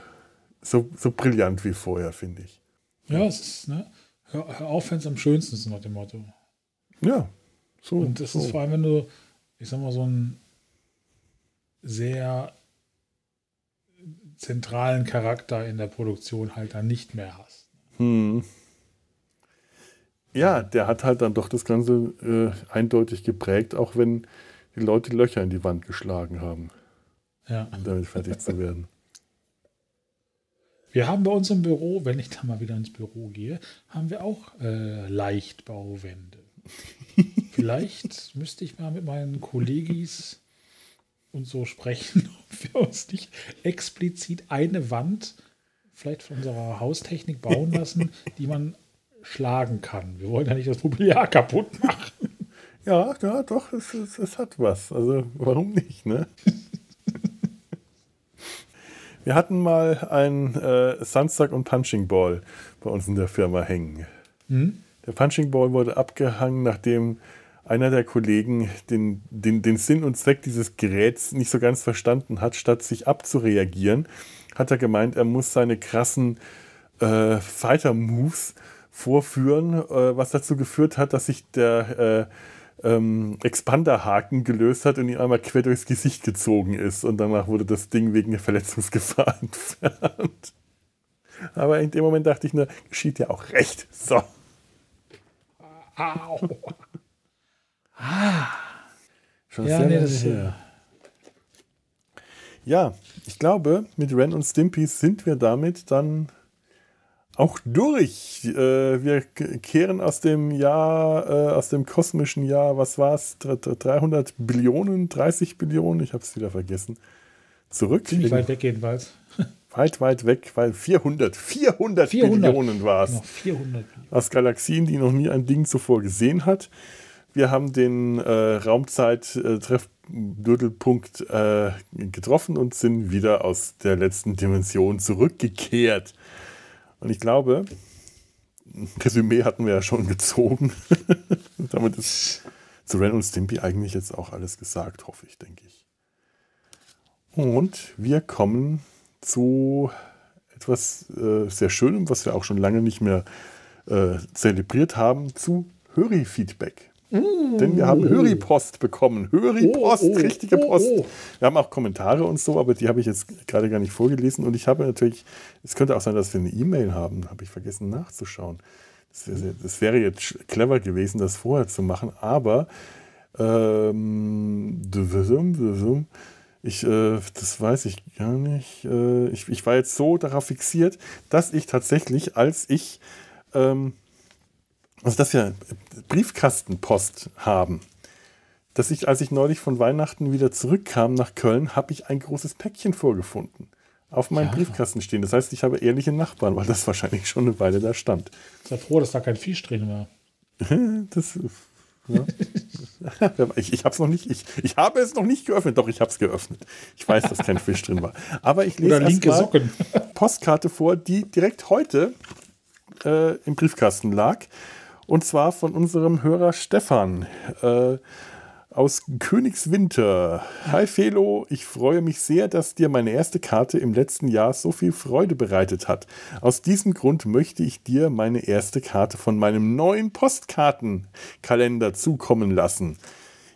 Speaker 2: so, so brillant wie vorher, finde ich.
Speaker 3: Ja, es ist, ne? Hör, hör auf, wenn es am schönsten ist, nach dem Motto.
Speaker 2: Ja,
Speaker 3: so. Und das so. ist vor allem, wenn du, ich sag mal, so ein sehr zentralen Charakter in der Produktion halt dann nicht mehr hast.
Speaker 2: Hm. Ja, der hat halt dann doch das Ganze äh, eindeutig geprägt, auch wenn die Leute Löcher in die Wand geschlagen haben.
Speaker 3: Ja.
Speaker 2: Um damit fertig zu werden.
Speaker 3: Wir haben bei uns im Büro, wenn ich da mal wieder ins Büro gehe, haben wir auch äh, Leichtbauwände. Vielleicht müsste ich mal mit meinen Kollegis und so sprechen, ob wir uns nicht explizit eine Wand vielleicht von unserer Haustechnik bauen lassen, die man schlagen kann. Wir wollen ja nicht das Mobiliar kaputt machen.
Speaker 2: Ja, ja, doch, es, es, es hat was. Also warum nicht, ne? Wir hatten mal ein äh, Sunstock und Punching Ball bei uns in der Firma hängen.
Speaker 3: Hm?
Speaker 2: Der Punching Ball wurde abgehangen, nachdem einer der Kollegen den, den, den Sinn und Zweck dieses Geräts nicht so ganz verstanden hat. Statt sich abzureagieren, hat er gemeint, er muss seine krassen äh, Fighter-Moves vorführen, äh, was dazu geführt hat, dass sich der äh, ähm, Expanderhaken gelöst hat und ihm einmal quer durchs Gesicht gezogen ist. Und danach wurde das Ding wegen der Verletzungsgefahr entfernt. Aber in dem Moment dachte ich nur, geschieht ja auch recht. So.
Speaker 3: Au.
Speaker 2: Schon
Speaker 3: Ja,
Speaker 2: sehr
Speaker 3: nee, das-
Speaker 2: her. Ja, ich glaube, mit Ren und Stimpy sind wir damit dann auch durch. Äh, wir kehren aus dem Jahr, äh, aus dem kosmischen Jahr, was war es? 300 Billionen, 30 Billionen, ich habe es wieder vergessen, zurück.
Speaker 3: Ziemlich weit weg jedenfalls.
Speaker 2: weit, weit weg, weil 400, 400,
Speaker 3: 400.
Speaker 2: Billionen war es
Speaker 3: Noch 400.
Speaker 2: aus Galaxien, die noch nie ein Ding zuvor gesehen hat. Wir haben den äh, Raumzeit-Treffdürtelpunkt äh, getroffen und sind wieder aus der letzten Dimension zurückgekehrt. Und ich glaube, Resümee hatten wir ja schon gezogen. Damit ist zu Ren und Stimpy eigentlich jetzt auch alles gesagt, hoffe ich, denke ich. Und wir kommen zu etwas äh, sehr Schönem, was wir auch schon lange nicht mehr äh, zelebriert haben, zu Höri-Feedback. Denn wir haben Höri-Post bekommen. Höri-Post,
Speaker 3: Oh, oh,
Speaker 2: richtige
Speaker 3: oh,
Speaker 2: Post.
Speaker 3: oh.
Speaker 2: Wir haben auch Kommentare und so, aber die habe ich jetzt gerade gar nicht vorgelesen. Und ich habe natürlich, es könnte auch sein, dass wir eine E-Mail haben, habe ich vergessen nachzuschauen. Das wäre, das wäre jetzt clever gewesen, das vorher zu machen, aber ähm, ich, äh, das weiß ich gar nicht. Äh, ich, ich war jetzt so darauf fixiert, dass ich tatsächlich, als ich, ähm, also dass wir Briefkastenpost haben, dass ich, als ich neulich von Weihnachten wieder zurückkam nach Köln, habe ich ein großes Päckchen vorgefunden. Auf meinem
Speaker 3: Ja.
Speaker 2: Briefkasten stehen. Das heißt, ich habe ehrliche Nachbarn, weil das wahrscheinlich schon eine Weile da stand.
Speaker 3: Sei froh, dass da kein Fisch drin war.
Speaker 2: Das, ja. ich ich habe es noch nicht, ich, ich habe es noch nicht geöffnet. Doch, ich habe es geöffnet. Ich weiß, dass kein Fisch drin war. Aber ich lese
Speaker 3: Socken.
Speaker 2: Postkarte vor, die direkt heute äh, im Briefkasten lag. Und zwar von unserem Hörer Stefan äh, aus Königswinter. Hi Felo, ich freue mich sehr, dass dir meine erste Karte im letzten Jahr so viel Freude bereitet hat. Aus diesem Grund möchte ich dir meine erste Karte von meinem neuen Postkartenkalender zukommen lassen.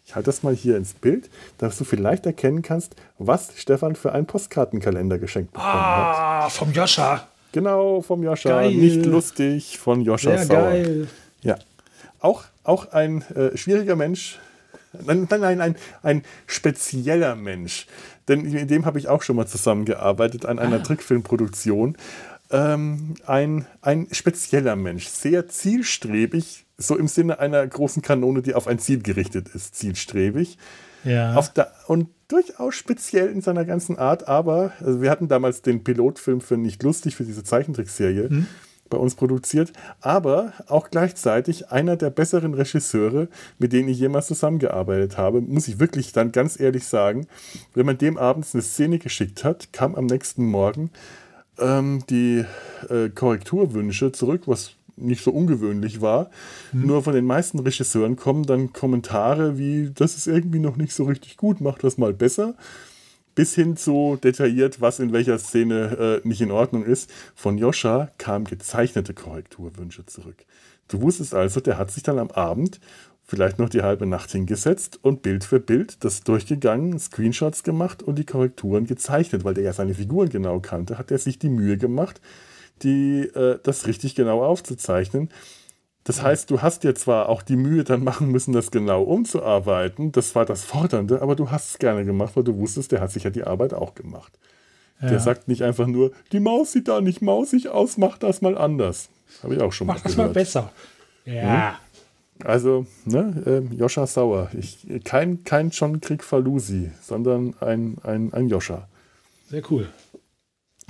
Speaker 2: Ich halte das mal hier ins Bild, dass du vielleicht erkennen kannst, was Stefan für einen Postkartenkalender geschenkt bekommen hat.
Speaker 3: Ah, vom Joscha.
Speaker 2: Genau, vom Joscha.
Speaker 3: Geil.
Speaker 2: Nicht lustig von Joscha
Speaker 3: Sehr
Speaker 2: Sauer.
Speaker 3: geil.
Speaker 2: Ja. Auch, auch ein äh, schwieriger Mensch. Nein, nein, nein, ein, ein spezieller Mensch. Denn mit dem habe ich auch schon mal zusammengearbeitet an einer Trickfilmproduktion. Ähm, ein, ein spezieller Mensch, sehr zielstrebig, so im Sinne einer großen Kanone, die auf ein Ziel gerichtet ist, zielstrebig.
Speaker 3: Ja.
Speaker 2: Der, und durchaus speziell in seiner ganzen Art, aber also wir hatten damals den Pilotfilm für Nicht lustig für diese Zeichentrickserie bei uns produziert, aber auch gleichzeitig einer der besseren Regisseure, mit denen ich jemals zusammengearbeitet habe, muss ich wirklich dann ganz ehrlich sagen, wenn man dem abends eine Szene geschickt hat, kam am nächsten Morgen ähm, die äh, Korrekturwünsche zurück, was nicht so ungewöhnlich war. Nur von den meisten Regisseuren kommen dann Kommentare wie, das ist irgendwie noch nicht so richtig gut, mach das mal besser. Bis hin zu detailliert, was in welcher Szene äh, nicht in Ordnung ist. Von Joscha kamen gezeichnete Korrekturwünsche zurück. Du wusstest also, der hat sich dann am Abend vielleicht noch die halbe Nacht hingesetzt und Bild für Bild das durchgegangen, Screenshots gemacht und die Korrekturen gezeichnet, weil der ja seine Figuren genau kannte, hat er sich die Mühe gemacht, die, äh, das richtig genau aufzuzeichnen. Das heißt, du hast dir zwar auch die Mühe dann machen müssen, das genau umzuarbeiten, das war das Fordernde, aber du hast es gerne gemacht, weil du wusstest, der hat sich ja die Arbeit auch gemacht. Der sagt nicht einfach nur, die Maus sieht da nicht mausig aus, mach das mal anders. Habe ich auch schon
Speaker 3: Mach
Speaker 2: mal
Speaker 3: das
Speaker 2: gehört.
Speaker 3: mal besser. Ja.
Speaker 2: Also, ne, ähm, Joscha Sauer. Ich, kein, kein John Krieg Falusi, sondern ein, ein, ein Joscha.
Speaker 3: Sehr cool.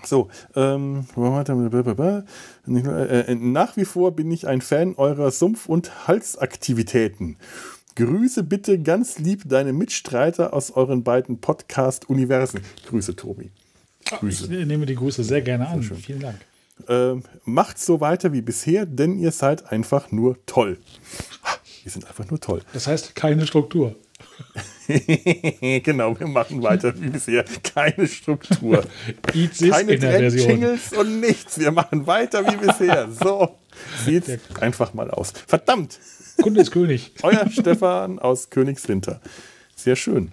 Speaker 2: So, ähm, äh, nach wie vor bin ich ein Fan eurer Sumpf- und Halsaktivitäten. Grüße bitte ganz lieb deine Mitstreiter aus euren beiden Podcast-Universen. Grüße, Tobi.
Speaker 3: Ich nehme die Grüße sehr gerne an. Vielen Dank.
Speaker 2: Ähm, macht so weiter wie bisher, denn ihr seid einfach nur toll. Wir sind einfach nur toll.
Speaker 3: Das heißt, keine Struktur.
Speaker 2: genau, wir machen weiter wie bisher. Keine Struktur. Keine. Jingles und nichts. Wir machen weiter wie bisher. So sieht einfach mal aus. Verdammt!
Speaker 3: Kunde ist König.
Speaker 2: Euer Stefan aus Königswinter. Sehr schön.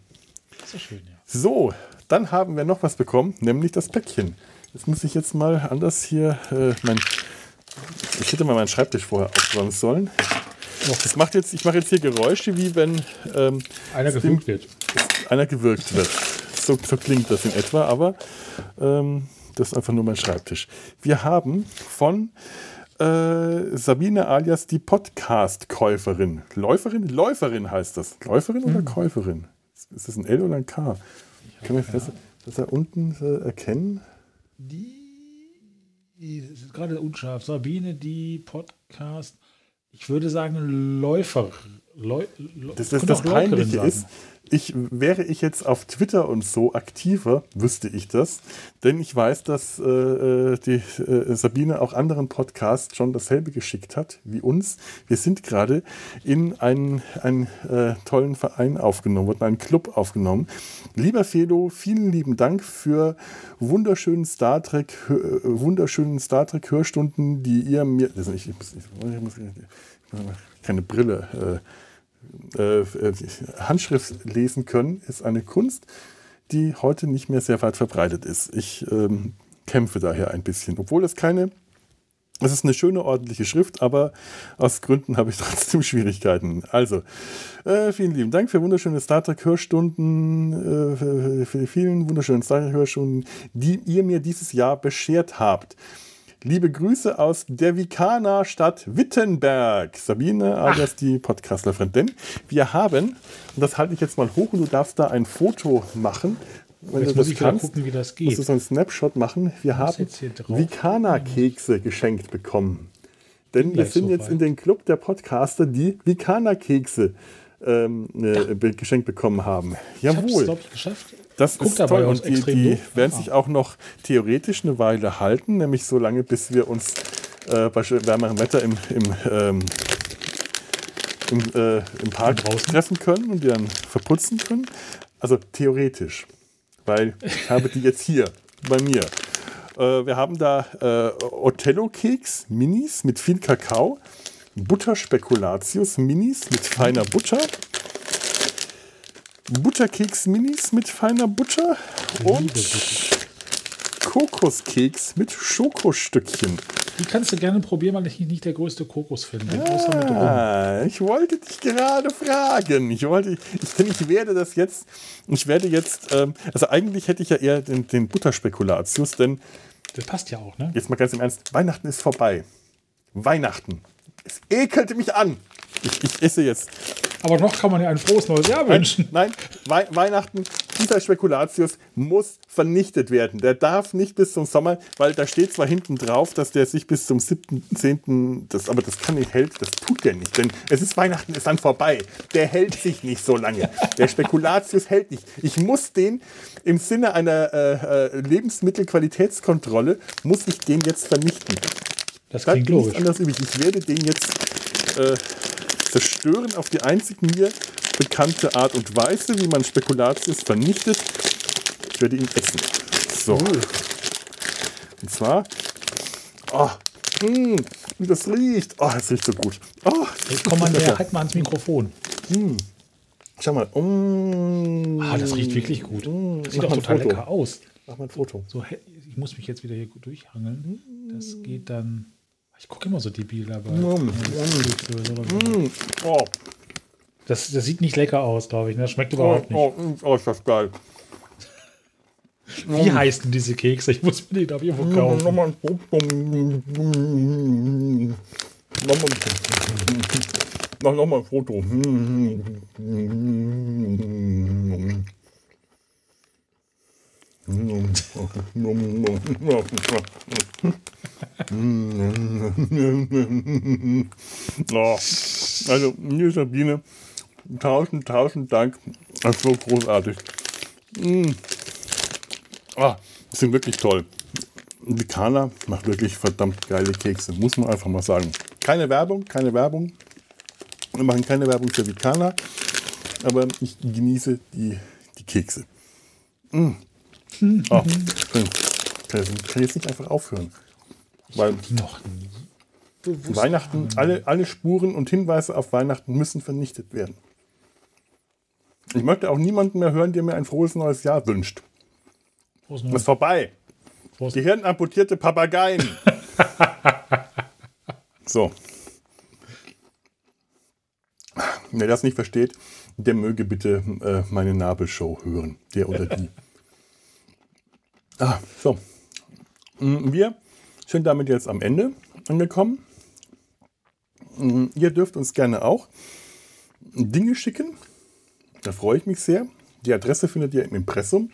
Speaker 3: Ist schön, ja.
Speaker 2: So, dann haben wir noch was bekommen, nämlich das Päckchen. Jetzt muss ich jetzt mal anders hier äh, mein. Ich hätte mal meinen Schreibtisch vorher aufräumen sollen. Das macht jetzt, ich mache jetzt hier Geräusche, wie wenn ähm,
Speaker 3: Einer gefügt wird.
Speaker 2: einer gewirkt wird. So, so klingt das in etwa, aber ähm, das ist einfach nur mein Schreibtisch. Wir haben von äh, Sabine alias die Podcast-Käuferin. Läuferin? Läuferin heißt das. Läuferin oder Käuferin? Ist das ein L oder ein K? Kann man das, das da unten äh, erkennen?
Speaker 3: Die, die das ist gerade unscharf. Sabine, die Podcast. Ich würde sagen Läufer. Läu, Läu-
Speaker 2: Das, das, das Peinliche
Speaker 3: sagen.
Speaker 2: ist, ich, wäre ich jetzt auf Twitter und so aktiver, wüsste ich das. Denn ich weiß, dass äh, äh, die äh, Sabine auch anderen Podcasts schon dasselbe geschickt hat wie uns. Wir sind gerade in einen, einen äh, tollen Verein aufgenommen worden, einen Club aufgenommen. Lieber Felo, vielen lieben Dank für wunderschönen Star Trek, hö- äh, wunderschönen Star Trek Hörstunden, die ihr mir. Also ich, ich, muss, ich, muss, ich muss keine Brille. Äh, äh, Handschrift lesen können, ist eine Kunst, die heute nicht mehr sehr weit verbreitet ist. Ich ähm, kämpfe daher ein bisschen, obwohl es keine, es ist eine schöne, ordentliche Schrift, aber aus Gründen habe ich trotzdem Schwierigkeiten. Also, äh, vielen lieben Dank für wunderschöne Star Trek Hörstunden, äh, für- für die vielen wunderschönen Star Trek Hörstunden, die ihr mir dieses Jahr beschert habt. Liebe Grüße aus der Vikaner Stadt Wittenberg. Sabine, alias die Podcastlerin. Denn wir haben, und das halte ich jetzt mal hoch und du darfst da ein Foto machen. Wenn
Speaker 3: Jetzt
Speaker 2: du das kannst,
Speaker 3: gucken, wie das
Speaker 2: musst du
Speaker 3: geht.
Speaker 2: so einen Snapshot machen. Wir haben? Vikaner-Kekse geschenkt bekommen. Denn wir sind
Speaker 3: so
Speaker 2: jetzt
Speaker 3: weit.
Speaker 2: in den Club der Podcaster, die Vikaner-Kekse ähm, äh, be- geschenkt bekommen haben.
Speaker 3: Ich
Speaker 2: Jawohl.
Speaker 3: glaube ich, geschafft.
Speaker 2: Das
Speaker 3: Guckt
Speaker 2: ist toll und die, die werden
Speaker 3: Ah.
Speaker 2: sich auch noch theoretisch eine Weile halten, nämlich so lange, bis wir uns äh, bei wärmerem Wetter im, im, ähm, im, äh, im Park
Speaker 3: Draußen?
Speaker 2: treffen können und die dann verputzen können. Also theoretisch, weil ich habe die jetzt hier bei mir. Äh, wir haben da äh, Othello-Keks, Minis mit viel Kakao, Butterspekulatius, Minis mit feiner Butter, Butterkeks-Minis mit feiner Butter und Kokoskeks mit Schokostückchen.
Speaker 3: Die kannst du gerne probieren, weil ich nicht der größte Kokosfan bin.
Speaker 2: Ah, ich wollte dich gerade fragen. Ich wollte, ich, denn ich werde das jetzt, ich werde jetzt, ähm, also eigentlich hätte ich ja eher den, den Butterspekulatius, denn
Speaker 3: Das passt ja auch, ne?
Speaker 2: jetzt mal ganz im Ernst, Weihnachten ist vorbei. Weihnachten. Es ekelte mich an. Ich, ich esse jetzt
Speaker 3: Aber noch kann man ja ein frohes neues Jahr wünschen.
Speaker 2: Nein, Wei Weihnachten, dieser Spekulatius muss vernichtet werden. Der darf nicht bis zum Sommer, weil da steht zwar hinten drauf, dass der sich bis zum 7., 10., das, aber das kann nicht hält, das tut der nicht. Denn es ist Weihnachten, ist dann vorbei. Der hält sich nicht so lange. Der Spekulatius hält nicht. Ich muss den im Sinne einer äh, äh, Lebensmittelqualitätskontrolle, muss ich den jetzt vernichten.
Speaker 3: Das
Speaker 2: Bleibt
Speaker 3: klingt logisch.
Speaker 2: anderes übrig. Ich werde den jetzt äh, zerstören auf die einzig mir bekannte Art und Weise, wie man Spekulatius vernichtet. Ich werde ihn essen. So. Und zwar. Oh, mh, wie das riecht. Oh, es riecht so gut. Oh,
Speaker 3: Jetzt komm mal näher, halt mal ans Mikrofon.
Speaker 2: Schau mal. Mm,
Speaker 3: Ah, das riecht wirklich gut. Das sieht
Speaker 2: Mach
Speaker 3: auch total
Speaker 2: Foto.
Speaker 3: lecker aus.
Speaker 2: Mach mal ein Foto.
Speaker 3: So, ich muss mich jetzt wieder hier gut durchhangeln. Das geht dann. Ich gucke immer so debil dabei.
Speaker 2: Mm, Mm, oh,
Speaker 3: Das, das sieht nicht lecker aus, glaube ich. ne? Das schmeckt
Speaker 2: oh,
Speaker 3: überhaupt nicht.
Speaker 2: oh, mm, oh, ist das geil.
Speaker 3: Wie heißen diese Kekse? Ich muss mir die, glaube ich, irgendwo kaufen.
Speaker 2: Nochmal ein Foto. Nochmal noch, noch mal ein Foto. Oh, also, hier Sabine, tausend, tausend Dank. Das ist so großartig. Mm. Ah, die sind wirklich toll. Die Kana macht wirklich verdammt geile Kekse, muss man einfach mal sagen. Keine Werbung, keine Werbung. Wir machen keine Werbung für Vicana, aber ich genieße die, die Kekse. Mm. Oh, kann, kann jetzt nicht einfach aufhören. Weil
Speaker 3: Noch nie. bewusst
Speaker 2: Weihnachten, alle, alle Spuren und Hinweise auf Weihnachten müssen vernichtet werden. Ich möchte auch niemanden mehr hören, der mir ein frohes neues Jahr wünscht.
Speaker 3: Prost,
Speaker 2: Das ist vorbei.
Speaker 3: Prost.
Speaker 2: Gehirnamputierte Papageien. so. Wer das nicht versteht, der möge bitte äh, meine Nabelshow hören. Der oder die. ah, so. Mm, Wir sind damit jetzt am Ende angekommen. Mm, Ihr dürft uns gerne auch Dinge schicken. Da freue ich mich sehr. Die Adresse findet ihr im Impressum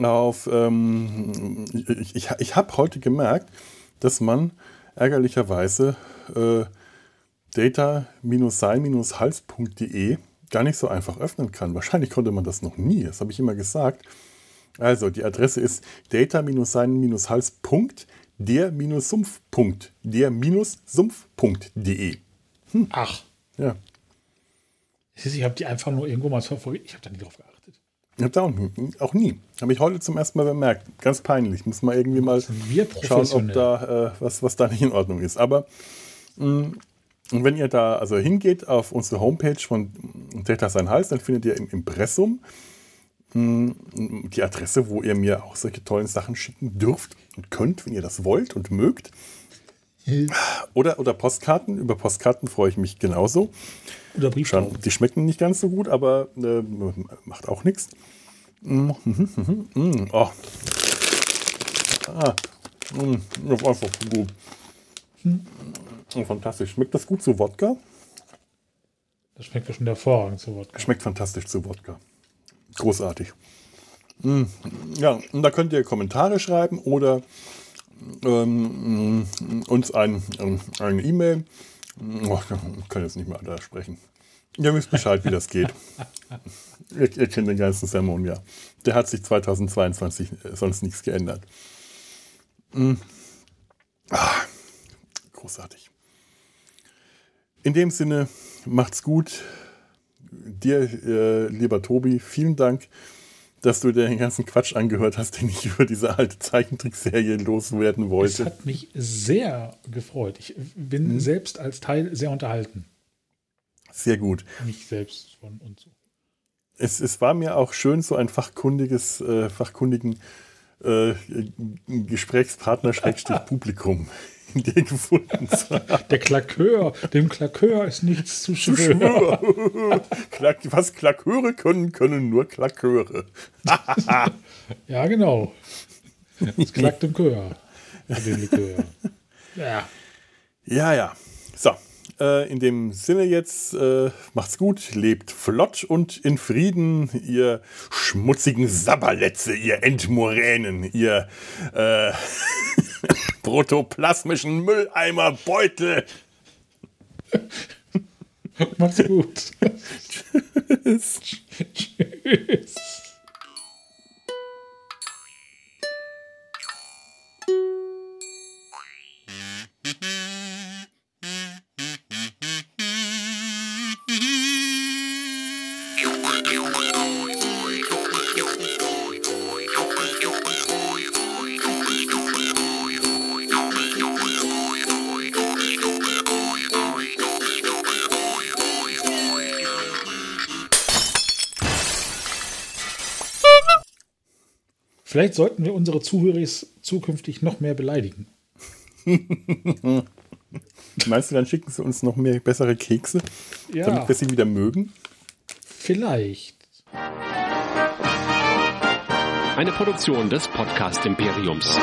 Speaker 2: auf, ähm, ich, ich, ich habe heute gemerkt, dass man ärgerlicherweise äh, data-sein-hals.de gar nicht so einfach öffnen kann. Wahrscheinlich konnte man das noch nie, das habe ich immer gesagt. Also die Adresse ist data-sein-hals.der-sumpf.der-sumpf.de.
Speaker 3: Ach,
Speaker 2: Ja,
Speaker 3: ich habe die einfach nur irgendwo mal verfolgt. Ich habe da nie drauf geachtet.
Speaker 2: ich habe da auch, nie- auch nie. Habe ich heute zum ersten Mal bemerkt. Ganz peinlich. Muss mal irgendwie mal schauen, ob da äh, was, was da nicht in Ordnung ist. Aber mh, und wenn ihr da also hingeht auf unsere Homepage von Data Sein Hals, dann findet ihr im Impressum die Adresse, wo ihr mir auch solche tollen Sachen schicken dürft und könnt, wenn ihr das wollt und mögt. Oder, oder Postkarten. Über Postkarten freue ich mich genauso.
Speaker 3: Oder.
Speaker 2: Schon, die schmecken nicht ganz so gut, aber äh, macht auch nichts. Mm, mhm, mhm, mm, oh. Ah, mm, das ist einfach gut. Oh, fantastisch. Schmeckt das gut zu Wodka?
Speaker 3: Das schmeckt bestimmt hervorragend zu Wodka.
Speaker 2: Schmeckt fantastisch zu Wodka. Großartig. Mm, Ja, und da könnt ihr Kommentare schreiben oder ähm, mm, uns ein, ähm, eine E-Mail. Oh, ich kann jetzt nicht mehr da sprechen. Ihr wisst Bescheid, wie das geht. ihr, ihr kennt den ganzen Sermon, ja. Der hat sich 2022 sonst nichts geändert. Mm. Ah, großartig. In dem Sinne, macht's gut. Dir, äh, lieber Tobi, vielen Dank, dass du dir den ganzen Quatsch angehört hast, den ich über diese alte Zeichentrickserie loswerden
Speaker 3: Es
Speaker 2: wollte.
Speaker 3: hat mich sehr gefreut. Ich bin
Speaker 2: Mhm.
Speaker 3: selbst als Teil sehr unterhalten.
Speaker 2: Sehr gut.
Speaker 3: Mich selbst von und so.
Speaker 2: Es, es war mir auch schön, so ein fachkundiges, äh, fachkundigen äh, Gesprächspartner, Schrägstrich Publikum in dir gefunden zu haben.
Speaker 3: Der Klakör, dem Klakör ist nichts zu.
Speaker 2: Klack, was Klaköre können, können nur Klaköre.
Speaker 3: Ja, genau. Es klackt im Chör. Ja.
Speaker 2: Ja, ja. So, äh, in dem Sinne jetzt, äh, macht's gut, lebt flott und in Frieden, ihr schmutzigen Sabberletze, ihr Endmoränen, ihr äh, protoplasmischen Mülleimerbeutel.
Speaker 3: Macht's gut.
Speaker 2: Tschüss.
Speaker 3: Tschüss. Vielleicht sollten wir unsere Zuhörer zukünftig noch mehr beleidigen.
Speaker 2: Meinst du, dann schicken sie uns noch mehr bessere Kekse,
Speaker 3: Ja,
Speaker 2: damit wir sie wieder mögen?
Speaker 3: vielleicht.
Speaker 4: eine Produktion des Podcast Imperiums.